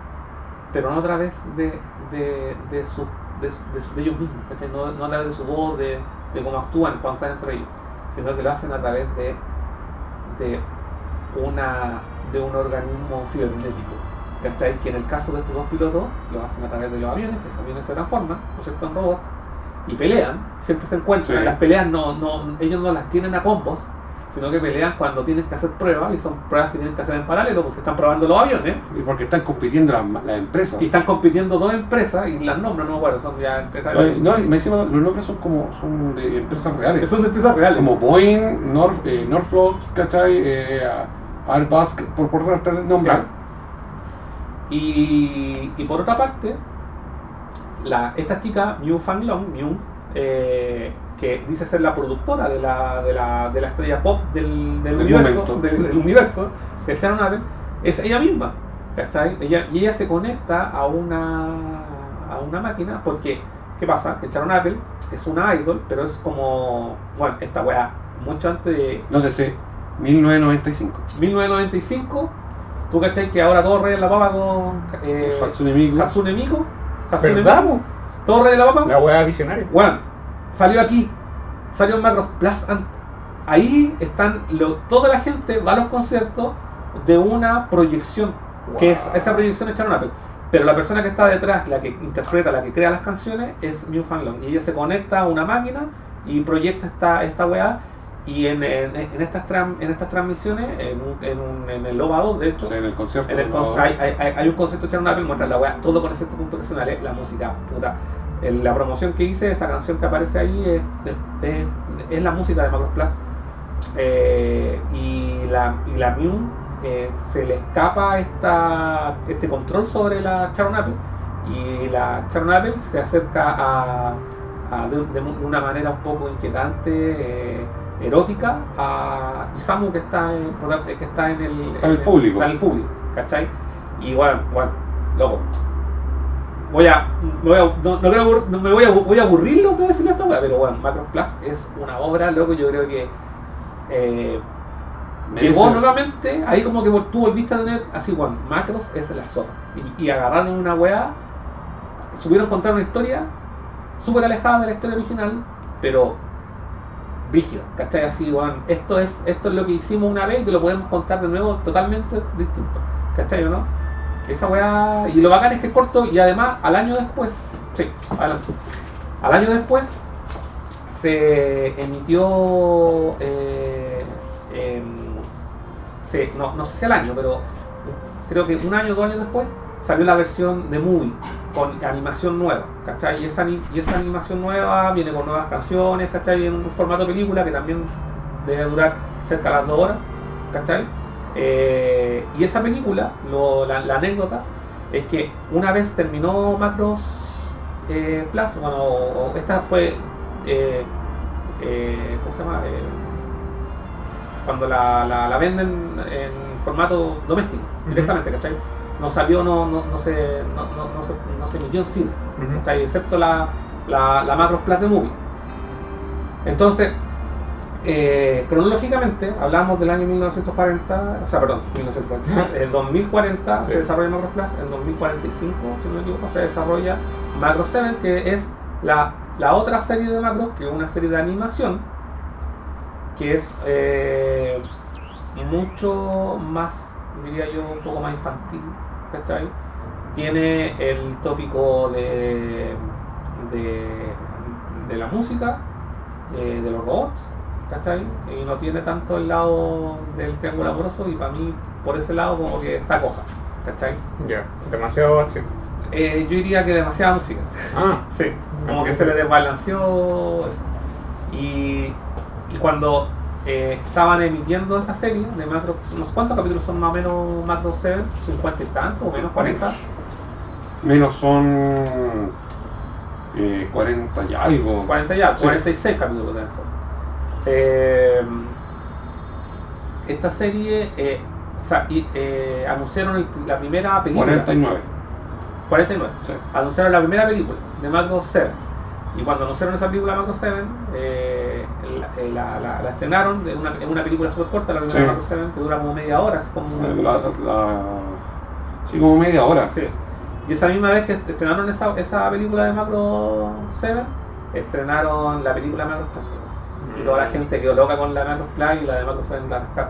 pero no a través de, de, de, su- de, ellos mismos, ¿cachai? no, no a través de su voz, de, de cómo actúan cuando están entre ellos, sino que lo hacen a través de, de, una, de un organismo cibernético. ¿cachai? Que en el caso de estos dos pilotos lo hacen a través de los aviones, que esos aviones se transforman, en robots, y pelean, siempre se encuentran, Sí. las peleas no, no, ellos no las tienen a combos, sino que pelean cuando tienen que hacer pruebas y son pruebas que tienen que hacer en paralelo porque están probando los aviones Y porque están compitiendo las, las empresas. y están compitiendo dos empresas y las nombres no acuerdo, son ya Eh, No, y me encima los nombres son como son de empresas reales. son de empresas reales. Como Boeing, North, eh, Norfolk, ¿cachai? Eh, Airbus, por, por nombre. Claro. Y, y por otra parte, la, esta chica, Mew Fan Long, Mew, eh, que dice ser la productora de la, de la, de la estrella pop del, del universo, del, del universo, que está en una es ella misma. ¿cachai? Ella, y ella se conecta a una, a una máquina porque, ¿qué pasa? Que Sharon Apple es una idol, pero es como, bueno, esta weá, mucho antes de, Nótese, 1995. 1995, tú cachai que ahora todo rey en la papa con eh, Hatsune Miku. Hatsune Miku, Hatsune ¿Verdad, Miku, todo rey en la papa, La wea visionaria. bueno, salió aquí, salió en Macros Plus antes. Ahí están, lo- toda la gente va a los conciertos de una proyección, que es Wow. esa proyección es Sharon Apple. Pero la persona que está detrás, la que interpreta, la que crea las canciones, es Fan Long. Y ella se conecta a una máquina y proyecta esta, esta weá. Y en, en, en estas, tram- en estas transmisiones, en, un- en, un- en el 2, de hecho, en el concierto. en el con- hay, hay, hay- un concepto de Sharon Apple, muestra la weá, todo con efectos computacionales, la música, puta. El- la promoción que hice, esa canción que aparece ahí, es, es- la música de Macros Plus. Eh, y la, y la Mew eh, se le escapa esta, este control sobre la Sharon Apple y la Sharon Apple se acerca a, a- de, de una manera un poco inquietante, eh, erótica, a Isamu que está en, que está en el, en el público. está en el público, ¿cachai? Y bueno, bueno, loco. Voy a, me voy a, no, no creo no me voy a, voy a aburrirlo de decirle esta weá, pero bueno, Macro Plus es una obra, loco, yo creo que eh, llegó nuevamente, ahí como que tú volviste a tener, así, bueno, Macros es la zona. Y, y agarraron una weá, supieron contar una historia súper alejada de la historia original, pero rígida, ¿cachai? Así, bueno, esto es, esto es lo que hicimos una vez y te lo podemos contar de nuevo totalmente distinto, ¿cachai o no? Esa weá, y lo bacán es que es corto y además al año después, sí, adelante, al año después se emitió, eh, no, no sé si al año, pero creo que un año o dos años después salió la versión de movie con animación nueva, ¿cachai? Y esa, y esa animación nueva viene con nuevas canciones, ¿cachai? En un formato película que también debe durar cerca de las dos horas, ¿cachai? Eh, y esa película, lo- la, la anécdota, es que una vez terminó Macros eh, Plus, bueno, esta fue, eh, eh, ¿cómo se llama? Cuando la, la, la venden en formato doméstico, directamente, ¿cachai? No salió, no, no, no, se, no, no, no se, no se emitió en cine, Ujú. ¿cachai? Excepto la, la, la Macros Plus de Movie. Entonces, eh, cronológicamente, hablamos del año 1940, o sea, perdón, 1940, en 2040 se desarrolla Macros Plus, en 2045, si no me equivoco, se desarrolla Macro 7, que es la, la otra serie de Macros, que es una serie de animación, que es eh, mucho más, diría yo, un poco más infantil, ¿cachai? Tiene el tópico de, de, de la música, eh, de los robots, ¿cachai? Y no tiene tanto el lado del triángulo amoroso y para mí por ese lado como que está coja, ¿cachai? Ya, demasiado acción. Eh, yo diría que demasiada música, Ah, sí, como que se le desbalanceó eso. Y, y cuando eh, estaban emitiendo esta serie de Macro, unos cuantos capítulos son más o menos Macro 7, 50 y tanto, o menos 40. Menos son eh, 40 y algo. 40 ya, Sí. 46 capítulos de eso. Eh, esta serie eh, eh, anunciaron el- la primera película. 49. 49. Sí. Anunciaron la primera película de Macro 7. Y cuando anunciaron esa película Macro 7, eh, la, la- la- la estrenaron en una, en una película súper corta, la primera Sí. Macro 7, que dura como media hora. así como sí, como media hora. Sí. Y esa misma vez que estrenaron esa, esa película de Macro 7, estrenaron la película Macro Plus. Y toda la gente quedó loca con la Macro Plus y la de Macro 7 la rescata.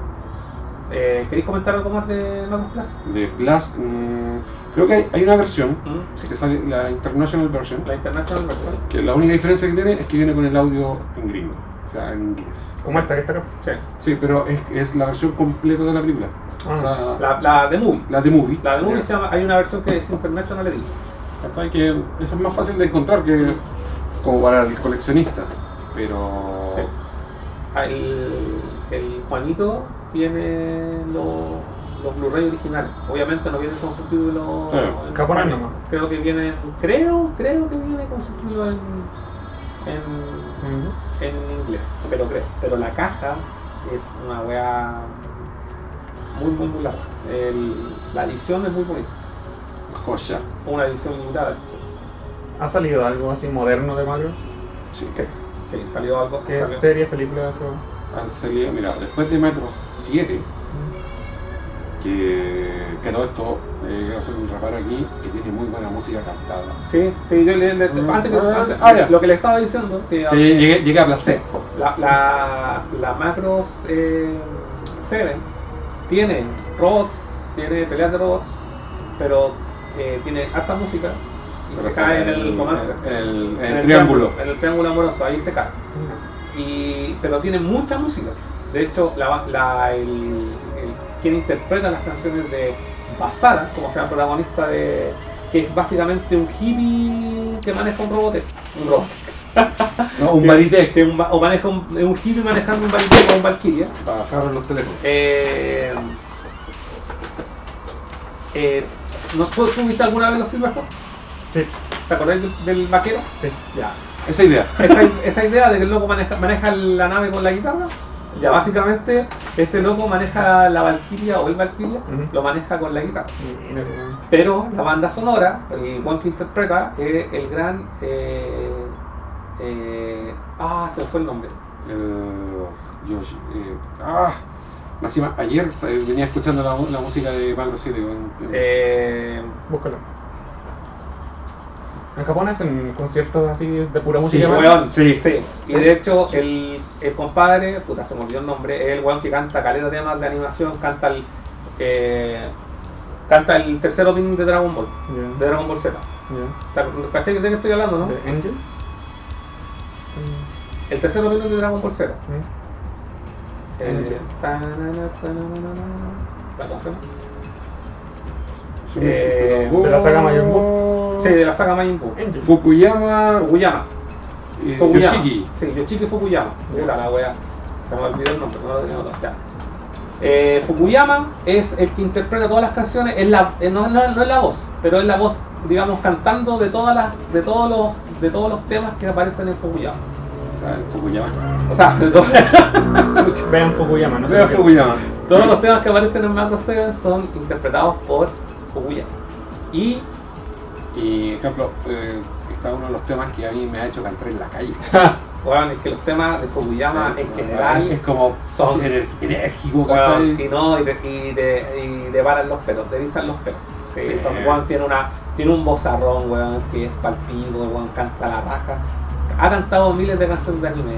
Eh, ¿Queréis comentar algo más de Macro Plus? De Plus, mm, creo que hay, hay una versión, ¿Mm? Sí, que sale la International Version, La International Version. que la única diferencia que tiene es que viene con el audio en gringo. o sea, en inglés. Como esta que está acá. Sí. Sí, pero es, es la versión completa de la película. Ah. O sea, La, la de movie. la de movie. La de movie Ya. se llama, hay una versión que es International Edition. Que eso es más fácil de encontrar que como para el coleccionista. Pero. Sí. El, el Juanito tiene los, los Blu-ray originales. Obviamente no vienen con subtítulos Claro. en. Creo que vienen, creo, creo que viene con subtítulos en, en, en inglés, pero creo. Pero la caja es una wea muy muy muy larga. El- la edición es muy bonita, Joya. una edición limitada. ¿Ha salido algo así moderno de Mario? Sí. Sí, sí, salió algo. ¿Qué salió- series, películas? Han salido, mira, después de Metro 7, que, que todo esto, eh, quiero hacer un reparo aquí, que tiene muy buena música cantada. Sí, sí, yo le, le- Mm. antes que, Ah, antes- ah, ya. lo que le estaba diciendo, que Sí, llegué, llegué a placer. la, la, la Macros eh, 7 tiene robots, tiene peleas de robots, pero eh, tiene harta música Pero se cae en el. En el, en En el triángulo. En el triángulo amoroso, ahí se cae. Y, pero tiene mucha música. De hecho, la, la- el, quien interpreta las canciones de Basara, como sea protagonista de. que es básicamente un hippie que maneja un robot. Un robot. No, un Que- Baritec. que un o maneja un, un hippie manejando un Baritec o un Valkyria. Para bajar los teléfonos. Eh, eh, ¿no, ¿tú, tú viste alguna vez los Silverhawks? Sí, ¿Te acordás del, del vaquero? sí. Ya. Esa idea. esa, esa idea de que el loco maneja, maneja la nave con la guitarra, ya básicamente este loco maneja la Valkyria o el Valkyria, lo maneja con la guitarra. Pero la banda sonora, el one que interpreta, es el gran. Eh, eh, ah, se me fue el nombre. Eh, ah, encima, ayer venía escuchando la, la música de Macro 7. en- en- Eh, Búscalo. En Japón hacen conciertos así de pura Sí, música. weón. ¿verdad? sí, sí. Y de hecho, el, el compadre, puta, se me olvidó el nombre, es el weón que canta caleta de temas de animación, canta el. eh, canta el tercer opening de Dragon Ball, de Dragon Ball Z. ¿Te- ¿Cachai de qué estoy hablando, no? ¿De Angel? El tercer opening de Dragon Ball Z. Eh, Angel. tanana, tanana, ¿La canción? Eh, pero- de la saga Majin Buu. Sí, de la saga Majin Buu. Fukuyama Fukuyama. eh, Fukuyama. Yoshiki. Sí, Yoshiki Fukuyama. La wea. Se me olvidó el nombre, no lo tenía notado. Ya. Eh, Fukuyama es el que interpreta todas las canciones, es la, eh, no, no- no es la voz, pero es la voz, digamos, cantando de todas las, de todos los, de todos los temas que aparecen en Fukuyama. Ah, Fukuyama. O sea, de to- Vean Fukuyama, no sé Vea por qué. Fukuyama. todos los temas que aparecen en Macro Seven son interpretados por Fukuyama. Y Y, ejemplo, eh, está uno de los temas que a mí me ha hecho cantar en la calle. bueno, es que los temas de Fukuyama en general es como son- ener- enérgico, Bueno, y no, y te, y te, y te paran los pelos, te erizan los pelos. Sí, Sí. son- tiene una, tiene un bozarrón, weón, que es palpigo, weón, canta la raja. Ha cantado miles de canciones de anime.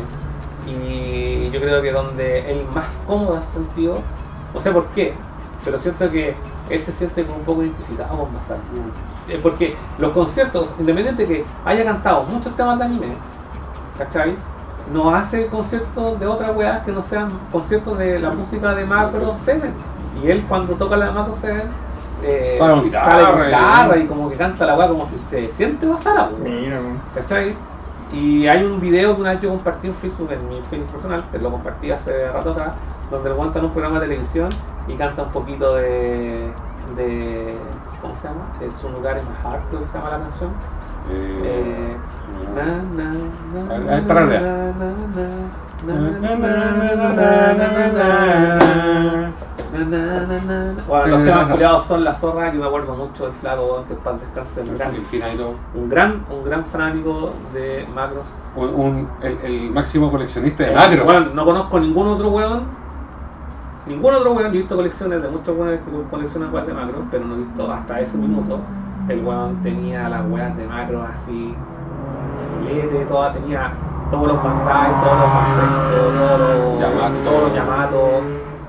Y yo creo que donde él más cómodo ha sentido, no sé por qué, pero siento que él se siente como un poco identificado con Masaru. Eh, Porque los conciertos, independiente de que haya cantado muchos temas de anime, ¿cachai? No hace conciertos de otras weas que no sean conciertos de la música de Macro 7. Y él cuando toca la de Macro 7, eh, Sale con guitarra, y- guitarra y como que canta la wea como si se siente Basara, weón. Mira, weón. ¿Cachai? Y hay un video que una vez yo compartí en Facebook, en mi Facebook personal, que lo compartí hace rato atrás, donde lo cuenta en un programa de televisión y canta un poquito de. de ¿Cómo se llama? El Su lugar creo que se llama la canción. Eh, Eh, bueno, los temas culiados son la zorra, que me acuerdo mucho del flaco, que para descansar un gran, un gran, un gran fanático de macros. Un, el, máximo coleccionista de eh, macros. Bueno, no conozco ningún otro weón, ningún otro weón, yo he visto colecciones de muchos weones que coleccionan weas de macros, pero no he visto hasta ese minuto. El weón tenía las weas de macros así, filete, toda tenía todos los fantasmas, todos los fantasmas, todos los llamados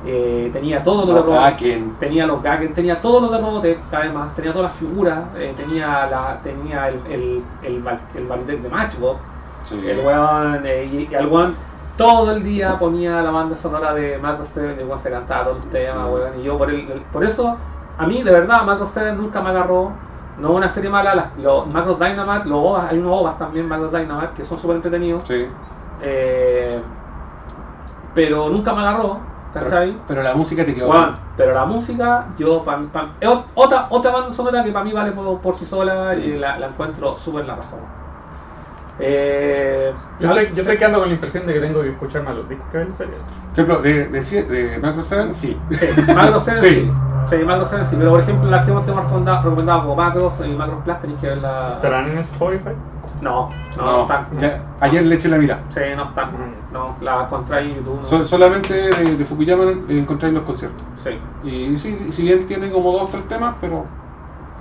todos los Yamato, eh, tenía todo lo de Los Robotech, tenía los Gaken, tenía todo lo de Robotech, además, tenía todas las figuras, eh, tenía la, tenía el, el, el, el de Matchbox, Sí. el weón, eh, y, al weón, todo el día ponía la banda sonora de Macro 7 y igual se cantaba todos los temas, weón. Y yo por, el, por eso, a mí de verdad, Macro 7 nunca me agarró. No una serie mala, las- los Macros Dynamite, los OVAs, hay unos OVAs también, Macros Dynamite, que son súper entretenidos. Sí. Eh, pero nunca me agarró, ¿cachai? pero la música te quedó. Juan, pero la música, yo, pa- pa- es ot- otra, otra banda sonora que para mí vale por, por sí sola y la, la encuentro súper la raja. Eh, Yo estoy, yo estoy quedando con la impresión de que tengo que escuchar más los discos que ven en serie. Por ejemplo, de, de, de Macro 7, sí. Sí, Macro 7 Sí. sí. Sí, Macro 7 sí, pero por ejemplo las que hemos recomendado, recomendado como Macros y Macros Plus tenéis que verla. ¿Estarán en Spotify? No, no, no, No, están. ya- ayer le eché la mira. Sí, no están. No, la encontráis en YouTube. no. So- solamente de, de Fukuyama encontráis los conciertos. Sí. Y sí, si bien tiene como dos o tres temas, pero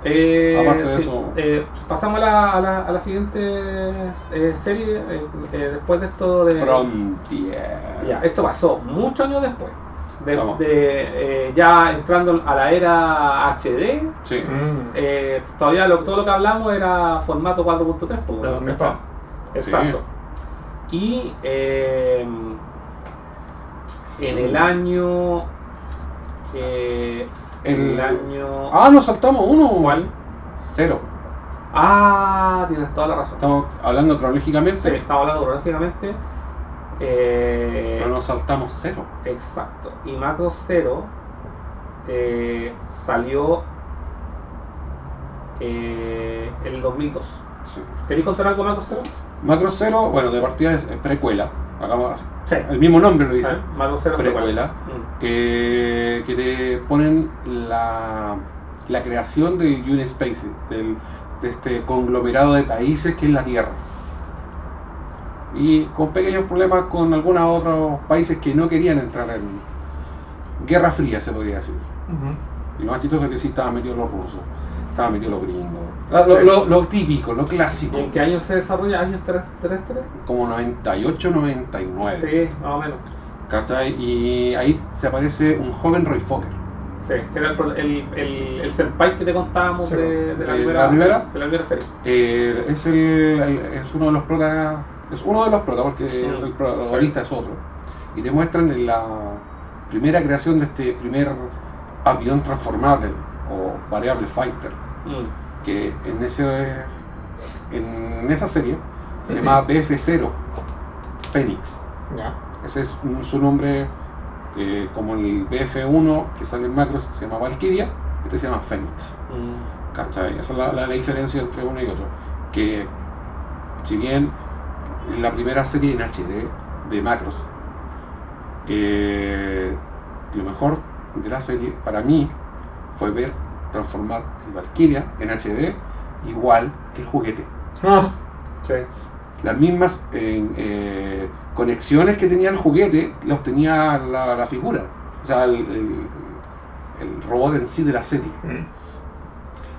Eh, Aparte de sí, eso- eh, pasamos a la, a la, a la siguiente eh, serie después de esto de. Frontier. Ya, esto pasó muchos años después. De, eh, ya entrando a la era HD, Sí. Mm. eh, todavía lo, todo lo que hablamos era formato 4.3. pues, De 2000 ¿cachai? pa. Exacto. Y eh, en el año. eh, en el El- año. Ah, nos saltamos uno. ¿Cuál? Cero. Ah, tienes toda la razón. Estamos hablando cronológicamente, Sí, estamos hablando cronológicamente. Eh, pero nos saltamos cero. Exacto. Y Macro Zero eh, salió eh, en el 2002. Sí. ¿Queréis contar algo de Macro Zero? Macro Cero, bueno, de partida es precuela. Hagamos Sí. el mismo nombre lo dice. Ah, Macro fue Precuela. Mm. que te ponen la, la creación de Unispace, del, de este conglomerado de países que es la Tierra. Y con pequeños problemas con algunos otros países que no querían entrar en guerra fría, se podría decir. Y lo más chistoso es que sí estaban metidos los rusos, estaban metidos los gringos. Lo, lo- lo típico, lo clásico. ¿Y en qué año se desarrolla? ¿Años 3 Como 98, 99. Sí, más o menos. ¿Cachai? Y ahí se aparece un joven Roy Fokker. Sí, que era el, el, el, el senpai que te contábamos Sí, de, de la, ¿de primera, de la primera serie. Eh, es, el, el- es uno de los protas, es uno de los protas porque el protagonista es otro. Y te muestran en la primera creación de este primer avión transformable o variable fighter, Mm. que en ese en esa serie se llama BF0 Phoenix. Ese es un- su nombre eh, como el BF1 que sale en Macros se llama Valkyria, este se llama Phoenix. Mm. ¿Cachai? Esa es la, la- la diferencia entre uno y otro. Que si bien en la primera serie en HD de Macros, eh, lo mejor de la serie para mí fue ver transformar el Valkyria en HD igual que el juguete. Ah, Sí. Las mismas eh, eh, conexiones que tenía el juguete los tenía la, la figura, o sea, el, el- el robot en sí de la serie. mm.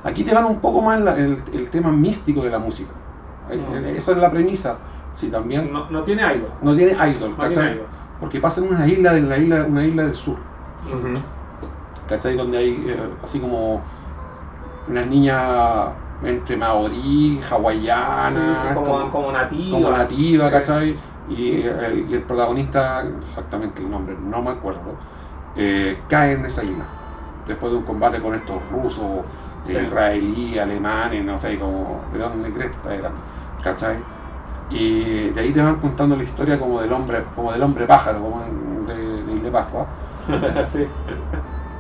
Aquí te van un poco más la- el, el tema místico de la música. Mm. Esa es la premisa. Sí, también No, no tiene idol. no tiene idol, No ¿cachai? tiene idol. Porque pasa en una isla, en la isla, una isla del sur, Ujú. ¿cachai? Donde hay eh, así como una niña entre maorí, hawaiana, Sí, sí, como, como nativa. como nativa, Sí. ¿cachai? Y el, y el protagonista, exactamente el nombre, no me acuerdo, eh, cae en esa isla. Después de un combate con estos rusos, israelíes, alemanes, no sé, como de dónde cresta eran, ¿cachai? Y de ahí te van contando la historia como del hombre, como del hombre pájaro, como en- de, de Isla Pascua, sí.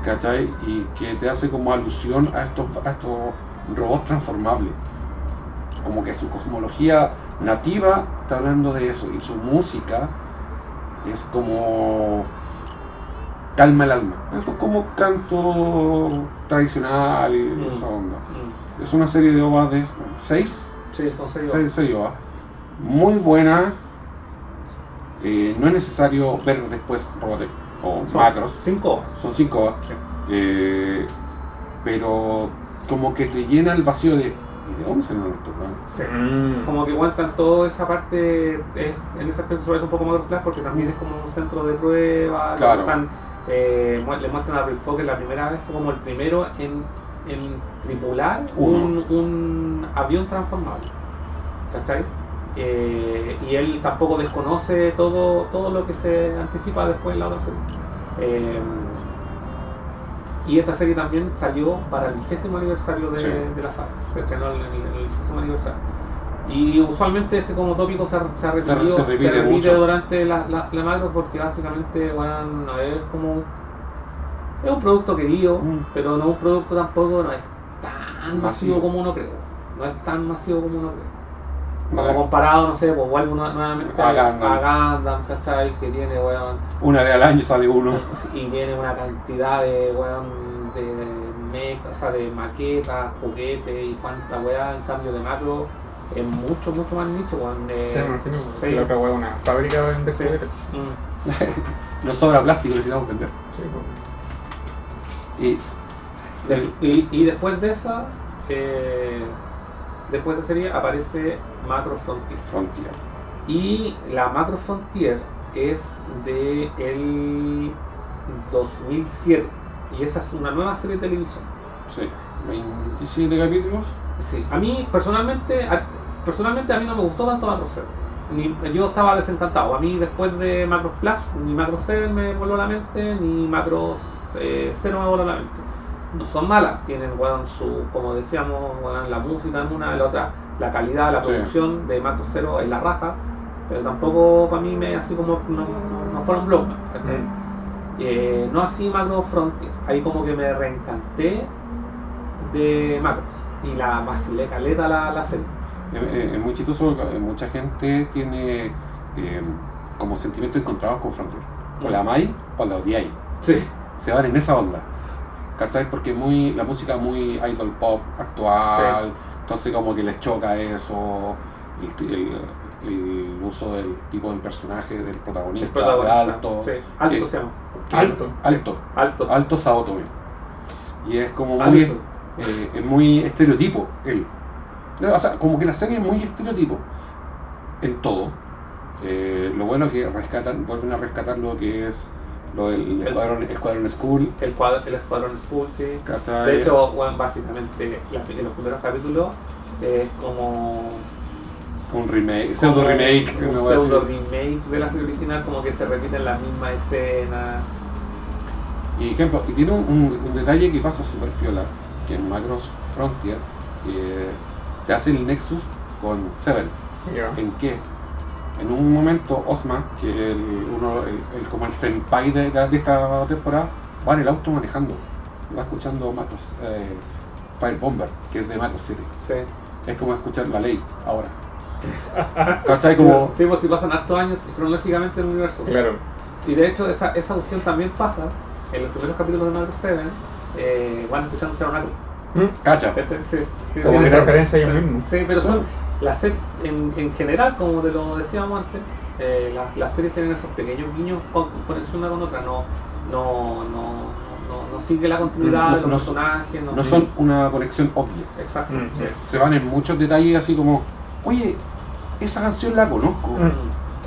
¿cachai? Y que te hace como alusión a estos, a estos robots transformables. Como que su cosmología nativa está hablando de eso y su música es como calma el alma. Eso es como canto tradicional y Mm. esa onda. Mm. Es una serie de ovas de seis, Sí, son seis. seis, seis ovas. Muy buena. Eh, no es necesario ver después Robotech o Son Macros. Cinco horas. Son cinco. Eh, pero como que te llena el vacío de ¿y de dónde estos weones? Sí. Mm. Como que aguantan toda esa parte, es- en ese aspecto se parece un poco más Class porque también es como un centro de prueba, le Claro. muestran, eh, mu- le muestran a Rick la primera vez, fue como el primero en, en tripular un, un avión transformable. ¿Cachai? Eh, y él tampoco desconoce todo, todo lo que se anticipa después en la otra serie. Eh, y esta serie también salió para el vigésimo aniversario de, Sí. de la saga. Se estrenó en el, vigésimo aniversario. Y usualmente ese como tópico se ha, se ha repetido, se repite repite mucho. durante la, la, la macro porque básicamente bueno, no es como es un producto querido, Mm. pero no es un producto tampoco no es tan masivo Masivo. como uno cree. No es tan masivo como uno cree. Como comparado, no sé, pues vuelvo una- nuevamente A Gundam, ¿cachai? Que tiene, weón, Una vez al año sale uno. y viene una cantidad de, weón, de mech, o sea, de maquetas, juguetes y cuánta weá, en cambio de macro es mucho, mucho más nicho, weón. eh, Sí, me imagino. sí. La otra es una fábrica de Sí. juguetes. Mm. Nos sobra plástico, necesitamos vender. Sí, pues. Y De- y, y después de esa, eh, después de esa serie aparece Macro Frontier. Frontier. Y la Macro Frontier es de el 2007 y esa es una nueva serie de televisión. Sí. 27 capítulos. Sí, a mí personalmente, a, personalmente a mí no me gustó tanto Macro 7. Ni, yo estaba desencantado. A mí después de Macro Plus, ni Macro 7 me voló la mente, ni Macro eh, 0 me voló la mente. No son malas, tienen weón, su, como decíamos, weón, la música en una, en la otra, la calidad, la Sí. producción de Macro 0 es la raja, pero tampoco para mí me así como no, no, no fueron blogs. ¿cachai? Eh, no así Macro Frontier, ahí como que me reencanté de Macros y la vacilé caleta la, la serie. Es muy chistoso, eh, mucha gente tiene eh, como sentimientos encontrados con Frontier. O la amáis o la odiáis. Sí, Se van en esa onda. ¿Cachai? Porque muy, la música muy idol pop actual, entonces como que les choca eso, el, el- el uso del tipo del personaje, del el protagonista, protagonista. de alto. Sí, alto que- se llama. que- Alto. Alto. Alto. Alto Saotome. Y es como muy, Alto. eh, es muy estereotipo él. O sea, como que la serie es muy estereotipo en todo. Eh, lo bueno es que rescatan, vuelven a rescatar lo que es lo del El- Escuadrón, Escuadrón School. El, cuadro, el Escuadrón School, sí. ¿cachai? De hecho, bueno, básicamente en los primeros capítulos es como un remake, pseudo remake. un pseudo remake de la serie original, como que se repiten las mismas escenas. Y ejemplo, y tiene un, un- un detalle que pasa súper piola, que en Macros Frontier eh, te hace el Nexus con Seven. ¿En qué? En un momento Osman, que es el, uno, el, el- como el senpai de, de esta temporada, va en el auto manejando. Va escuchando Macros eh, Fire Bomber, que es de Macros City. Sí. Es como escuchar la ley ahora. ¿Cachai? Como... Sí, pues si pasan hartos años cronológicamente en el universo. Claro. Y de hecho, esa, esa cuestión también pasa en los primeros capítulos de Macro 7. Eh, van escuchando Charonacro. Cacha. Sí, sí, sí, Como que referencia a ellos mismos. Sí, pero son las series en, en general, como te lo decíamos antes, eh, las, las series tienen esos pequeños guiños con conexión una con otra, no, no, no, no, no sigue la continuidad No- de los no- personajes, no, No son una conexión obvia. exacto. Mm, sí. Se van en muchos detalles así como, oye, esa canción la conozco. Mm.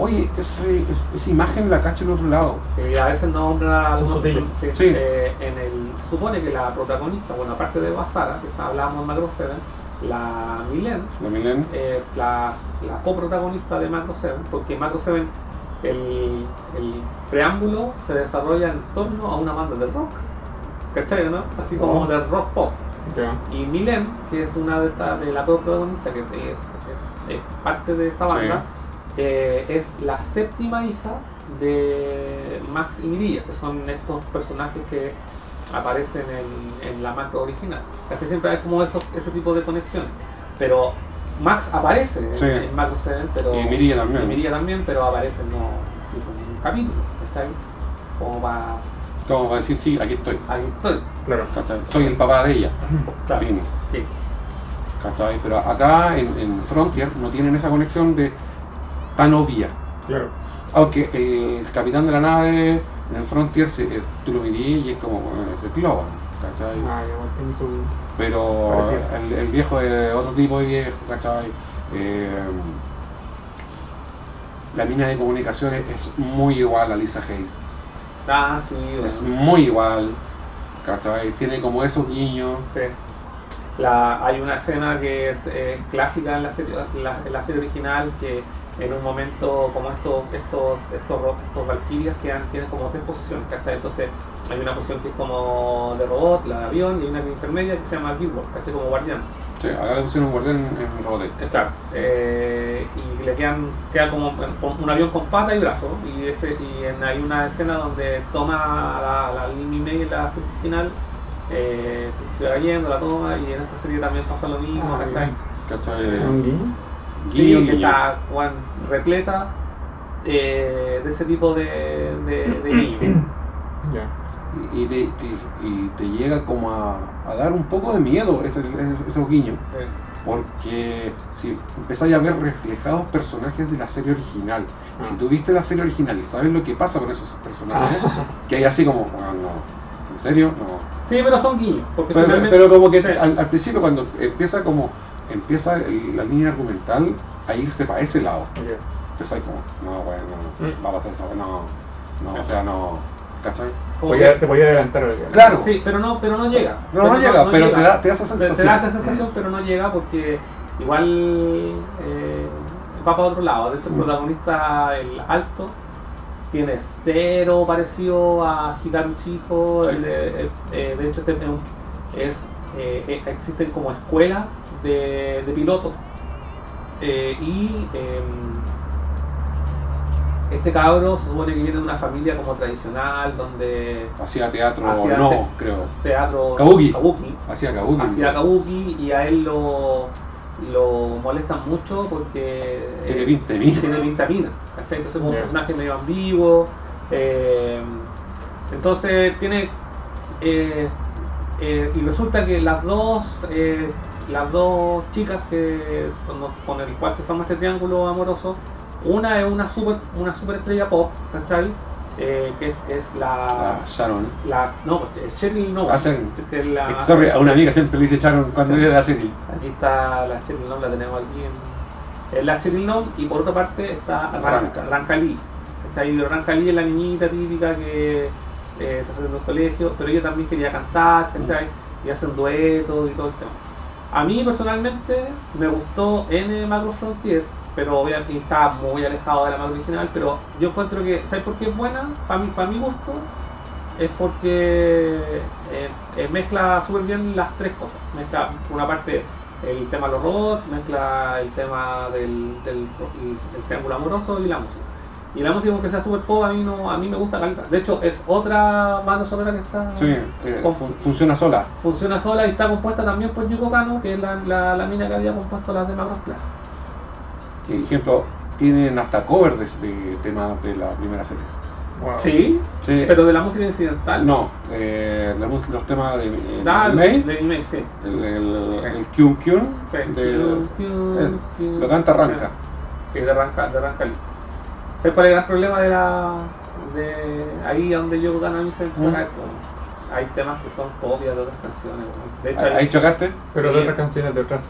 Oye, ese- es- esa imagen la cacho en otro lado. Sí, a veces nombran a Son algunos sí, Sí. eh, en el supone que la protagonista, bueno, aparte de Basara, que está- hablábamos en Macro 7, la Milen, La Milen, eh, la, la coprotagonista de Macro 7, porque Macro 7 el, el preámbulo se desarrolla en torno a una banda de rock, ¿cachai? ¿no? Así como Oh. de rock pop. Y Milen, que es una de estas, de la coprotagonista, que es, es- es parte de esta banda, eh, es la séptima hija de Max y Mirilla, que son estos personajes que aparecen en, en la macro original. Casi siempre hay como esos, ese tipo de conexiones. Pero Max aparece en- Sí. en, Macro 7, pero. Y Mirilla también. y Mirilla también, pero aparece no como en un capítulo, ¿cachai? Como para. como para decir, sí, aquí estoy. Ahí estoy. Claro. ¿cachai? Soy el papá de ella. Claro. Fin. Sí. ¿cachai? Pero acá en, en Frontier no tienen esa conexión de tan obvia. Claro. Aunque el capitán de la nave en Frontier se, es- tú lo mirí y es como bueno, es el Clovan, ¿cachai? Ah, igual tiene su. Pero el, el viejo es otro tipo de viejo, ¿cachai? Eh, la mina de comunicaciones es muy igual a Lisa Hayes. Ah, sí, Es bueno. muy igual, ¿cachai? Tiene como esos guiños. Sí. La, hay una escena que es clásica en la, serie, la- en la serie original que en un momento como estos estos estos, estos valquirias que han- tienen como tres posiciones ¿cachai? entonces hay una posición que es como de robot la de avión y hay una que es intermedia que se llama Billboard ¿cachai? como guardián Sí, acá le pusieron un guardián en. Eh, claro eh, y le quedan queda como un avión con pata y brazo y ese y en- hay una escena donde toma la, la línea y media la serie original eh, se va yendo la toma y en esta serie también pasa lo mismo Ah, ¿cachai? ¿Cachai? ¿Un guiño? Sí, Guiño, que está Juan repleta eh, de ese tipo de, de, de guiño. Ya. Y, y te, te- y te llega como a, a dar un poco de miedo ese, ese- esos guiños. Sí. Porque si empezáis a ver reflejados personajes de la serie original, Ah. si tú viste la serie original y sabes lo que pasa con esos personajes, que hay así como, "Ah, no, ¿en serio? No. Sí, pero son guiños. Porque Pero, finalmente- pero como que Sí. al, al principio cuando empieza como, empieza el- la línea argumental a irse para ese lado. Empezáis como, no, bueno, no, Mm. va a pasar eso, no, no, o sea, no, ¿cachai? Voy a- te voy a adelantar algo. Claro. Sí, pero no, pero no llega. No, no llega, pero te da- te da esa Te- Te, sensación. da esa sensación, pero no llega porque igual eh, va para otro lado. De hecho, el Mm. protagonista, el alto, tiene cero parecido a Hikaru Chico. Sí. el de- el- eh, de hecho, este es, eh, eh, existen como escuelas de, de pilotos. Eh, y em, este cabro se supone que viene de una familia como tradicional, donde Hacía teatro, Hacía no, te- creo. teatro Kabuki. kabuki Hacía kabuki. hacía kabuki y a él lo, lo molestan mucho porque Tiene eh, pinta mina. tiene pinta mina. Entonces como un personaje medio ambiguo. eh, entonces tiene eh, y resulta que las dos eh, las dos chicas que con, el cual se forma este triángulo amoroso, una es una super una superestrella pop, ¿cachai? Eh, que es, es la, Ah, Sharon. la no, es Cheryl no, Ah, Cheryl. que es la, Sorry, a una amiga siempre le dice Sharon cuando era la serie. Aquí está la Cheryl Nom, la tenemos aquí en, en la Cheryl Nom, y por otra parte está Ranka. Ranka Lee. Está ahí, Ranka Lee es la niñita típica que eh, está haciendo el colegio, pero ella también quería cantar, ¿cachai? Y hacen duetos y todo el tema. A mí personalmente me gustó N Macro Frontier, pero obviamente está muy alejado de la macro original, pero yo encuentro que, ¿sabes por qué es buena? Para mi, para mi gusto, es porque eh, eh, mezcla súper bien las tres cosas. Mezcla, por una parte, el tema de los robots, mezcla el tema del, del, del triángulo amoroso y la música. Y la música, aunque sea súper pop, a mí, no, a mí me gusta caleta. De hecho, es otra banda sonora que está Sí, eh, con- fun- funciona sola. funciona sola y está compuesta también por Yuko Kano, que es la, la, la mina que había compuesto las de Macros Plus. Por ejemplo, tienen hasta covers de, de temas de la primera serie. Wow. Sí, Sí. pero de la música incidental. No, eh, la mus- los temas de, eh, Ah, de May, de May, sí. el, el, Sí. el Kyun Kyun, Sí. de- eh, piu, lo canta Ranka. Sí, de Ranka, de Ranka. ¿Sabes cuál es el gran problema de la. de ahí donde yo gano mi se Mm. Hay temas que son copias de otras canciones. De hecho, Ahí hay- chocaste. Pero Sí. de otras canciones de otras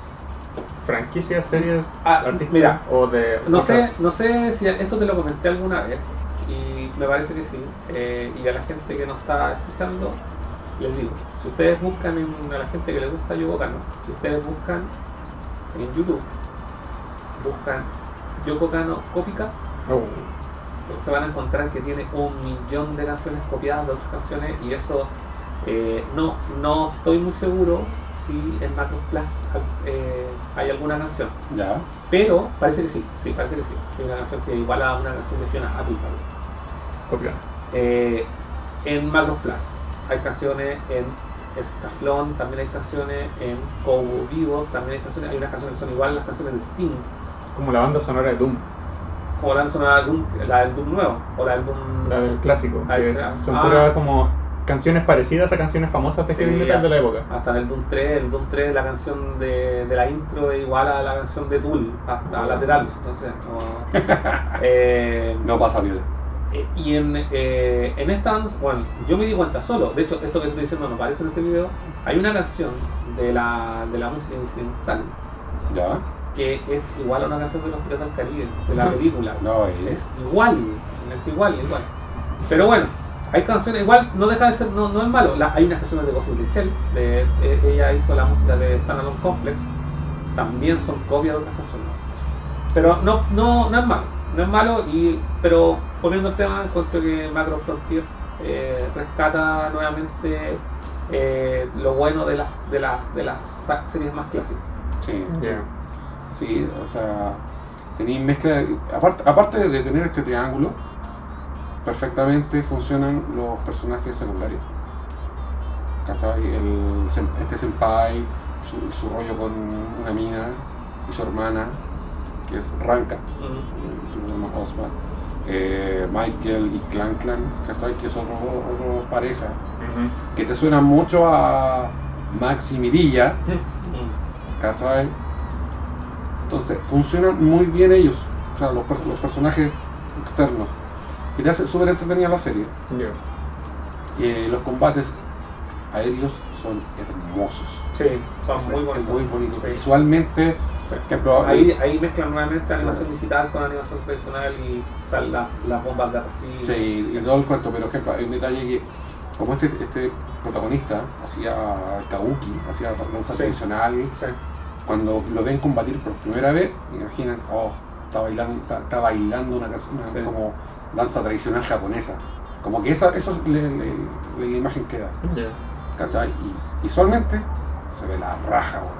franquicias, series, Ah, artistas mira, o de no otras- sé, no sé si esto te lo comenté alguna vez y me parece que sí. eh, y a la gente que nos está escuchando les digo, si ustedes buscan en, a la gente que le gusta Yoko Kano, si ustedes buscan en YouTube, buscan Yoko Kano Cópica, Oh, se van a encontrar que tiene un millón de canciones copiadas de otras canciones y eso eh, no, no estoy muy seguro si en Macros Plus eh, hay alguna canción. Ya. Pero parece que sí, sí, parece que sí. Hay una canción que igual a una canción de Fiona Apple parece. copión. Eh, en Macros Plus hay canciones en Scaflón, también hay canciones en Cobo Vivo, también hay canciones, hay unas canciones que son igual a las canciones de Sting, Como la banda sonora de Doom, como la sonora de Doom, la del Doom nuevo, o la del Doom... la del clásico. Ah, son Ah. puras como canciones parecidas a canciones famosas de Sí, heavy metal de la época. Hasta en el Doom 3, el Doom 3, la canción de, de la intro es igual a la canción de Tool, hasta lateral, no sé. no- eh, No pasa bien. Eh, y en, eh, en esta, bueno, yo me di cuenta solo, de hecho, esto que estoy diciendo no aparece en este video, hay una canción de la, de la música incidental Ya. Que es igual a una canción de los Piratas del Caribe, de la película. No, Es es. igual, es igual, igual. Pero bueno, Hay canciones, igual no deja de ser, no, no es malo. La- hay unas canciones de Gossip Shell, de, eh, ella hizo la música de Standalone Complex, también son copias de otras canciones. Pero no, no, no es malo, no es malo, y, pero poniendo el tema, encuentro que Macro Frontier eh, rescata nuevamente eh, lo bueno de las, de, las, de las series más clásicas. Sí, Ya. Sí, o sea, tenéis mezcla. Aparte, aparte de tener este triángulo, perfectamente funcionan los personajes secundarios. ¿Cachai? El, este senpai, su, su rollo con una mina y su hermana, que es Ranka, se llama Osma, eh, Michael y Clan Clan, ¿cachai? Que son otro, otro pareja, que te suenan mucho a Max y Mirilla, ¿cachai? Entonces, funcionan muy bien ellos, o sea, los, los personajes externos. Y te hace súper entretenida la serie. Ya. Eh, los combates aéreos son hermosos. Sí, son Es- muy bonitos. muy bonitos. Sí. Visualmente, por ejemplo, Ahí, ahí mezclan nuevamente animación digital con animación tradicional y las, las bombas de arrecife. Sí, y todo el cuento, pero ejemplo, hay un detalle que, como este, este protagonista hacía kabuki, hacía danza Sí. tradicional, Sí. Cuando lo ven combatir por primera vez, imaginan, oh, está bailando, está, está bailando una, canción- una Sí. como danza tradicional japonesa. Como que esa, eso es le- le- le- la imagen que da, Ya. ¿cachai? Y visualmente se ve la raja, weón.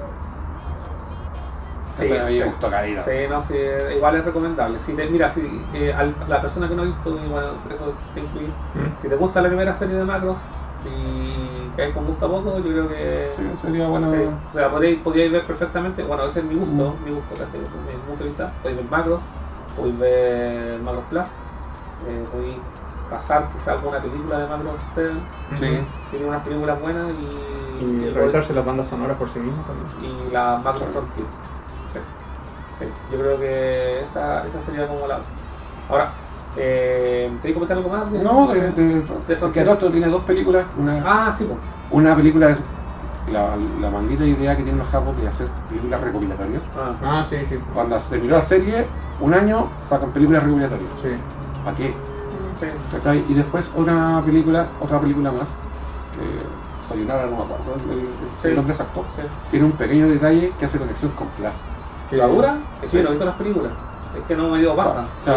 Sí, sí. gustó caleta. Sí, no, sí, igual es recomendable. Si te, mira, si eh, al- la persona que no ha visto, por eso te incluí, Mm. si te gusta la primera serie de Macros y que hay con gusto a poco, yo creo que Sí, sería bueno. sí, o sea, podríais, podríais ver perfectamente, bueno, ese es mi gusto, Mm. mi gusto, ¿cachai? desde mi punto de vista, podéis ver Macros, podéis ver Macros Plus, eh, podéis pasar quizá alguna película de Macros 7, Sí. si tiene unas películas buenas y, Y revisarse las bandas sonoras por sí mismo también. y la Macro Sí. Frontier. Sí. Sí, yo creo que esa, esa sería como la opción. Ahora, eh, ¿queréis comentar algo más? No, de, de, de de esto tiene dos películas. Una, Ah, sí, pues. una película es la, la maldita idea que tienen los japoneses de hacer películas recopilatorias. Ah, Ah, sí, sí. Cuando se terminó la serie, un año sacan películas recopilatorias. Sí. ¿Para qué? sí. ¿Cachai? Y después una película, otra película más, que Sayonara, no me acuerdo el, el- Sí. el nombre exacto, sí. tiene un pequeño detalle que hace conexión con Plus. ¿La dura? Es Sí. no he visto las películas. Es que no me dio baja. O sea.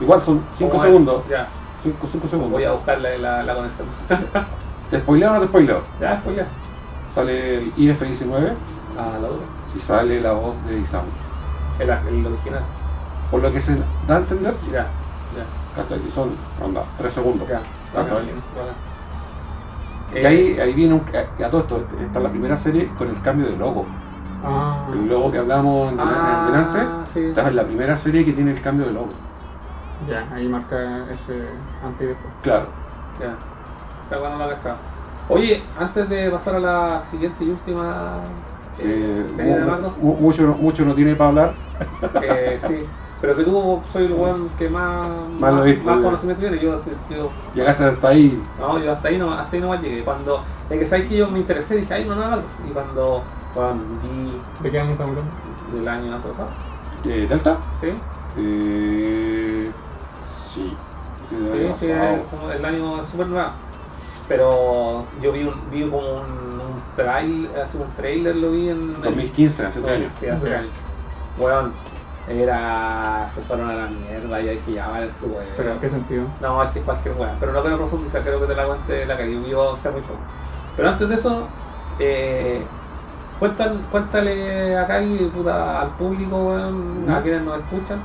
Igual son 5 Como segundos. es, Ya, 5 segundos. voy a buscarle la, la conexión. ¿Te spoileo o no te spoileo? ya, ya. Sale el IF-19 Ah, la dura. y sale la voz de Isamu. El, el original. Por lo que se da a entender, sí, Ya, ya, ¿cachai? Y son, onda, 3 segundos. Y Eh, ahí, ahí viene un, que a todo esto, está la primera serie con el cambio de logo. Ah, El logo que hablamos en, ah, en delante, sí. esta es la primera serie que tiene el cambio de logo. ya, ahí marca ese antes y después. Claro. Ya. Weá no la cachaba. Oye, antes de pasar a la siguiente y última eh, serie de mu- mucho, mucho no tiene para hablar. eh, sí, pero que tú soy el weón que más, Más más, viste, más conocimiento tiene. Yo, yo, Llegaste hasta ahí. no, yo hasta ahí no, hasta ahí no llegué. Cuando, es que sabes que yo me interesé, dije, ay, no, no, no, y cuando, vi ¿De qué año estamos hablando? del año pasado, Eh, ¿Delta? ¿sí? Eh, sí. Sí, Sí, es como el año es súper nuevo. Pero yo vi, un, vi como un, un trail, así un trailer lo vi en... 2015, hace tres años. Sí, hace tres años. Weón, era... se fueron a la mierda, ya dije, ya vale su weón. ¿Pero en qué sentido? No, es que es cualquier weón, pero no quiero profundizar, creo que te la cuente la que yo, yo sé muy poco. Pero antes de eso, eh, cuentan, cuéntale acá y puta, al público, weón, a quienes nos escuchan.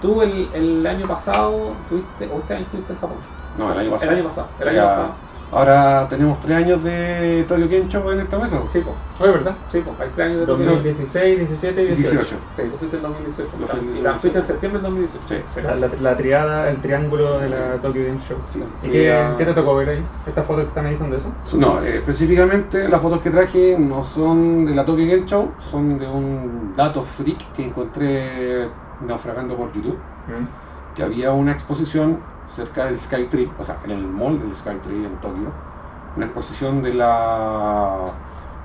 Tú el, el año pasado, tuviste, o este año estuviste en Japón. No, el año pasado. El año pasado, el año Ya. pasado. Ahora tenemos tres años de Tokyo Game Show en esta mesa. Sí, pues, Oye, ¿verdad? sí, pues, hay tres años de Tokio. 2016, 17 y 18. 18. Sí, tú fuiste en 2018. Yo fui en y la 2018. fuiste en septiembre del 2018. Sí. La, la, la triada, el triángulo de la Tokyo Game Show. Sí. ¿Y qué, a- qué te tocó ver ahí? ¿Estas fotos que están ahí son de eso? No, eh, específicamente las fotos que traje no son de la Tokyo Game Show, son de un dato freak que encontré naufragando por YouTube, que había una exposición cerca del Skytree, o sea, en el mall del Skytree en Tokio, una exposición de la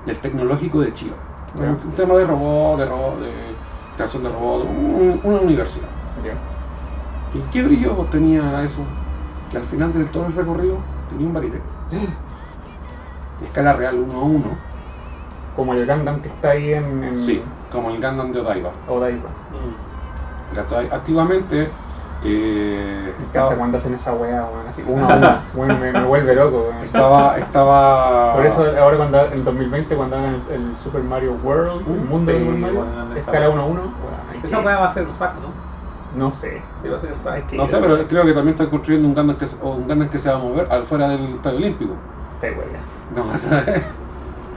del tecnológico de Chile. Ya. Un, tema de robot, de robot, de creación de robot, un- una universidad. Ya. ¿Y qué brillo tenía eso? Que al final de todo el recorrido tenía un Baritec. De escala real 1 a 1. Como el Gundam que está ahí en, en Sí, como el Gundam de Odaiba. Odaiba. ¿Cachai? Activamente eh, Me encanta estaba, cuando hacen esa weón, así uno a uno. Weón, me, me vuelve loco, weón. estaba, estaba Por eso ahora cuando en 2020 cuando hagan el, el Super Mario World, el mundo sí, de Super Mario, bueno, esa escala weá. 1 a 1, weón, hay Esa weá va a ser un saco, ¿no? no sé. Sí, va a ser un saco. que No sé, pero creo que también están construyendo un Gundam que, o un Gundam que se va a mover al fuera del estadio olímpico. Te huele. No, o sea,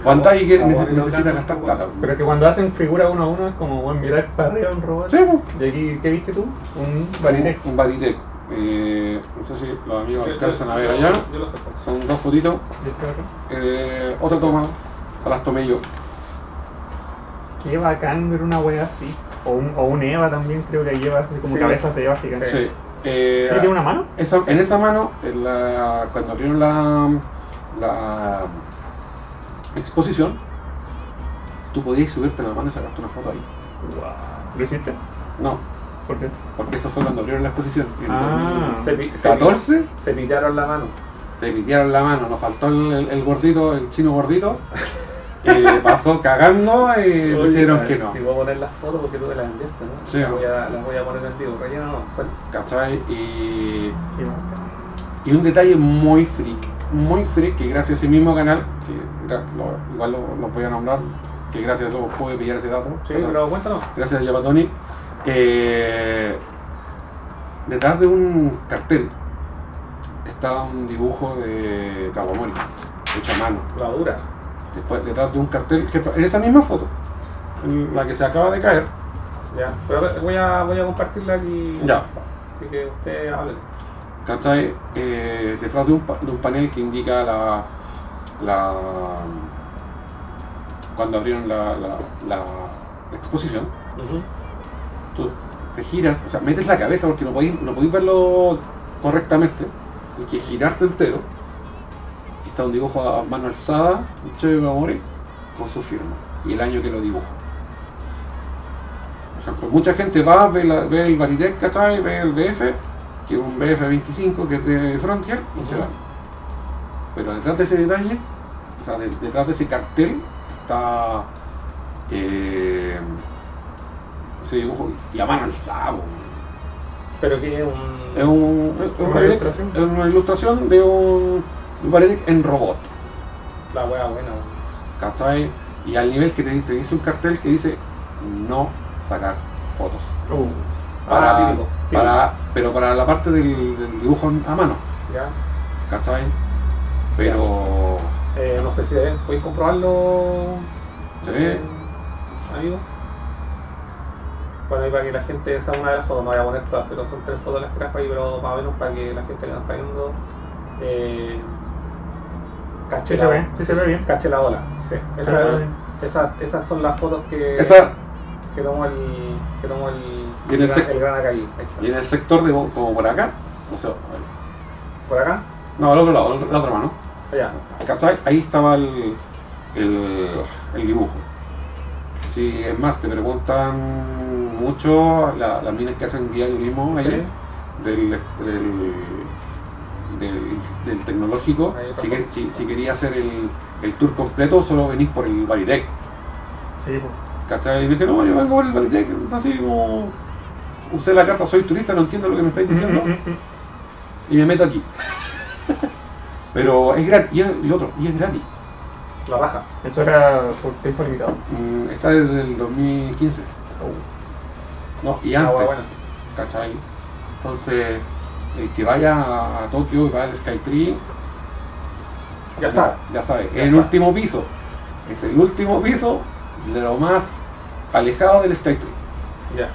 Que neces- ver los necesita gastar plata. Pero es que cuando hacen figura 1 a 1 es como, weón, mirar para arriba un robot. Sí. Y aquí, ¿qué viste tú? Un Baritec. Un, un Baritec. Eh, no sé si los amigos alcanzan a ver allá. Yo lo sé. pues. Son dos fotitos. ¿Viste acá? Eh, otra toma. Se las tomé yo. Qué bacán ver una wea así. O un, o un Eva también, creo que lleva así como Sí. cabezas de Eva gigantes. Sí. Eh, ¿Tiene una mano? esa- en esa mano, en la- cuando abrieron la, la exposición, tú podías subirte la mano y sacarte una foto ahí. Wow. ¿Lo hiciste? No, ¿Por qué? porque eso fue cuando abrieron la exposición. En Ah. Se, pi- se, 2014 se pitearon la mano. se pitearon la mano, nos faltó el, el- el gordito, el chino gordito, que pasó cagando y Oye, pusieron a que no. Si voy a poner las fotos porque tú te las enviaste, ¿no? Sí. Las voy a, las voy a poner en vivo. Rellena no. Bueno, ¿Cachai? Y, y un detalle muy freak, muy freak, que gracias a ese mismo canal, que lo- igual lo, lo voy a nombrar, que gracias a eso pude pillar ese dato. sí, sea, pero cuéntanos. gracias a Yapatoni, eh, detrás de un cartel estaba un dibujo de Kawamori, hecho a mano. La dura. Después, detrás de un cartel, que en esa misma foto, en la que se acaba de caer, Ya. Pero voy a, voy a compartirla aquí. Ya. Así que usted hable. ¿Cachai? Eh, detrás de un, de un panel que indica la, la cuando abrieron la, la, la exposición, tú te giras, o sea, metes la cabeza porque no podéis, no podéis verlo correctamente, hay que girarte entero. Y está un dibujo a mano alzada, un Cheo Gamori, con su firma y el año que lo dibujó. Por ejemplo, mucha gente va, ve, la- ve el Baritec, ¿cachai? Ve el BF, que es un BF25 que es de Frontier, y se Ujú. va. Pero detrás de ese detalle, o sea, de- detrás de ese cartel, está eh, ese dibujo y a mano alzada. Pero que es un. Es, un, es, un ¿Una ilustración? es una ilustración de un, un en robot. La wea buena. ¿Cachai? Y al nivel que te, te dice un cartel que dice no sacar fotos. Uh, Ah, típico, típico. para- pero para la parte del, del dibujo a mano, Ya. ¿cachai? Pero Eh, no sé si podéis comprobarlo. Sí. eh, amigo. Bueno, ahí para que la gente, esa es una de las fotos, no voy a poner todas, pero son tres fotos las que trajo ahí, pero más o menos para que la gente que nos está viendo eh, cache, sí se la, ve, sí se ve bien. cache la ola. Sí. Esa- esas, esas son las fotos que, esa que tomó el, que tomó el, Y en el gran y en sector de como por acá, no sé, Por acá, no al otro lado, la otra mano, allá. ¿cachai? Ahí estaba el, el, dibujo. Si es más, te preguntan mucho la- las minas que hacen diario ahí. Sí. del, del, del, del tecnológico, si, que- si, si quería hacer el, el tour completo, solo venís por el Baritec. Sí, pues. ¿Cachai? Y dije, no, yo vengo por el Baritec, así como usé la carta, soy turista, no entiendo lo que me estáis diciendo, y me meto aquí. Pero es gratis, y es, y otro, y es gratis. La baja. Eso era por tiempo limitado. Mm, Está desde el 2015. No, y Ah, antes. bueno, bueno. ¿Cachai? Entonces, el que vaya a, Tokio y vaya al Skytree, Ya sabes. Ya sabe, Ya el sabe. último piso. Es el último piso de lo más alejado del Skytree,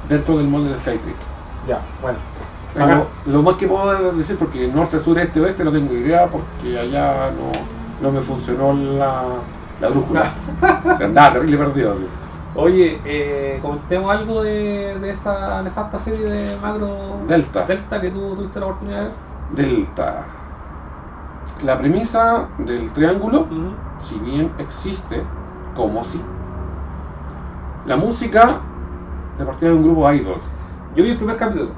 Dentro del mall del Skytree. ya, bueno. Lo, Acá. lo más que puedo decir, porque norte, sur, este, oeste no tengo idea, porque allá no, no me funcionó la, la brújula. o sea, andaba terrible perdido. así. Oye, eh, comentemos algo de, de esa nefasta serie de Macro Delta. Delta que tú tuviste la oportunidad de ver. Delta. La premisa del triángulo si bien existe, como si. La música de partida de un grupo idol, Yo vi el primer capítulo.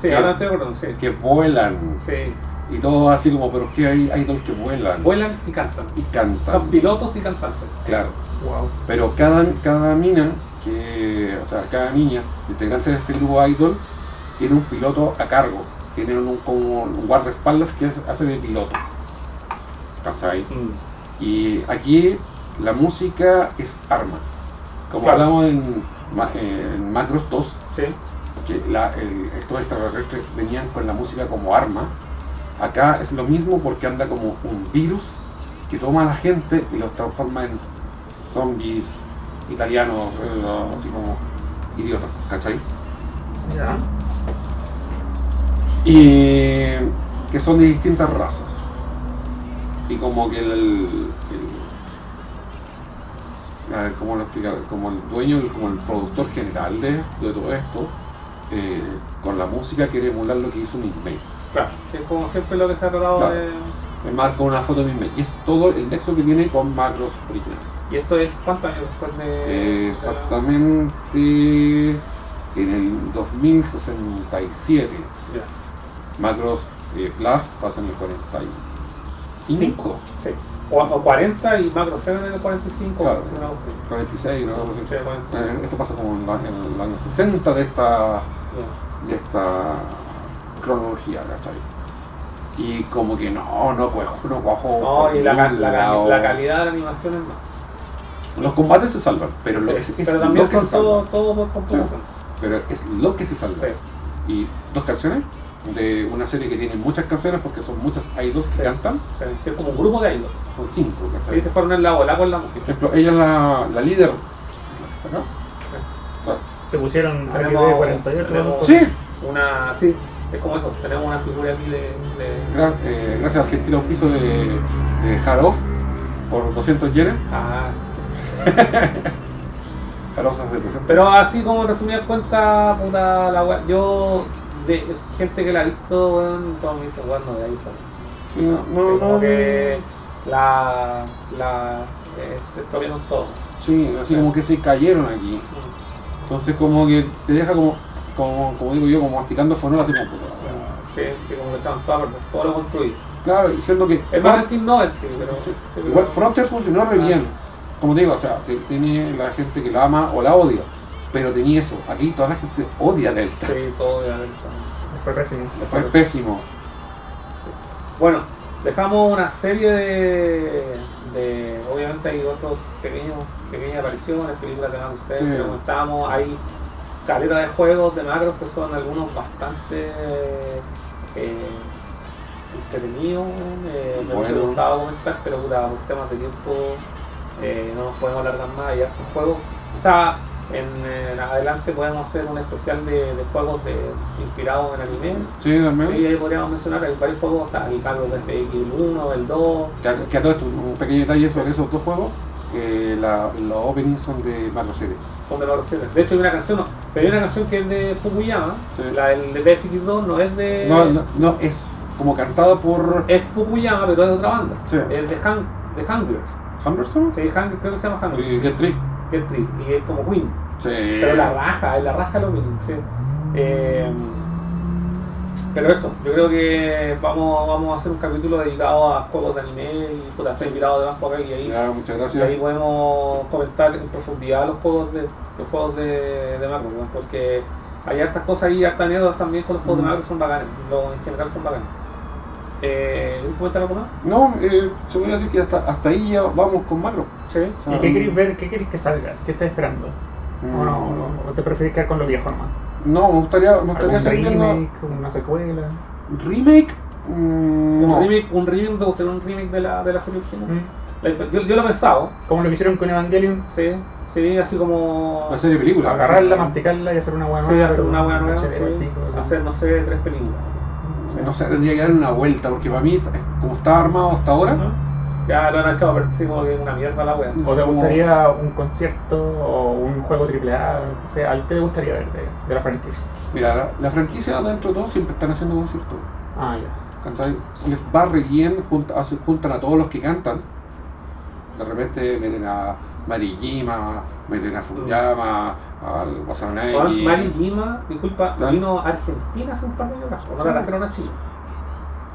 Sí, ¿Qué? ahora estoy sí. que vuelan, Sí. Y todo así como, pero es que hay idols que vuelan Vuelan y cantan. y cantan. Son pilotos y cantantes. Claro. Wow. Pero cada, cada mina, que, o sea, cada niña, integrante de este grupo idol, tiene un piloto a cargo. Tiene un, como un guardaespaldas que hace de piloto. ¿Cachai? Mm. Y aquí la música es arma. Como Claro. hablamos en, Ma- en Macros 2, Sí. que la, el, estos extraterrestres venían con la música como arma. Acá es lo mismo porque anda como un virus que toma a la gente y los transforma en zombies italianos, eh, así como idiotas, ¿cachai? Y que son de distintas razas. Y como que el, el- a ver, ¿cómo lo explicar? Como el dueño, como el productor general de, de todo esto, eh, con la música quiere emular lo que hizo Mick May. Claro. Es como siempre lo que se ha tratado Claro. de. Es más con una foto de Mick May. Y es todo el nexo que tiene con Macros original. Y esto es cuántos años después de. Eh, exactamente en el 2067. Ya. Macros eh, Plus pasa en el 45. Sí. O, o 40 y Macro 7 en el 45. Claro. así. 46, ¿no? 46. Eh, Esto pasa como en, la- en el año 60 de esta, Ya. de esta cronología, ¿cachai? Y como que no, no cuajo, no cuajo. No, y la, la, la calidad de la animación es más. Los combates se salvan, pero, lo, Sí, es, es pero lo también que son se todo, todo por computación. Pero es lo que se salva. Sí. Y dos canciones de una serie que tiene muchas canciones porque son muchas idols que Sí. cantan. O sea, es como un grupo de idols. Son cinco, Sí, ¿cachai? se fueron en la bola con la Por música. ejemplo, ella es la, la líder. ¿Acá? O sea, Se pusieron Tenemos- AQD 48. tenemos- Sí, Una, sí, es como eso. Tenemos una figura aquí de. de gra- eh, gracias al gentil auspicio de, de Haroff por 200 yenes. ah. Pero así como resumidas cuentas, puta la wea- Yo, de gente que la ha visto, weón, todos me dicen, weón, no de ahí Sí, no, no, como no, que la. la. eh, todo. Sí, así como que se cayeron aquí. Entonces como que te deja como, como, como digo yo, como masticando fonor así como puta. Sí, sí, como que estaban todas todo lo construido. Claro, diciendo que Es más Team Novel, sí, pero. sí, pero- igual Frontier funcionó re Ah. bien. Como te digo, o sea, tiene la gente que la ama o la odia. Pero tenía eso, aquí toda la gente odia a Delta. Sí, todo de adentro. Fue pésimo. Fue pésimo. Bueno, dejamos una serie de, de obviamente hay otros pequeños, pequeñas apariciones, películas de Macros Sí. que comentábamos, hay caleta de juegos de Macros que son algunos bastante eh, entretenidos, eh, me Bueno. gustado comentar, pero puta, por temas de tiempo eh, no nos podemos alargar más, hay hartos juegos, o sea, en, en adelante podemos hacer un especial de, de juegos de, inspirados en anime, Sí, también. Sí, ahí podríamos mencionar, hay varios juegos, está el FX el 1, el 2. Que, a- que a todo esto, un pequeño detalle sobre esos dos juegos, que la, los openings son de Macro 7. Son de los De hecho hay una canción, no, pero hay una canción que es de Fukuyama, Sí. la del de FX 2 no es de... No, no, no, es como cantada por Es Fukuyama, pero es de otra banda. Sí. Es de Han, de Hungers. Sí, Hungers, creo que se llama y Hungers. Get Trick. Get y es como Queen. Sí. Pero la raja, es la raja lo mismo, sí. Eh, pero eso, yo creo que vamos, vamos a hacer un capítulo dedicado a juegos de anime y puta, está invitado de Banco acá y ahí, Ya, muchas y gracias. ahí podemos comentar en profundidad los juegos de los juegos de, de Macro, ¿no? porque hay hartas cosas ahí, hartas anécdotas también con los juegos de Mm. Macro que son bacanes, los, en general son bacanes. Eh, ¿Quieres comentar algo más? No, eh, se voy a decir que hasta, hasta ahí ya vamos con Macro. Sí. O sea, ¿Y qué queréis ver? ¿Qué queréis que salga? ¿Qué estás esperando? mm, ¿O, no, o- o te preferís quedar con lo viejo nomás? No, me gustaría, me gustaría ¿Algún seguir viendo remake? ¿Una secuela? remake. mm, Un no. remake, un remake, de hacer un remake de la, de la serie original. ¿Mm? Yo, yo lo he pensado, Como lo que hicieron con Evangelion, sí, sí, así como La serie de película. agarrarla, masticarla y hacer una buena sí, hacer una buena nueva, sí, hacer, no sé, tres películas. No sé, tendría que darle una vuelta, porque para mí, como está armado hasta ahora, Ya lo han echado, pero sí, como que es una mierda la wea. ¿O te como- gustaría un concierto o un juego AAA? O sea, ¿algo que te gustaría ver de, de la franquicia? mira, la, la franquicia dentro de todo siempre están haciendo conciertos. Ah, ya. ¿cachai? Les va re bien, juntan a todos los que cantan. De repente meten a Mariyima, meten a Fuyama, al Juan Wasanagi. Mari Lima, disculpa, ¿Dale? vino a Argentina hace un par de años atrás, no la trajeron a Chile.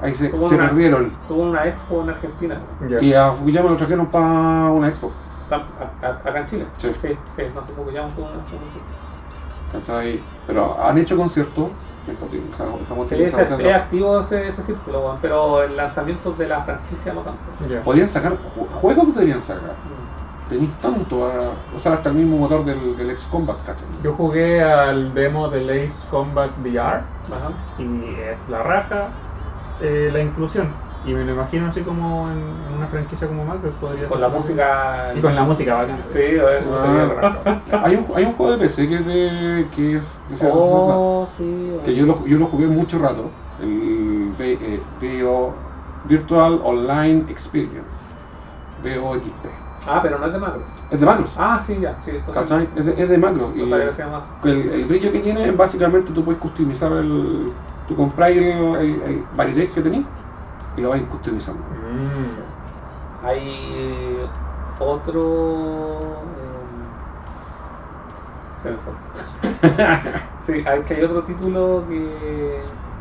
Ahí se, se una- perdieron. Tuvo una expo en Argentina. Y a Fukuyama lo trajeron para una expo. acá en Chile. Sí. sí, sí, no sé por qué llaman tuvo una expo. en Chile. Pero han hecho conciertos. Estamos- estamos- Sí, es, activo ese, ese círculo, pero el lanzamiento de la franquicia no tanto. Ya. Podrían sacar ju- juegos, podrían sacar. Tenéis tanto a usar hasta el mismo motor del, del X Combat, ¿cachai? Yo jugué al demo del Ace Combat VR Ajá. y es la raja eh, la inclusión. Y me lo imagino así como en, en una franquicia como Macros podría Con ser. la música. Y con la música bacana. Sí, a ver, no sería Ah. raja. Hay un, hay un juego de PC que es de. que es. que se- Oh, sí. que yo lo, yo lo jugué mucho rato. El V- eh, VO Virtual Online Experience. VOXP. Ah, pero no es de macros. Es de Macros. Ah, sí, ya. Sí. ¿Cachai? Es de, es de Macros. No sabía que el, el brillo que tiene, básicamente tú puedes customizar el. Tú compras el, el, que tenés y lo vas customizando. Mm. Hay otro. eh, Se me fue. sí, hay, que hay otro título que.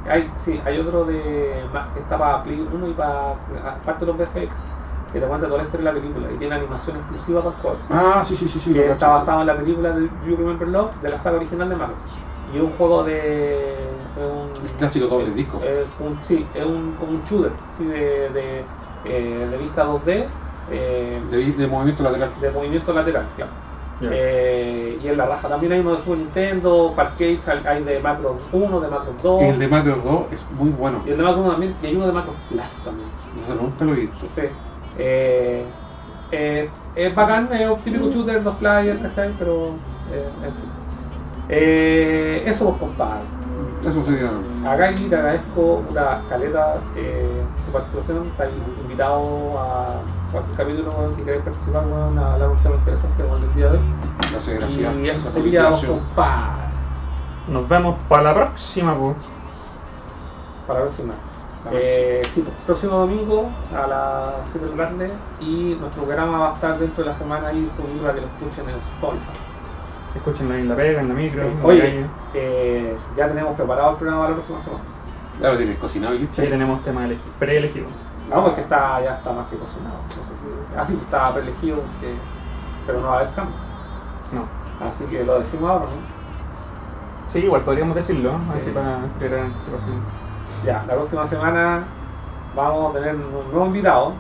Hay, sí, hay otro de. está para Play 1 y para. Aparte de los VFX, que te cuenta toda la historia de la película y tiene animación exclusiva para el juego. Ah, sí, sí, sí, sí. que está basado en la película de You Remember Love de la saga original de Marvel. Y es un juego de. es un, El clásico doble disco. es un- sí, es un, como un shooter sí, de, de, eh, de vista 2D, eh. De, de movimiento lateral. de movimiento lateral, claro. Eh, y en la raja también hay uno de Super Nintendo, Parkades, hay de Macro 1, de Macro 2. El de Macros 2 es muy bueno. Y el de Macro 1 también, y hay uno de Macro Plus también. No sé, nunca lo he visto. Sí. Eh, eh, es bacán, es un típico shooter, dos players, ¿cachai? Pero, eh, en fin. Eh, eso vos compadre. Eso sería. Acá y te agradezco una caleta eh, tu participación, estás invitado a cualquier capítulo weón, que queráis participar, weón, a hablar un tema interesante con el día de hoy. Gracias, gracias. Y eso sería compadre. Nos vemos para la próxima, pues. Para la próxima. Eh, sí, pues, próximo domingo a las 7 de la tarde y nuestro programa va a estar dentro de la semana ahí disponible para que lo escuchen en Spotify. Escúchenla en la pega, en la micro. en la Oye, calle. eh, ya tenemos preparado el programa para la próxima semana. Claro, tienes cocinado y listo. Sí, tenemos tema elegi- preelegido. No, porque está, ya está más que cocinado. No sé si, así está preelegido, porque- pero no va a haber cambio. No. Así que lo decimos ahora, ¿no? Sí, igual podríamos decirlo, Sí. así para esperar anticipación. Ya, la próxima semana vamos a tener un nuevo invitado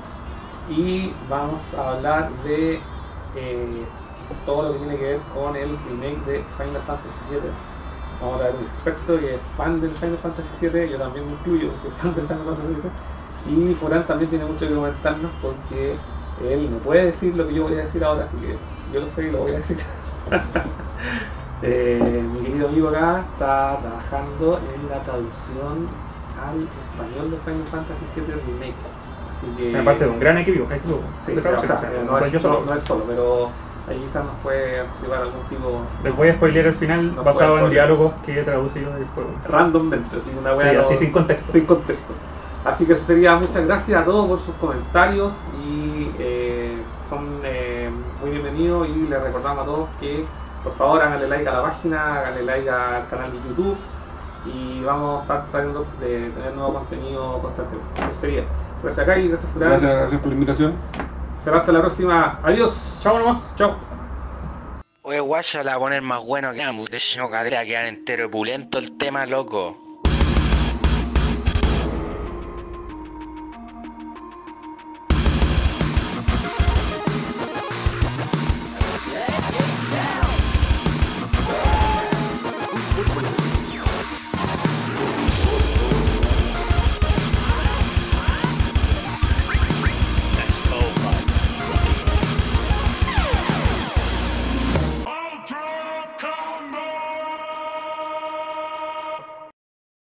y vamos a hablar de eh, todo lo que tiene que ver con el remake de Final Fantasy VII. Vamos a traer un experto que es fan del Final Fantasy VII, yo también me incluyo, soy fan del Final Fantasy VII. Y Furán también tiene mucho que comentarnos porque él no puede decir lo que yo voy a decir ahora, así que yo lo sé y lo voy a decir. Eh, mi querido amigo acá está trabajando en la traducción al español de Final Fantasy VII Remake. Así que. Aparte de un gran equipo, Sí, o sea, o sea, no, es, solo. no- no es solo, pero ahí quizás nos puede participar algún tipo Les voy a spoilear el final basado en spoiler. diálogos que he traducido del juego. randommente, así una Sí, wea no- sin contexto. sin contexto. Así que eso sería muchas gracias a todos por sus comentarios y eh, son eh, muy bienvenidos y les recordamos a todos que por favor háganle like a la página, háganle like al canal de YouTube y vamos a estar tratando de tener nuevo contenido constantemente. Eso sería. Gracias acá y gracias Furán. Gracias, gracias por la invitación. Será hasta la próxima. Adiós. Chao nomás. Chao. Oye, guacha, la va a poner más bueno que ambos. De hecho, cadera quedan entero pulento el tema, loco.